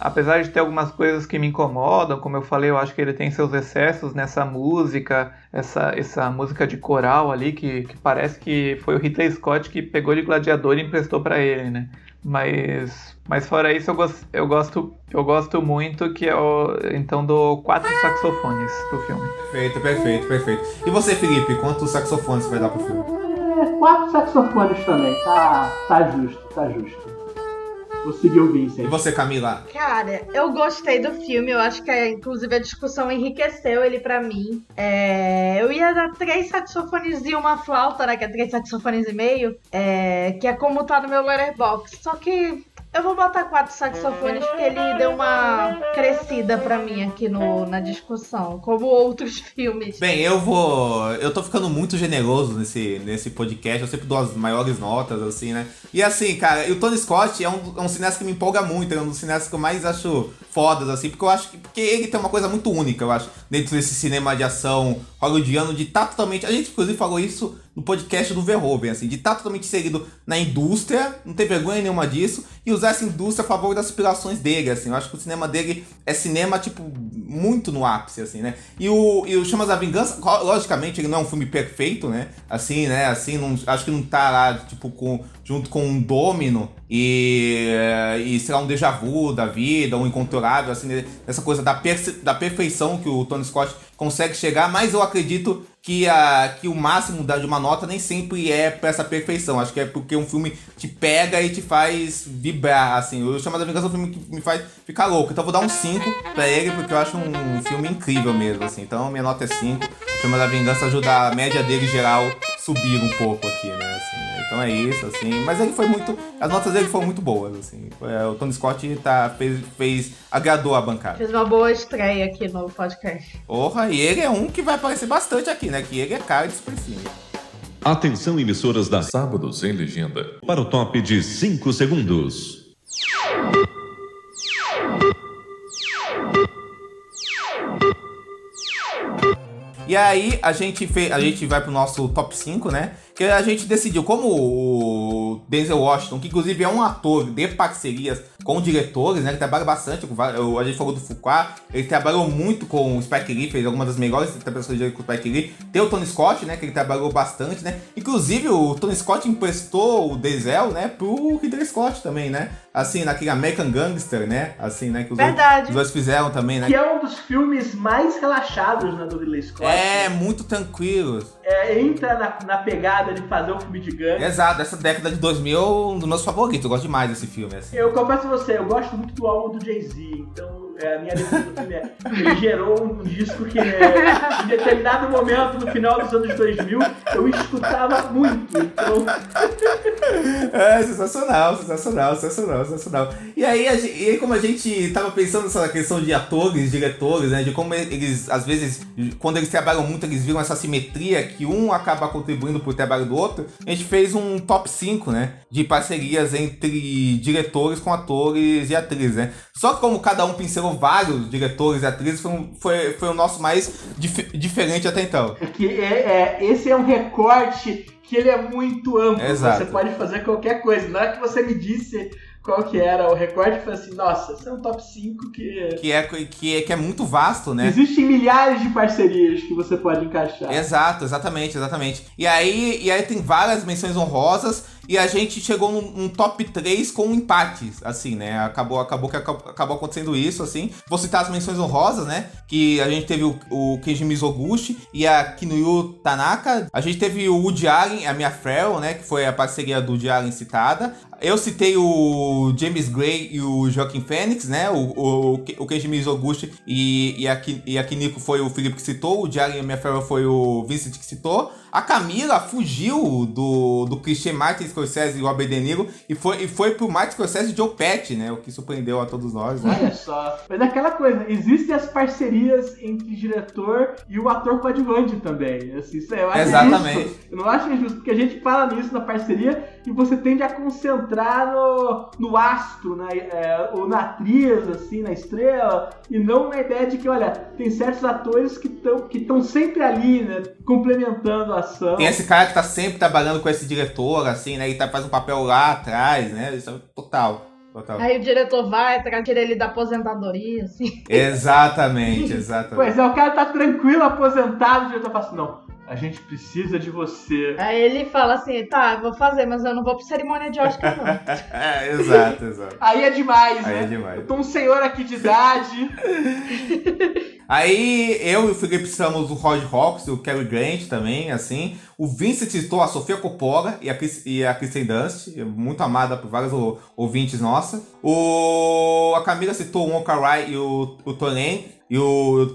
apesar de ter algumas coisas que me incomodam, como eu falei, eu acho que ele tem seus excessos nessa música, essa, essa música de coral ali, que, que parece que foi o Ridley Scott que pegou de Gladiador e emprestou para ele, né? Mas, mas fora isso, eu, gost, eu, gosto, eu gosto muito que eu, então, dou quatro saxofones pro filme. Perfeito, perfeito, perfeito. E você, Felipe, quantos saxofones você vai dar pro filme? É, quatro saxofones também, tá, tá justo, tá justo. Vou seguir o Vincent. E você, Camila? Cara, eu gostei do filme. Eu acho que, inclusive, a discussão enriqueceu ele para mim. É... Eu ia dar três saxofones e uma flauta, né? Que é três saxofones e meio. É... Que é como tá no meu letterbox. Só que Eu vou botar quatro saxofones porque ele deu uma crescida pra mim aqui no, na discussão, como outros filmes. Bem, eu vou. Eu tô ficando muito generoso nesse, nesse podcast. Eu sempre dou as maiores notas, assim, né? E assim, cara, e o Tony Scott é um, é um cineasta que me empolga muito, é um dos cineastas que eu mais acho fodas, assim, porque eu acho que. Porque ele tem uma coisa muito única, eu acho, dentro desse cinema de ação hollywoodiano, de estar tá totalmente. A gente, inclusive, falou isso no podcast do Verhoeven, assim, de estar tá totalmente inserido na indústria, não ter vergonha nenhuma disso, e usar essa indústria a favor das aspirações dele, assim. Eu acho que o cinema dele é cinema, tipo, muito no ápice, assim, né? E o, e o Chamas da Vingança, logicamente, ele não é um filme perfeito, né? Assim, né? Assim, não, acho que não tá lá, tipo, com, junto com um Domino e, e sei lá, um déjà vu da vida, um incontrolável, assim, né? essa coisa da, da perfeição que o Tony Scott consegue chegar, mas eu acredito que, a, que o máximo de uma nota nem sempre é pra essa perfeição. Acho que é porque um filme te pega e te faz vibrar, assim. Eu chamo da Vingança um filme que me faz ficar louco. Então eu vou dar um 5 pra ele, porque eu acho um filme incrível mesmo, assim. Então minha nota é 5. Chama da Vingança ajuda a média dele geral subir um pouco aqui, né? Assim, né? então é isso, assim. Mas ele foi muito. As notas dele foram muito boas, assim. É, o Tony Scott tá, fez, fez. agradou a bancada. Fez uma boa estreia aqui no podcast. Porra, e ele é um que vai aparecer bastante aqui, né? Que ele é cara de expressivo. Atenção, emissoras da Sábados em Legenda. Para o top de 5 segundos. E aí a gente, fez, a gente vai pro nosso top 5, né? Que a gente decidiu, como o Denzel Washington, que inclusive é um ator de parcerias com diretores, né? Ele trabalha bastante com a gente falou do Foucault, ele trabalhou muito com o Spike Lee, fez algumas das melhores interpretações dele com o Spike Lee. Tem o Tony Scott, né? Que ele trabalhou bastante, né? Inclusive o Tony Scott emprestou o Denzel, né? Pro Ridley Scott também, né? Assim, naquele American Gangster, né? Assim, né? Que os Verdade. Dois, os dois fizeram também, né? Que é um dos filmes mais relaxados, né? Do Ridley Scott. É, muito tranquilos. É, entra na, na pegada de fazer um filme de gangue. Exato, essa década de 2000 é um dos meus favoritos. Eu gosto demais desse filme. Assim. Eu confesso a você, eu gosto muito do álbum do Jay-Z, então é, a minha defesa do filme é ele gerou um disco que é, em determinado momento, no final dos anos 2000, eu escutava muito. Então... É, sensacional, sensacional, sensacional, sensacional. E aí, a, e aí, como a gente tava pensando nessa questão de atores, diretores, né, de como eles, às vezes, quando eles trabalham muito, eles viram essa simetria que um acaba contribuindo pro trabalho do outro, a gente fez um top 5, né, de parcerias entre diretores com atores e atrizes, né. Só que como cada um pincelou vários diretores e atrizes, foi, um, foi, foi o nosso mais dif diferente até então. É que é, é, esse é um recorte que ele é muito amplo. Exato. Você pode fazer qualquer coisa. Na hora que você me disse qual que era o recorde, eu falei assim, nossa, esse é um top 5 que... Que é, que, é, que é muito vasto, né? Existem milhares de parcerias que você pode encaixar. Exato, exatamente, exatamente. E aí, e aí tem várias menções honrosas e a gente chegou num, top 3 com empates, assim, né? Acabou, acabou que acabou acontecendo isso, assim. Vou citar as menções honrosas, né? Que a gente teve o, o Kenji Mizoguchi e a Kinuyu Tanaka. A gente teve o Woody Allen, a Mia Farrow, né? Que foi a parceria do Woody Allen citada. Eu citei o James Gray e o Joaquim Phoenix, né? O, o, o Kenji Mizoguchi e, e, a, e a Kiniko foi o Felipe que citou. O Allen e a Mia Farrow foi o Vincent que citou. A Camila fugiu do, do clichê Martin Scorsese e Robert De Niro e foi, e foi pro Martin Scorsese e Joe Pesci, né? O que surpreendeu a todos nós. Né? Olha só. Mas é aquela coisa, existem as parcerias entre o diretor e o ator coadjuvante também. Assim, isso é, eu acho Exatamente. Justo. Eu não acho injusto, porque a gente fala nisso na parceria e você tende a concentrar no, no astro, né? É, ou na atriz, assim, na estrela, e não na ideia de que, olha, tem certos atores que estão que sempre ali, né? Complementando a ação. Tem esse cara que tá sempre trabalhando com esse diretor, assim, né? E tá, faz um papel lá atrás, né? Isso é total. Total. Aí o diretor vai, tira ele da aposentadoria, assim. Exatamente, exatamente. Pois é, o cara tá tranquilo, aposentado, o diretor fala assim, não, a gente precisa de você. Aí ele fala assim, tá, vou fazer, mas eu não vou pro cerimônia de Oscar, não. é, exato, exato. Aí é demais, Aí né? é demais. Eu tô um senhor aqui de idade. Aí eu e o Felipe citamos o Rod Hawks, o Cary Grant também, assim. O Vincent citou a Sofia Coppola e a, Chris, e a Kristen Dunst, muito amada por vários ouvintes nossa. O, a Camila citou o Wonka Rai e o, o Toren. E o,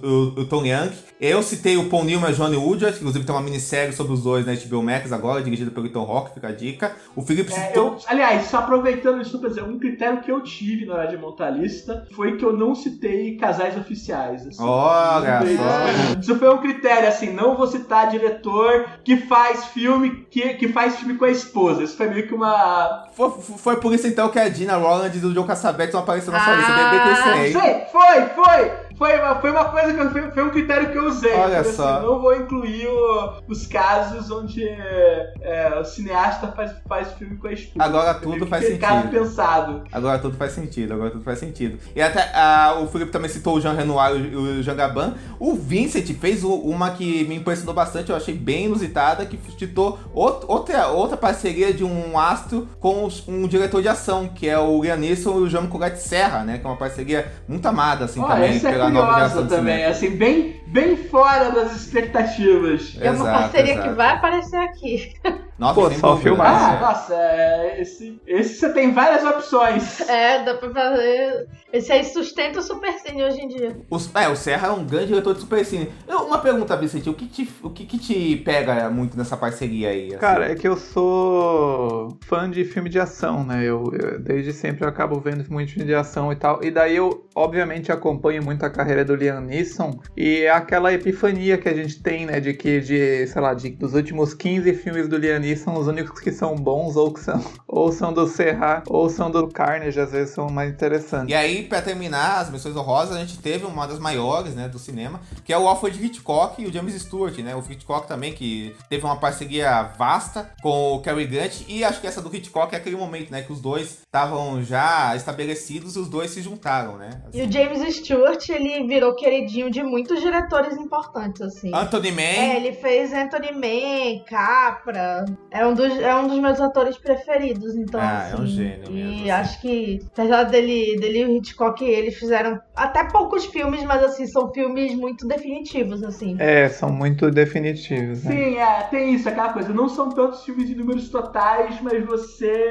o, o Tom Young. Eu citei o Paul Newman e o Johnny Woodward, que inclusive tem uma minissérie sobre os dois na né, HBO Max agora, dirigida pelo Ethan Rock, fica a dica. O Felipe É, citou... eu- aliás, só aproveitando isso pra dizer, um critério que eu tive na hora de montar a lista foi que eu não citei casais oficiais. assim. Olha Isso- só. Isso foi um critério, assim, não vou citar diretor que faz filme que, que faz filme com a esposa. Isso foi meio que uma. Foi, foi por isso então que a Dina Roland e o John Cassavetes não apareceram na sua lista. Bem, bem hein? Sei, foi, foi! Foi uma, foi uma coisa que eu, foi, foi um critério que eu usei. Olha falei só. Assim, não vou incluir o- os casos onde é, o cineasta faz, faz filme com a esposa. Agora tudo faz Caso sentido. pensado. Agora tudo faz sentido, agora tudo faz sentido. E até ah, o Felipe também citou o Jean Renoir e o, o Jean Gabin. O Vincent fez o- uma que me impressionou bastante, eu achei bem inusitada, que citou out- outra, outra parceria de um astro com os- um diretor de ação, que é o Liam Neeson e o João Colette Serra, né? Que é uma parceria muito amada, assim, Ó, também, essa é curiosa também, assim, bem, bem fora das expectativas. É uma Exato, parceria exato. que vai aparecer aqui. Nossa, Pô, só dúvida. filmar. Ah, nossa, é, esse, esse você tem várias opções. É, dá pra fazer. Esse aí sustenta o Super Cine hoje em dia. Os- é, o Serra é um grande diretor de supercine. Eu- Uma pergunta, Vicente, o que te, o que, que te pega muito nessa parceria aí? assim? Cara, é que eu sou fã de filme de ação, né? Eu, eu- desde sempre eu acabo vendo muito filme de ação e tal. E daí eu, obviamente, acompanho muito a carreira do Liam Neeson. E é aquela epifania que a gente tem, né? De que, de, sei lá, de, dos últimos 15 filmes do Liam Neeson, os únicos que são bons ou que são, ou são do Serra, ou são do Carnage, às vezes são mais interessantes. E aí, pra terminar as menções honrosas, a gente teve uma das maiores, né, do cinema, que é o Alfred Hitchcock e o James Stewart, né? O Hitchcock também, que teve uma parceria vasta com o Cary Grant, e acho que essa do Hitchcock é aquele momento, né, que os dois estavam já estabelecidos e os dois se juntaram, né? E o James Stewart, ele virou queridinho de muitos diretores importantes, assim. Anthony Mann, É, ele fez Anthony Mann, Capra. É um dos, é um dos meus atores preferidos, então. Ah, é assim, um gênio E mesmo, assim. acho que, apesar dele, dele e o Hitchcock, eles fizeram até poucos filmes, mas assim, são filmes muito definitivos, assim. É, são muito definitivos, né? Sim, é, tem isso, aquela coisa. Não são tantos filmes de números totais, mas você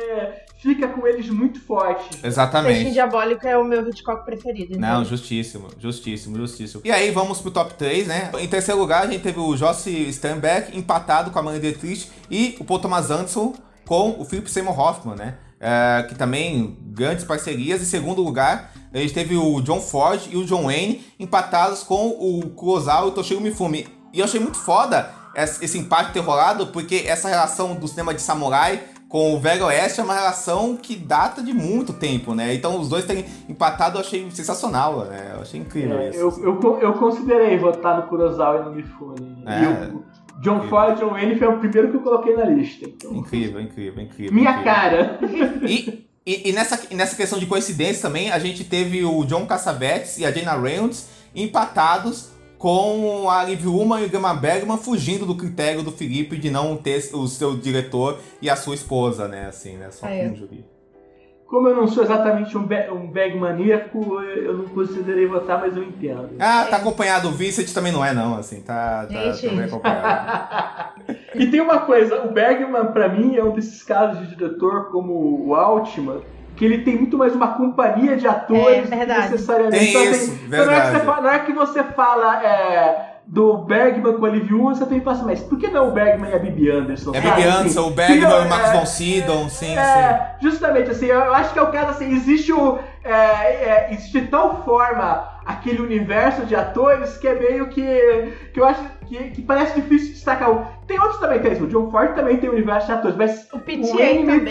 fica com eles muito forte. Peixinho exatamente. Diabólico é o meu Hitchcock preferido. Então. Não, justíssimo, justíssimo, justíssimo. E aí, vamos pro top 3, né? Em terceiro lugar, a gente teve o Joss Sternbeck empatado com a Manny Dietrich e o Paul Thomas Anderson com o Philip Seymour Hoffman, né? É, que também grandes parcerias. Em segundo lugar, a gente teve o John Ford e o John Wayne empatados com o Kurosawa e o Toshiro Mifune. E eu achei muito foda esse esse empate ter rolado, porque essa relação do cinema de samurai com o Velho Oeste é uma relação que data de muito tempo, né? Então os dois terem empatado eu achei sensacional, né? Eu achei incrível É, isso. eu, eu, con- eu considerei votar no Kurosawa e no Mifune. É. E John Ford e John Wayne foi o primeiro que eu coloquei na lista. Então, Incrível, incrível, incrível. minha incrível. cara. E, e, e nessa, nessa questão de coincidência também, a gente teve o John Cassavetes e a Jana Reynolds empatados com a Liv Ullmann e o Gama Bergman fugindo do critério do Felipe de não ter o seu diretor e a sua esposa, né? Assim, né? Só É. com um júri. Como eu não sou exatamente um, ba- um bag maníaco, eu não considerei votar, mas eu entendo. Ah, tá acompanhado. O Vincent também não é, não, assim, tá, tá, Gente. tá bem acompanhado. E tem uma coisa, o Bergman, pra mim, é um desses casos de diretor como o Altman, que ele tem muito mais uma companhia de atores É, verdade. necessariamente. Tem Então, isso, então, na, hora que verdade. você fala, na hora que você fala é, do Bergman com a Liv Ullmann, você tem que pensar, mas por que não o Bergman e a Bibi Anderson? É sabe? Bibi Assim, Anderson, o Bergman e o Max é- von Sydow, sim, sim. É, justamente, assim, eu eu acho que é o caso assim, existe o. é, é, existe de tal forma aquele universo de atores que é meio que. que eu acho que, que parece difícil destacar um. Tem outros também, tem isso. O John Ford também tem um universo de atores, mas O o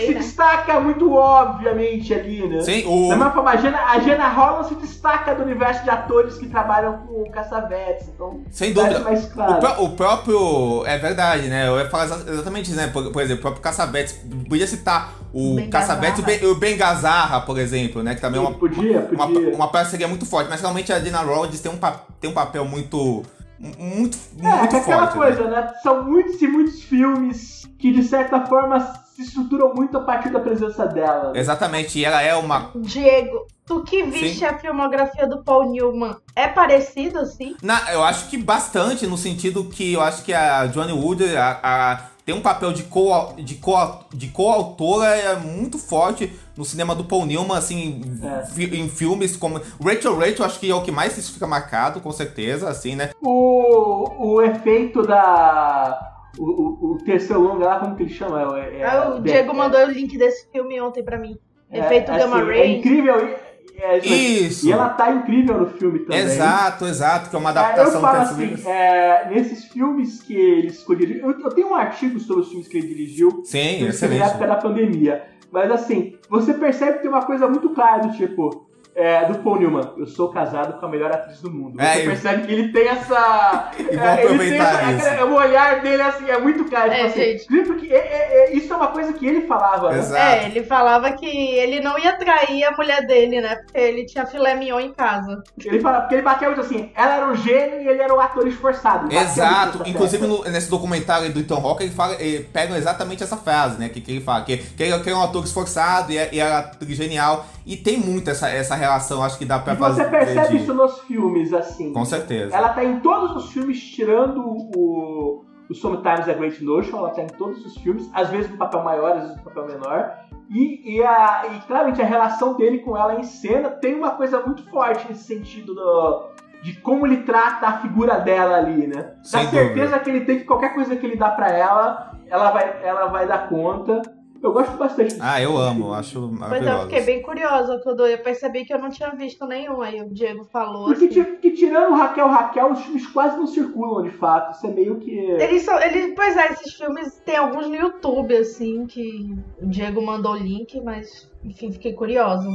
se né? destaca muito obviamente ali, né? Sim, o, Da mesma forma, a Jenna, a Jenna Holland se destaca do universo de atores que trabalham com o Cassavetes, então sem dúvida. mais O, claro. pró- o próprio. É verdade, né? Eu ia falar exa- exatamente isso, né? Por, por exemplo, o próprio Cassavetes. Podia citar o Ben Cassavetes e o Ben- e o Ben Gazarra, por exemplo, né? Que também é uma, podia, uma, podia. uma parceria muito forte. Mas realmente a Dina Rhodes tem um, tem um papel muito. Muito, É, muito que é aquela forte. né? coisa, né? São muitos e muitos filmes que, de certa forma, se estruturam muito a partir da presença dela. né? Exatamente, e ela é uma. Diego, tu que viste Sim. a filmografia do Paul Newman, é parecido assim? Na, eu acho que bastante, no sentido que eu acho que a Johnny Wood, a, a- tem um papel de co de co de coautora é muito forte no cinema do Paul Newman, assim, É. em filmes como Rachel Rachel, acho que é o que mais isso fica marcado, com certeza, assim, né? O, o efeito da. O, o, o terceiro longa lá, como que ele chama? É, é- Ah, o Diego mandou o link desse filme ontem pra mim. é- Efeito é Gamma assim, Ray. É incrível. é- é- Isso. E ela tá incrível no filme também. Exato, exato, que é uma É, eu adaptação falo assim, é, nesses filmes que ele escolheu. Eu, eu tenho um artigo sobre os filmes que ele dirigiu. Sim, excelente. Na época da pandemia. Mas assim, você percebe que tem uma coisa muito clara do tipo. É, do Paul Newman, eu sou casado com a melhor atriz do mundo. É, você e- percebe que ele tem essa. E é, ele tem aproveitar essa- isso. aquela- o olhar dele assim, é muito claro. É, tipo assim, gente. porque é- é- é- isso é uma coisa que ele falava. né? Exato. É, ele falava que ele não ia trair a mulher dele, né? Porque ele tinha filé mignon em casa. Ele fala, porque ele bateu muito assim, ela era um gênio e ele era um ator esforçado. Exato, inclusive no- nesse documentário do Ethan Hawke, ele fala, ele pega exatamente essa frase, né? Que, que ele fala, que, que, ele, que é um ator esforçado e é, e é genial. E tem muito essa, essa relação, acho que dá pra E fazer. você percebe de- isso nos filmes, assim. Com certeza. Ela tá em todos os filmes, tirando o, o Sometimes a Great Notion, ela tá em todos os filmes, às vezes no papel maior, às vezes no papel menor. E, e, a, e claramente a relação dele com ela em cena tem uma coisa muito forte nesse sentido do- de como ele trata a figura dela ali, né? Da Sem certeza dúvida. que ele tem que qualquer coisa que ele dá pra ela, ela vai, ela vai dar conta. Eu gosto bastante. Ah, eu amo, acho Pois é, eu maravilhoso. fiquei bem curiosa quando eu percebi que eu não tinha visto nenhum. Aí o Diego falou. Porque, assim. que tirando Raquel Raquel, os filmes quase não circulam de fato. Isso é meio que. Eles são, eles, pois é, esses filmes tem alguns no YouTube, assim, que o Diego mandou o link, mas, enfim, fiquei curiosa.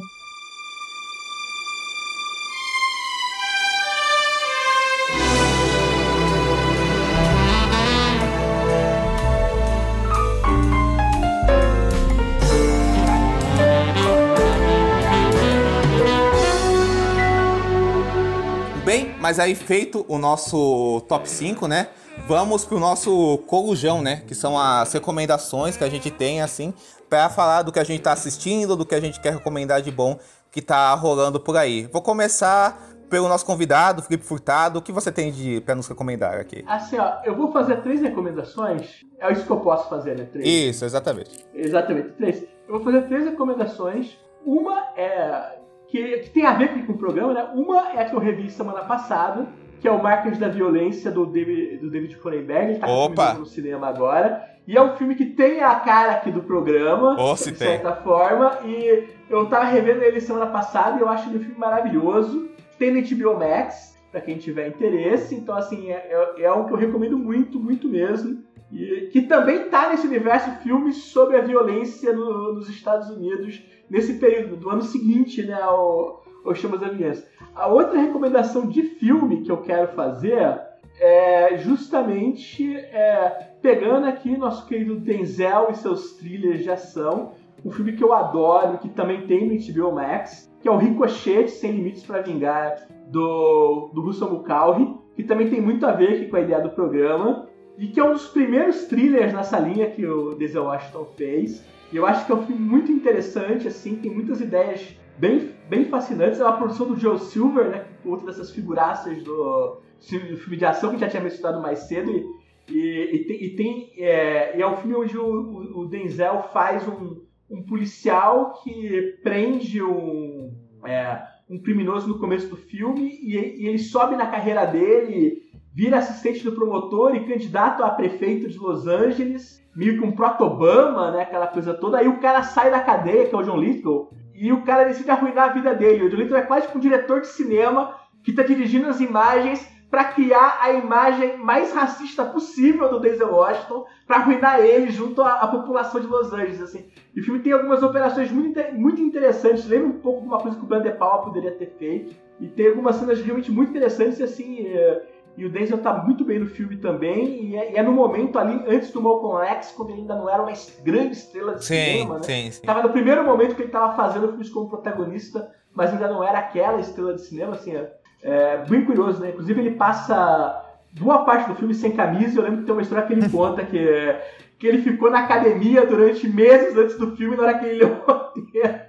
Mas aí feito o nosso top 5, né? Vamos pro nosso corujão, né? Que são as recomendações que a gente tem, assim, pra falar do que a gente tá assistindo, do que a gente quer recomendar de bom que tá rolando por aí. Vou começar pelo nosso convidado, Felipe Furtado. O que você tem de para nos recomendar aqui? Assim, ó, eu vou fazer três recomendações. É isso que eu posso fazer, né? Três. Isso, exatamente. Exatamente, três. Eu vou fazer três recomendações. Uma é. Que, que tem a ver com o programa, né? Uma é a que eu revi semana passada, que é o Marcas da Violência do David, do David Cronenberg. Ele tá Opa! no cinema agora. E é um filme que tem a cara aqui do programa, Oh, de tem. certa forma. E eu tava revendo ele semana passada e eu acho ele um filme maravilhoso. Tem no HBO Max, pra quem tiver interesse. Então, assim, é, é, é um que eu recomendo muito, muito mesmo. E que também tá nesse universo filmes sobre a violência no- nos Estados Unidos nesse período, do ano seguinte, né, ao, ao Chamas da Violência. A outra recomendação de filme que eu quero fazer é justamente é, pegando aqui nosso querido Denzel e seus thrillers de ação, um filme que eu adoro, que também tem no HBO Max, que é o Ricochet Sem Limites para Vingar, do, do Russell Mulcahy, que também tem muito a ver aqui com a ideia do programa, e que é um dos primeiros thrillers nessa linha que o Denzel Washington fez. E eu acho que é um filme muito interessante, assim, tem muitas ideias bem, bem fascinantes. É uma produção do Joe Silver, né? Outra dessas figuraças do, do filme de ação que já tinha mencionado mais cedo. E, e, e tem, e tem é, é um filme onde o, o- o Denzel faz um, um policial que prende um, é, um criminoso no começo do filme e, e ele sobe na carreira dele, vira assistente do promotor e candidato a prefeito de Los Angeles, meio que um proto-Obama, né, aquela coisa toda. Aí o cara sai da cadeia, que é o John Lithgow, e o cara decide arruinar a vida dele. O John Lithgow é quase tipo um diretor de cinema que tá dirigindo as imagens para criar a imagem mais racista possível do Denzel Washington para arruinar ele junto à, à população de Los Angeles, assim. E o filme tem algumas operações muito, muito interessantes, lembra um pouco de uma coisa que o De Palma poderia ter feito. E tem algumas cenas realmente muito interessantes, assim, é, e o Denzel tá muito bem no filme também, e é, e é no momento ali, antes do Malcolm X, quando ele ainda não era uma grande estrela de Sim, cinema, né? sim, sim. Tava no primeiro momento que ele tava fazendo filmes como protagonista, mas ainda não era aquela estrela de cinema, assim, é, é bem curioso, né? Inclusive ele passa boa parte do filme sem camisa, eu lembro que tem uma história que ele conta que, que ele ficou na academia durante meses antes do filme, na hora que ele leu o roteiro.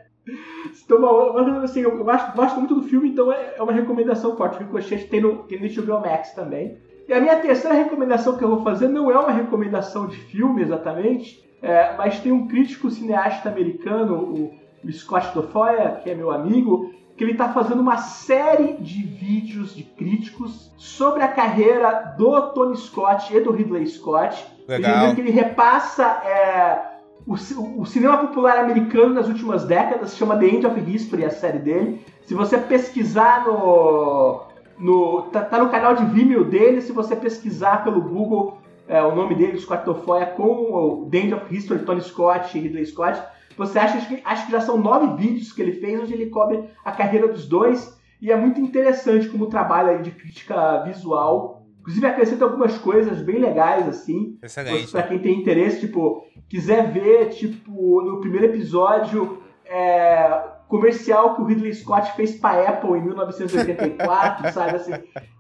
Então, assim, eu gosto, gosto muito do filme, então é é uma recomendação forte. O Ricochet tem no, tem no HBO Max também. E a minha terceira recomendação que eu vou fazer não é uma recomendação de filme exatamente, é, mas tem um crítico cineasta americano, o, o Scott Dofoya, que é meu amigo, que ele está fazendo uma série de vídeos de críticos sobre a carreira do Tony Scott e do Ridley Scott. Legal. Ele, ele repassa é, o, o, cinema popular americano nas últimas décadas, chama The End of History, a série dele. Se você pesquisar no. no tá, tá no canal de Vimeo dele, se você pesquisar pelo Google é, o nome dele, Scott Tofoya, com o The End of History, Tony Scott e Ridley Scott, você acha que, acho que já são nove vídeos que ele fez, onde ele cobre a carreira dos dois, e é muito interessante como trabalha de crítica visual. Inclusive acrescenta algumas coisas bem legais, assim. Excelente. Pra quem tem interesse, tipo, quiser ver, tipo, no primeiro episódio, é, comercial que o Ridley Scott fez pra Apple em 1984, sabe? Assim,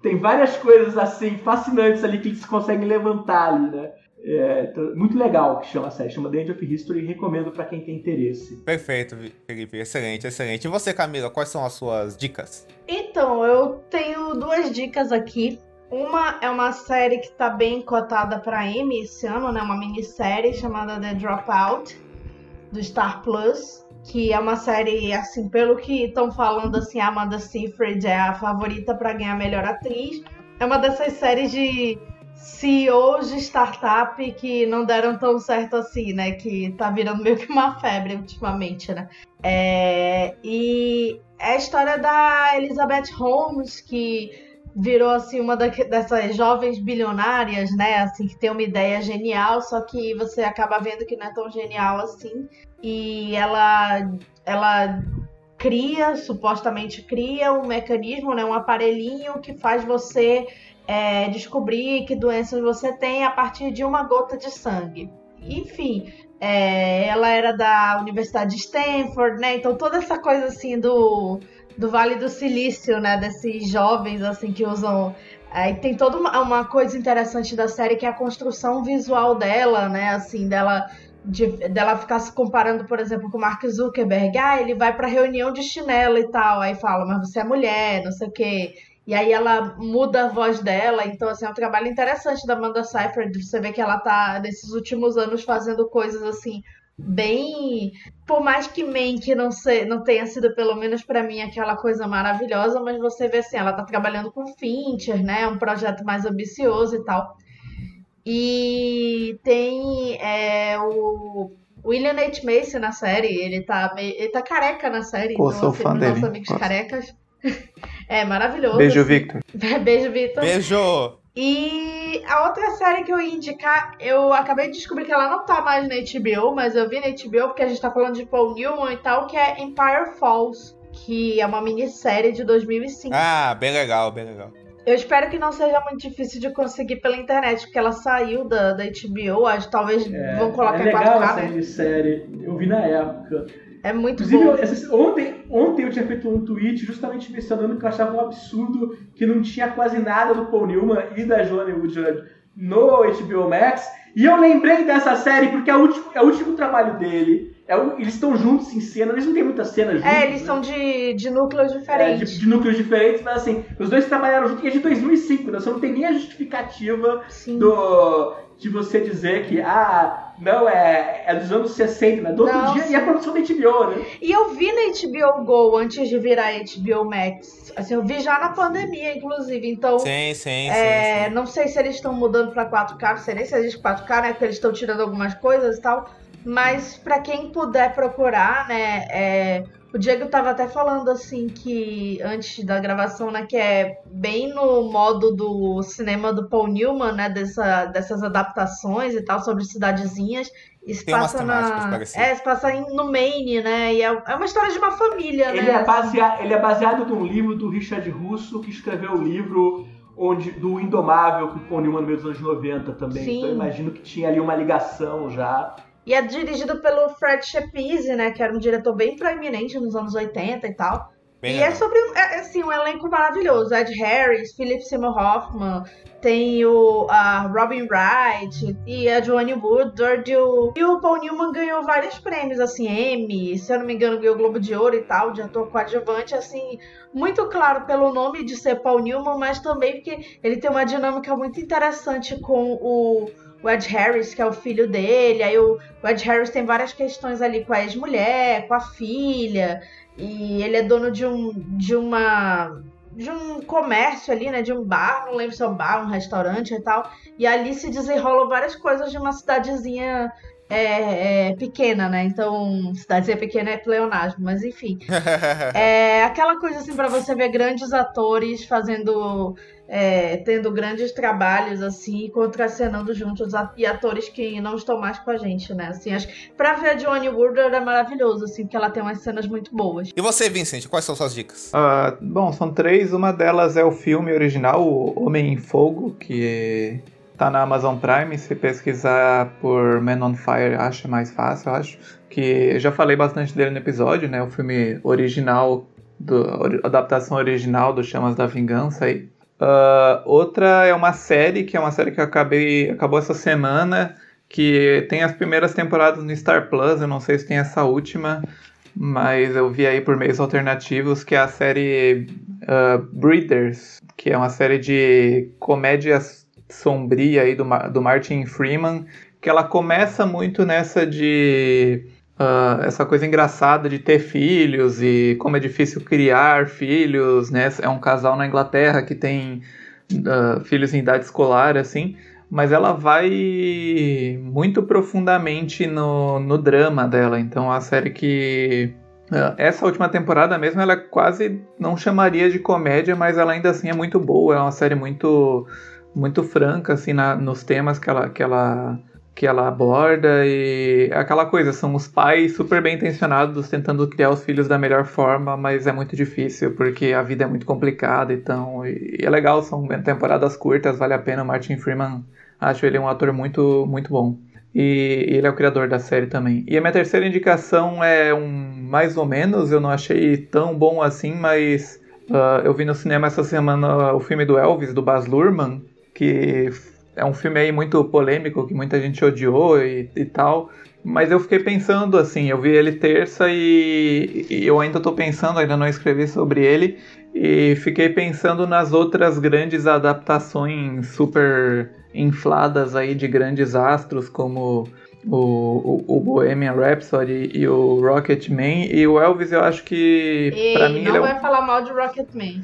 tem várias coisas assim fascinantes ali que eles conseguem levantar ali, né? É, muito legal que chama a série, chama The End of History e recomendo para quem tem interesse. Perfeito, Felipe, excelente, excelente. E você, Camila, quais são as suas dicas? Então, eu tenho duas dicas aqui. Uma é uma série que tá bem cotada para Emmy esse ano, né? Uma minissérie chamada The Dropout do Star Plus, que é uma série assim, pelo que estão falando assim, a Amanda Seyfried é a favorita para ganhar melhor atriz. É uma dessas séries de CEOs de startup que não deram tão certo assim, né? Que tá virando meio que uma febre ultimamente, né? É, e é a história da Elizabeth Holmes, que virou assim uma dessas jovens bilionárias, né? Assim, que tem uma ideia genial, só que você acaba vendo que não é tão genial assim. E ela, ela cria, supostamente cria um mecanismo, né? Um aparelhinho que faz você é, descobrir que doenças você tem a partir de uma gota de sangue. Enfim, é, ela era da Universidade de Stanford, né? Então toda essa coisa assim do, do Vale do Silício, né? Desses jovens assim que usam. Aí tem toda uma, uma coisa interessante da série que é a construção visual dela, né? Assim, dela de, dela ficar se comparando, por exemplo, com o Mark Zuckerberg. Ah, ele vai pra reunião de chinelo e tal. Aí fala, mas você é mulher, não sei o quê. E aí ela muda a voz dela. Então, assim, é um trabalho interessante da Amanda Seyfried. Você vê que ela tá, nesses últimos anos, fazendo coisas, assim, bem... Por mais que Mank não, sei, não tenha sido, pelo menos para mim, aquela coisa maravilhosa, mas você vê, assim, ela tá trabalhando com Fincher, né? Um projeto mais ambicioso e tal. E tem é, o William H. Macy na série. Ele tá, meio, ele tá careca na série. Pô, então, sou fã dele. Nossos amigos Nossa. carecas. É maravilhoso. Beijo, Victor. Beijo, Victor. Beijo! E a outra série que eu ia indicar, eu acabei de descobrir que ela não tá mais na HBO, mas eu vi na HBO porque a gente tá falando de Paul Newman e tal, que é Empire Falls, que é uma minissérie de 2005. Ah, bem legal, bem legal. Eu espero que não seja muito difícil de conseguir pela internet, porque ela saiu da, da HBO, acho talvez é, vão colocar é legal em 4K, essa né? minissérie, eu vi na época. É muito Inclusive, bom. Ontem, ontem eu tinha feito um tweet justamente mencionando que eu achava um absurdo que não tinha quase nada do Paul Newman e da Joanne Woodland no HBO Max. E eu lembrei dessa série porque é o último, é o último trabalho dele. É eles estão juntos em cena, eles não têm muitas cenas juntos. É, eles né? são de, de núcleos diferentes. É, de, de, núcleos diferentes, mas assim, os dois trabalharam juntos e é de 2005, né? Você não tem nem a justificativa do, de você dizer que, ah, não, é, é dos anos 60, né? Do outro Não, dia sim. e a produção da HBO, né? E eu vi na HBO Go antes de virar HBO Max. Assim, eu vi já na pandemia, inclusive. Então, Sim, sim, é, sim, sim. não sei se eles estão mudando pra 4K, não sei nem se existe 4K, né? Porque eles estão tirando algumas coisas e tal. Mas pra quem puder procurar, né? é, o Diego tava até falando assim que antes da gravação, né? Que é bem no modo do cinema do Paul Newman, né? Dessa, dessas adaptações e tal, sobre cidadezinhas. Isso Tem passa na. É, se passa no Maine, né? E é, é uma história de uma família, Ele né? é, baseado, ele é baseado num livro do Richard Russo, que escreveu o livro onde, do Indomável, que o Paul Newman no meio dos anos 90 também. Sim. Então eu imagino que tinha ali uma ligação já. E é dirigido pelo Fred Shepise, né? Que era um diretor bem proeminente nos anos 80 e tal. Bem e legal. é sobre, é, assim, um elenco maravilhoso. Ed Harris, Philip Seymour Hoffman, tem o a Robin Wright e a Joanne Woodward. E o, e o Paul Newman ganhou vários prêmios, assim, Emmy, se eu não me engano, ganhou o Globo de Ouro e tal, de ator coadjuvante, assim, muito claro pelo nome de ser Paul Newman, mas também porque ele tem uma dinâmica muito interessante com o, o Ed Harris, que é o filho dele. Aí o, o Ed Harris tem várias questões ali com a ex-mulher, com a filha, e ele é dono de um de uma de um comércio ali, né, de um bar, não lembro se é um bar, um restaurante e tal. E ali se desenrolam várias coisas de uma cidadezinha é, é, pequena, né? Então, cidadezinha pequena é pleonasmo, mas enfim. É aquela coisa assim para você ver grandes atores fazendo, é, tendo grandes trabalhos assim, e contracenando juntos a- e atores que não estão mais com a gente, né? Assim, acho que pra ver a Johnny Woodward é maravilhoso, assim, porque ela tem umas cenas muito boas. E você, Vincent, quais são suas dicas? Ah, bom, são três. Uma delas é o filme original, O Homem em Fogo, que tá na Amazon Prime. Se pesquisar por Man on Fire, acha mais fácil, eu acho. Que eu já falei bastante dele no episódio, né? O filme original, do, adaptação original do Chamas da Vingança aí. Ah, outra é uma série, que é uma série que acabei, acabou essa semana, que tem as primeiras temporadas no Star Plus, eu não sei se tem essa última, mas eu vi aí por meios alternativos, que é a série ah, Breeders, que é uma série de comédia sombria aí do, do Martin Freeman, que ela começa muito nessa de ah, essa coisa engraçada de ter filhos e como é difícil criar filhos, né? É um casal na Inglaterra que tem ah, filhos em idade escolar, assim, mas ela vai muito profundamente no, no drama dela. Então, uma série que ah, essa última temporada mesmo, ela quase não chamaria de comédia, mas ela ainda assim é muito boa. É uma série muito muito franca assim na- nos temas que ela, que ela que ela aborda e é aquela coisa, são os pais super bem intencionados tentando criar os filhos da melhor forma, mas é muito difícil porque a vida é muito complicada, então e, é legal, são temporadas curtas, vale a pena. O Martin Freeman, acho ele um ator muito muito bom. E ele é o criador da série também. E a minha terceira indicação é um mais ou menos, eu não achei tão bom assim, mas ah, eu vi no cinema essa semana o filme do Elvis, do Baz Luhrmann, que é um filme aí muito polêmico, que muita gente odiou e, e tal. Mas eu fiquei pensando assim, eu vi ele terça e, e eu ainda tô pensando, ainda não escrevi sobre ele. E fiquei pensando nas outras grandes adaptações super infladas aí de grandes astros, como o, o, o Bohemian Rhapsody e o Rocketman. E o Elvis eu acho que, pra mim, não ele é o vai falar mal de Rocketman.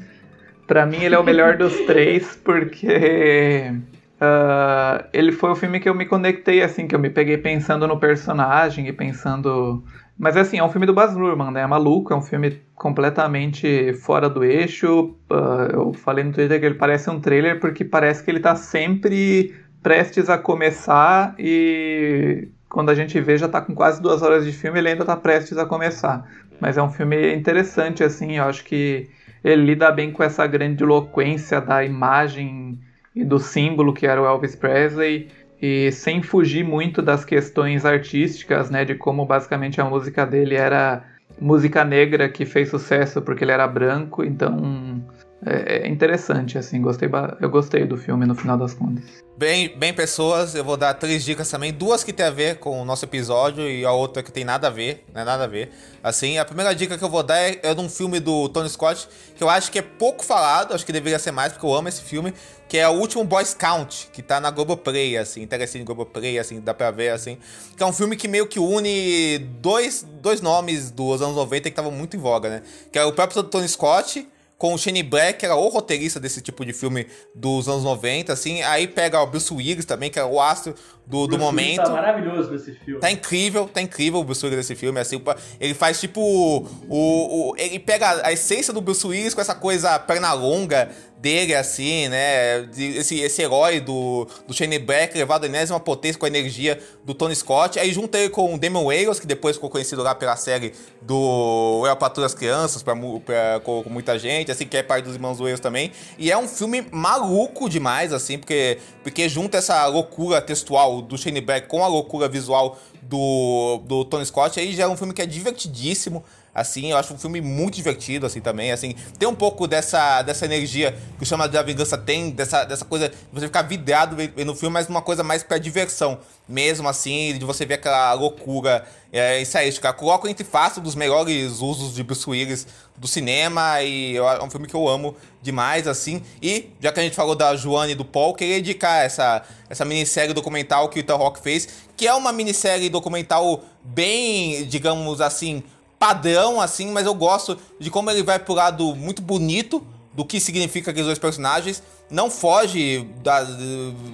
Pra mim, ele é o melhor dos três, porque ah, ele foi o filme que eu me conectei, assim, que eu me peguei pensando no personagem e pensando. Mas assim, é um filme do Baz Luhrmann, né? É maluco, é um filme completamente fora do eixo. Ah, eu falei no Twitter que ele parece um trailer porque parece que ele tá sempre prestes a começar e quando a gente vê já tá com quase duas horas de filme ele ainda tá prestes a começar. Mas é um filme interessante, assim, eu acho que ele lida bem com essa grandiloquência da imagem e do símbolo que era o Elvis Presley. E sem fugir muito das questões artísticas, né, de como basicamente a música dele era música negra que fez sucesso porque ele era branco, então é é interessante assim, gostei, eu gostei do filme no final das contas. Bem, bem, pessoas, eu vou dar três dicas também. Duas que tem a ver com o nosso episódio e a outra que tem nada a ver, não é nada a ver. Assim, a primeira dica que eu vou dar é, é de um filme do Tony Scott, que eu acho que é pouco falado, acho que deveria ser mais, porque eu amo esse filme, que é o último Boy Scout, que tá na Globoplay, assim, Telecine Globoplay, assim, dá pra ver, assim. Que é um filme que meio que une dois, dois nomes dos anos 90 que estavam muito em voga, né? Que é o próprio Tony Scott, com o Shane Black, que era o roteirista desse tipo de filme dos anos 90, assim. Aí pega o Bruce Willis também, que era o astro do, do Willis momento. Tá maravilhoso nesse filme. Tá incrível, tá incrível o Bruce Willis nesse filme, assim, ele faz tipo o, o, ele pega a essência do Bruce Willis com essa coisa perna longa dele, assim, né, esse, esse herói do, do Shane Black levado à enésima potência com a energia do Tony Scott, aí junta ele com o Damon Wayans, que depois ficou conhecido lá pela série do Eu Patrulha das Crianças, pra, pra- com, com muita gente, assim, que é parte dos Irmãos Wayans também, e é um filme maluco demais, assim, porque, porque junta essa loucura textual do Shane Black com a loucura visual do, do Tony Scott, aí já é um filme que é divertidíssimo assim, eu acho um filme muito divertido, assim, também, assim, tem um pouco dessa, dessa energia que o Chama da Vingança tem, dessa, dessa coisa de você ficar vidrado no filme, mas uma coisa mais pra diversão, mesmo, assim, de você ver aquela loucura é, isso aí, cara, coloco entre fácil dos melhores usos de Bruce Willis do cinema e é um filme que eu amo demais, assim, e já que a gente falou da Joane e do Paul, queria indicar essa, essa minissérie documental que o Ethan Rock fez, que é uma minissérie documental bem, digamos assim, padrão, assim, mas eu gosto de como ele vai pro lado muito bonito do que significa aqueles dois personagens não foge da,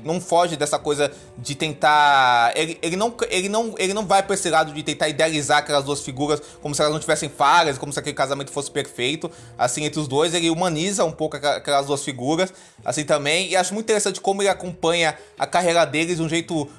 não foge dessa coisa de tentar ele, ele, não, ele, não, ele não vai pra esse lado de tentar idealizar aquelas duas figuras como se elas não tivessem falhas, como se aquele casamento fosse perfeito, assim, entre os dois, ele humaniza um pouco aquelas duas figuras, assim também, e acho muito interessante como ele acompanha a carreira deles de um jeito,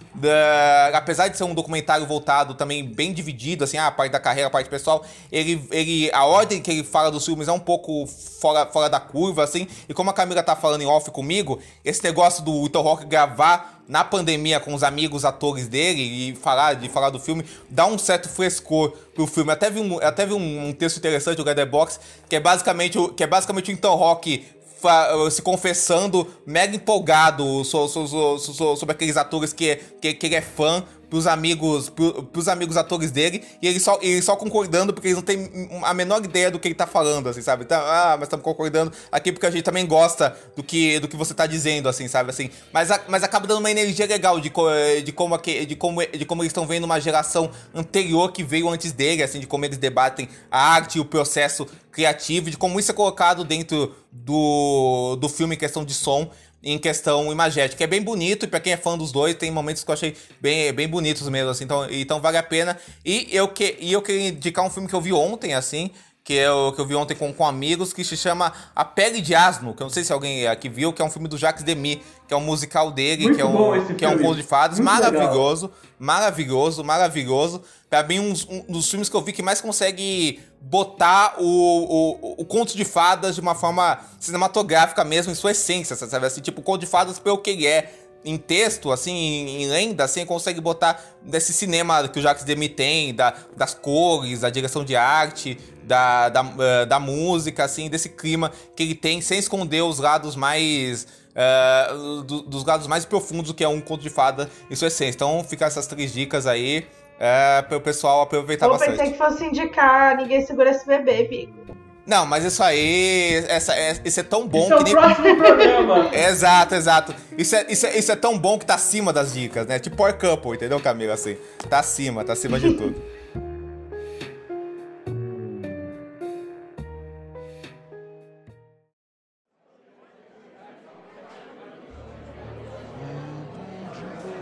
apesar de ser um documentário voltado também bem dividido, assim, a parte da carreira, a parte pessoal, ele, ele, a ordem que ele fala dos filmes é um pouco fora, fora da curva, assim, e como a Camila tá falando em off comigo, esse negócio do Wilton Rock gravar na pandemia com os amigos atores dele e falar de falar do filme dá um certo frescor pro filme. Até vi um, até vi um, um texto interessante do Letterboxd que é basicamente que é basicamente o Wilton Rock se confessando mega empolgado sobre aqueles atores que, que, que ele é fã pros amigos, pro, pros amigos atores dele, e ele só, ele só concordando porque eles não têm a menor ideia do que ele tá falando, assim, sabe? Então, ah, mas estamos concordando aqui porque a gente também gosta do que, do que você tá dizendo, assim, sabe? Assim, mas, mas acaba dando uma energia legal de, de, como, de, como, de como eles estão vendo uma geração anterior que veio antes dele, assim, de como eles debatem a arte e o processo criativo, de como isso é colocado dentro do, do filme em questão de som em questão imagética. É bem bonito, e pra quem é fã dos dois, tem momentos que eu achei bem, bem bonitos mesmo, assim, então, então vale a pena. E eu, que, e eu queria indicar um filme que eu vi ontem, assim, que eu, que eu vi ontem com, com amigos, que se chama A Pele de Asno, que eu não sei se alguém aqui viu, que é um filme do Jacques Demy, que é um musical dele, Muito que é um, que é um conto de fadas, Muito maravilhoso, legal. Maravilhoso, maravilhoso. Pra mim, um, um, dos filmes que eu vi que mais consegue botar o, o, o conto de fadas de uma forma cinematográfica mesmo, em sua essência, sabe? Assim, tipo, o conto de fadas pelo que ele é em texto, assim, em, lenda, assim, consegue botar desse cinema que o Jacques Demy tem, da, das cores, da direção de arte, da, da, uh, da música, assim, desse clima que ele tem, sem esconder os lados mais. Uh, do, dos lados mais profundos do que é um conto de fada em sua essência. Então, fica essas três dicas aí é, para o pessoal aproveitar Eu bastante. Eu pensei que fosse indicar Ninguém Segura Esse Bebê, Bico. Não, mas isso aí, essa, é, isso é tão bom isso que é o nem... próximo programa. exato, exato. Isso é, isso, é, isso é tão bom que tá acima das dicas, né? Tipo Power Couple, entendeu, Camila? Assim, tá acima, tá acima de tudo.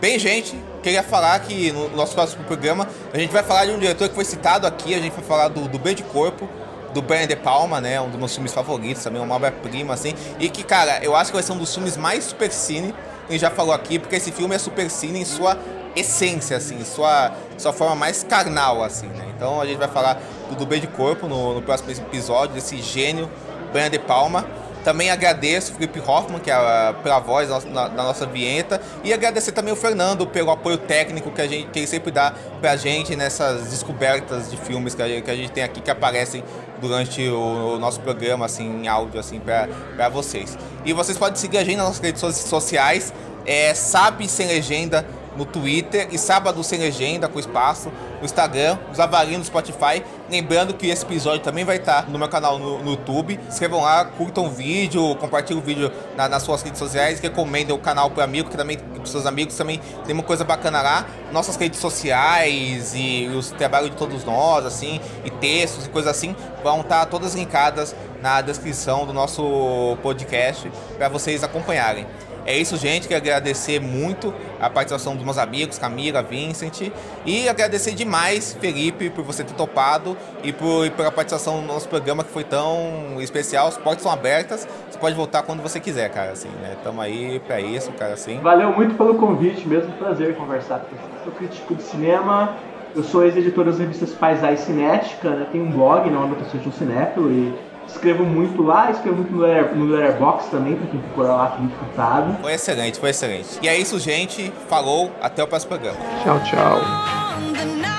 Bem, gente, queria falar que no nosso próximo programa a gente vai falar de um diretor que foi citado aqui, a gente vai falar do, do B de Corpo, do Brian De Palma, né? Um dos meus filmes favoritos também, uma obra-prima, assim. E que, cara, eu acho que vai ser um dos filmes mais super cine, gente já falou aqui, porque esse filme é super cine em sua essência, assim, sua, sua forma mais carnal, assim, né? Então a gente vai falar do, do B de Corpo no, no próximo episódio, desse gênio Brian De Palma. Também agradeço o Felipe Hoffman, que é a, pela voz da, da nossa vinheta. E agradecer também o Fernando pelo apoio técnico que, a gente, que ele sempre dá pra gente nessas descobertas de filmes que a gente, que a gente tem aqui que aparecem durante o, o, nosso programa, assim, em áudio, assim, pra, pra vocês. E vocês podem seguir a gente nas nossas redes sociais, é Sabe Sem Legenda no Twitter e Sábado Sem Legenda com espaço no Instagram, os avaliam no Spotify. Lembrando que esse episódio também vai estar no meu canal no, no YouTube. Inscrevam lá, curtam o vídeo, compartilhem o vídeo na, nas suas redes sociais, recomendem o canal para amigo, que também seus amigos também tem uma coisa bacana lá. Nossas redes sociais e os trabalhos de todos nós, assim, e textos e coisas assim, vão estar todas linkadas na descrição do nosso podcast para vocês acompanharem. É isso, gente. Quero agradecer muito a participação dos meus amigos, Camila, Vincent. E agradecer demais, Felipe, por você ter topado e por, pela participação no nosso programa que foi tão especial. As portas são abertas. Você pode voltar quando você quiser, cara, assim, né? Tamo aí pra isso, cara, assim. Valeu muito pelo convite, mesmo prazer conversar com você. Sou crítico de cinema. Eu sou ex-editor das revistas Paisai Cinética, né? Tenho um blog, não é uma pessoa de um cinéfilo e Escrevo muito lá, escrevo muito no, Letter, no Letterboxd também, pra quem procurar lá, Felipe Furtado. Foi excelente, foi excelente. E é isso, gente. Falou, até o próximo programa. Tchau, tchau.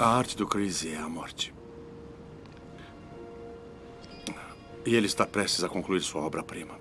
A arte do Chris é a morte. E ele está prestes a concluir sua obra-prima.